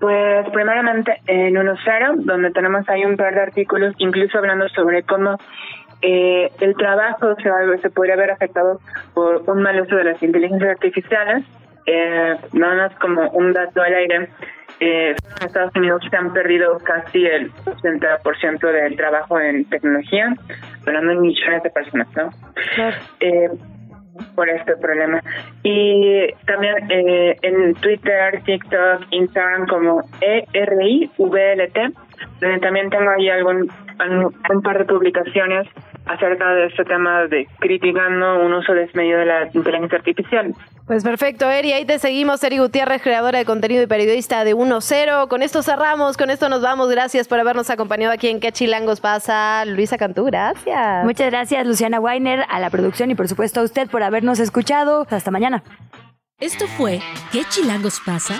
Pues primeramente en 1.0, donde tenemos ahí un par de artículos, incluso hablando sobre cómo eh, el trabajo se, se podría ver afectado por un mal uso de las inteligencias artificiales. Eh, nada más como un dato al aire, eh, en Estados Unidos se han perdido casi el 80% del trabajo en tecnología, hablando de millones de personas, ¿no? Eh, por este problema. Y también eh, en Twitter, TikTok, Instagram como ERIVLT, donde también tengo ahí algún, un par de publicaciones acerca de este tema de criticando un uso desmedido de la inteligencia artificial. Pues perfecto, Eri, ahí te seguimos, Eri Gutiérrez, creadora de contenido y periodista de 1-0. Con esto cerramos, con esto nos vamos. Gracias por habernos acompañado aquí en ¿Qué chilangos pasa? Luisa Cantú, gracias. Muchas gracias, Luciana Weiner, a la producción y por supuesto a usted por habernos escuchado. Hasta mañana. Esto fue ¿Qué chilangos pasa?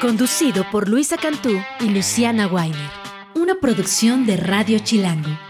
Conducido por Luisa Cantú y Luciana Weiner. Una producción de Radio Chilango.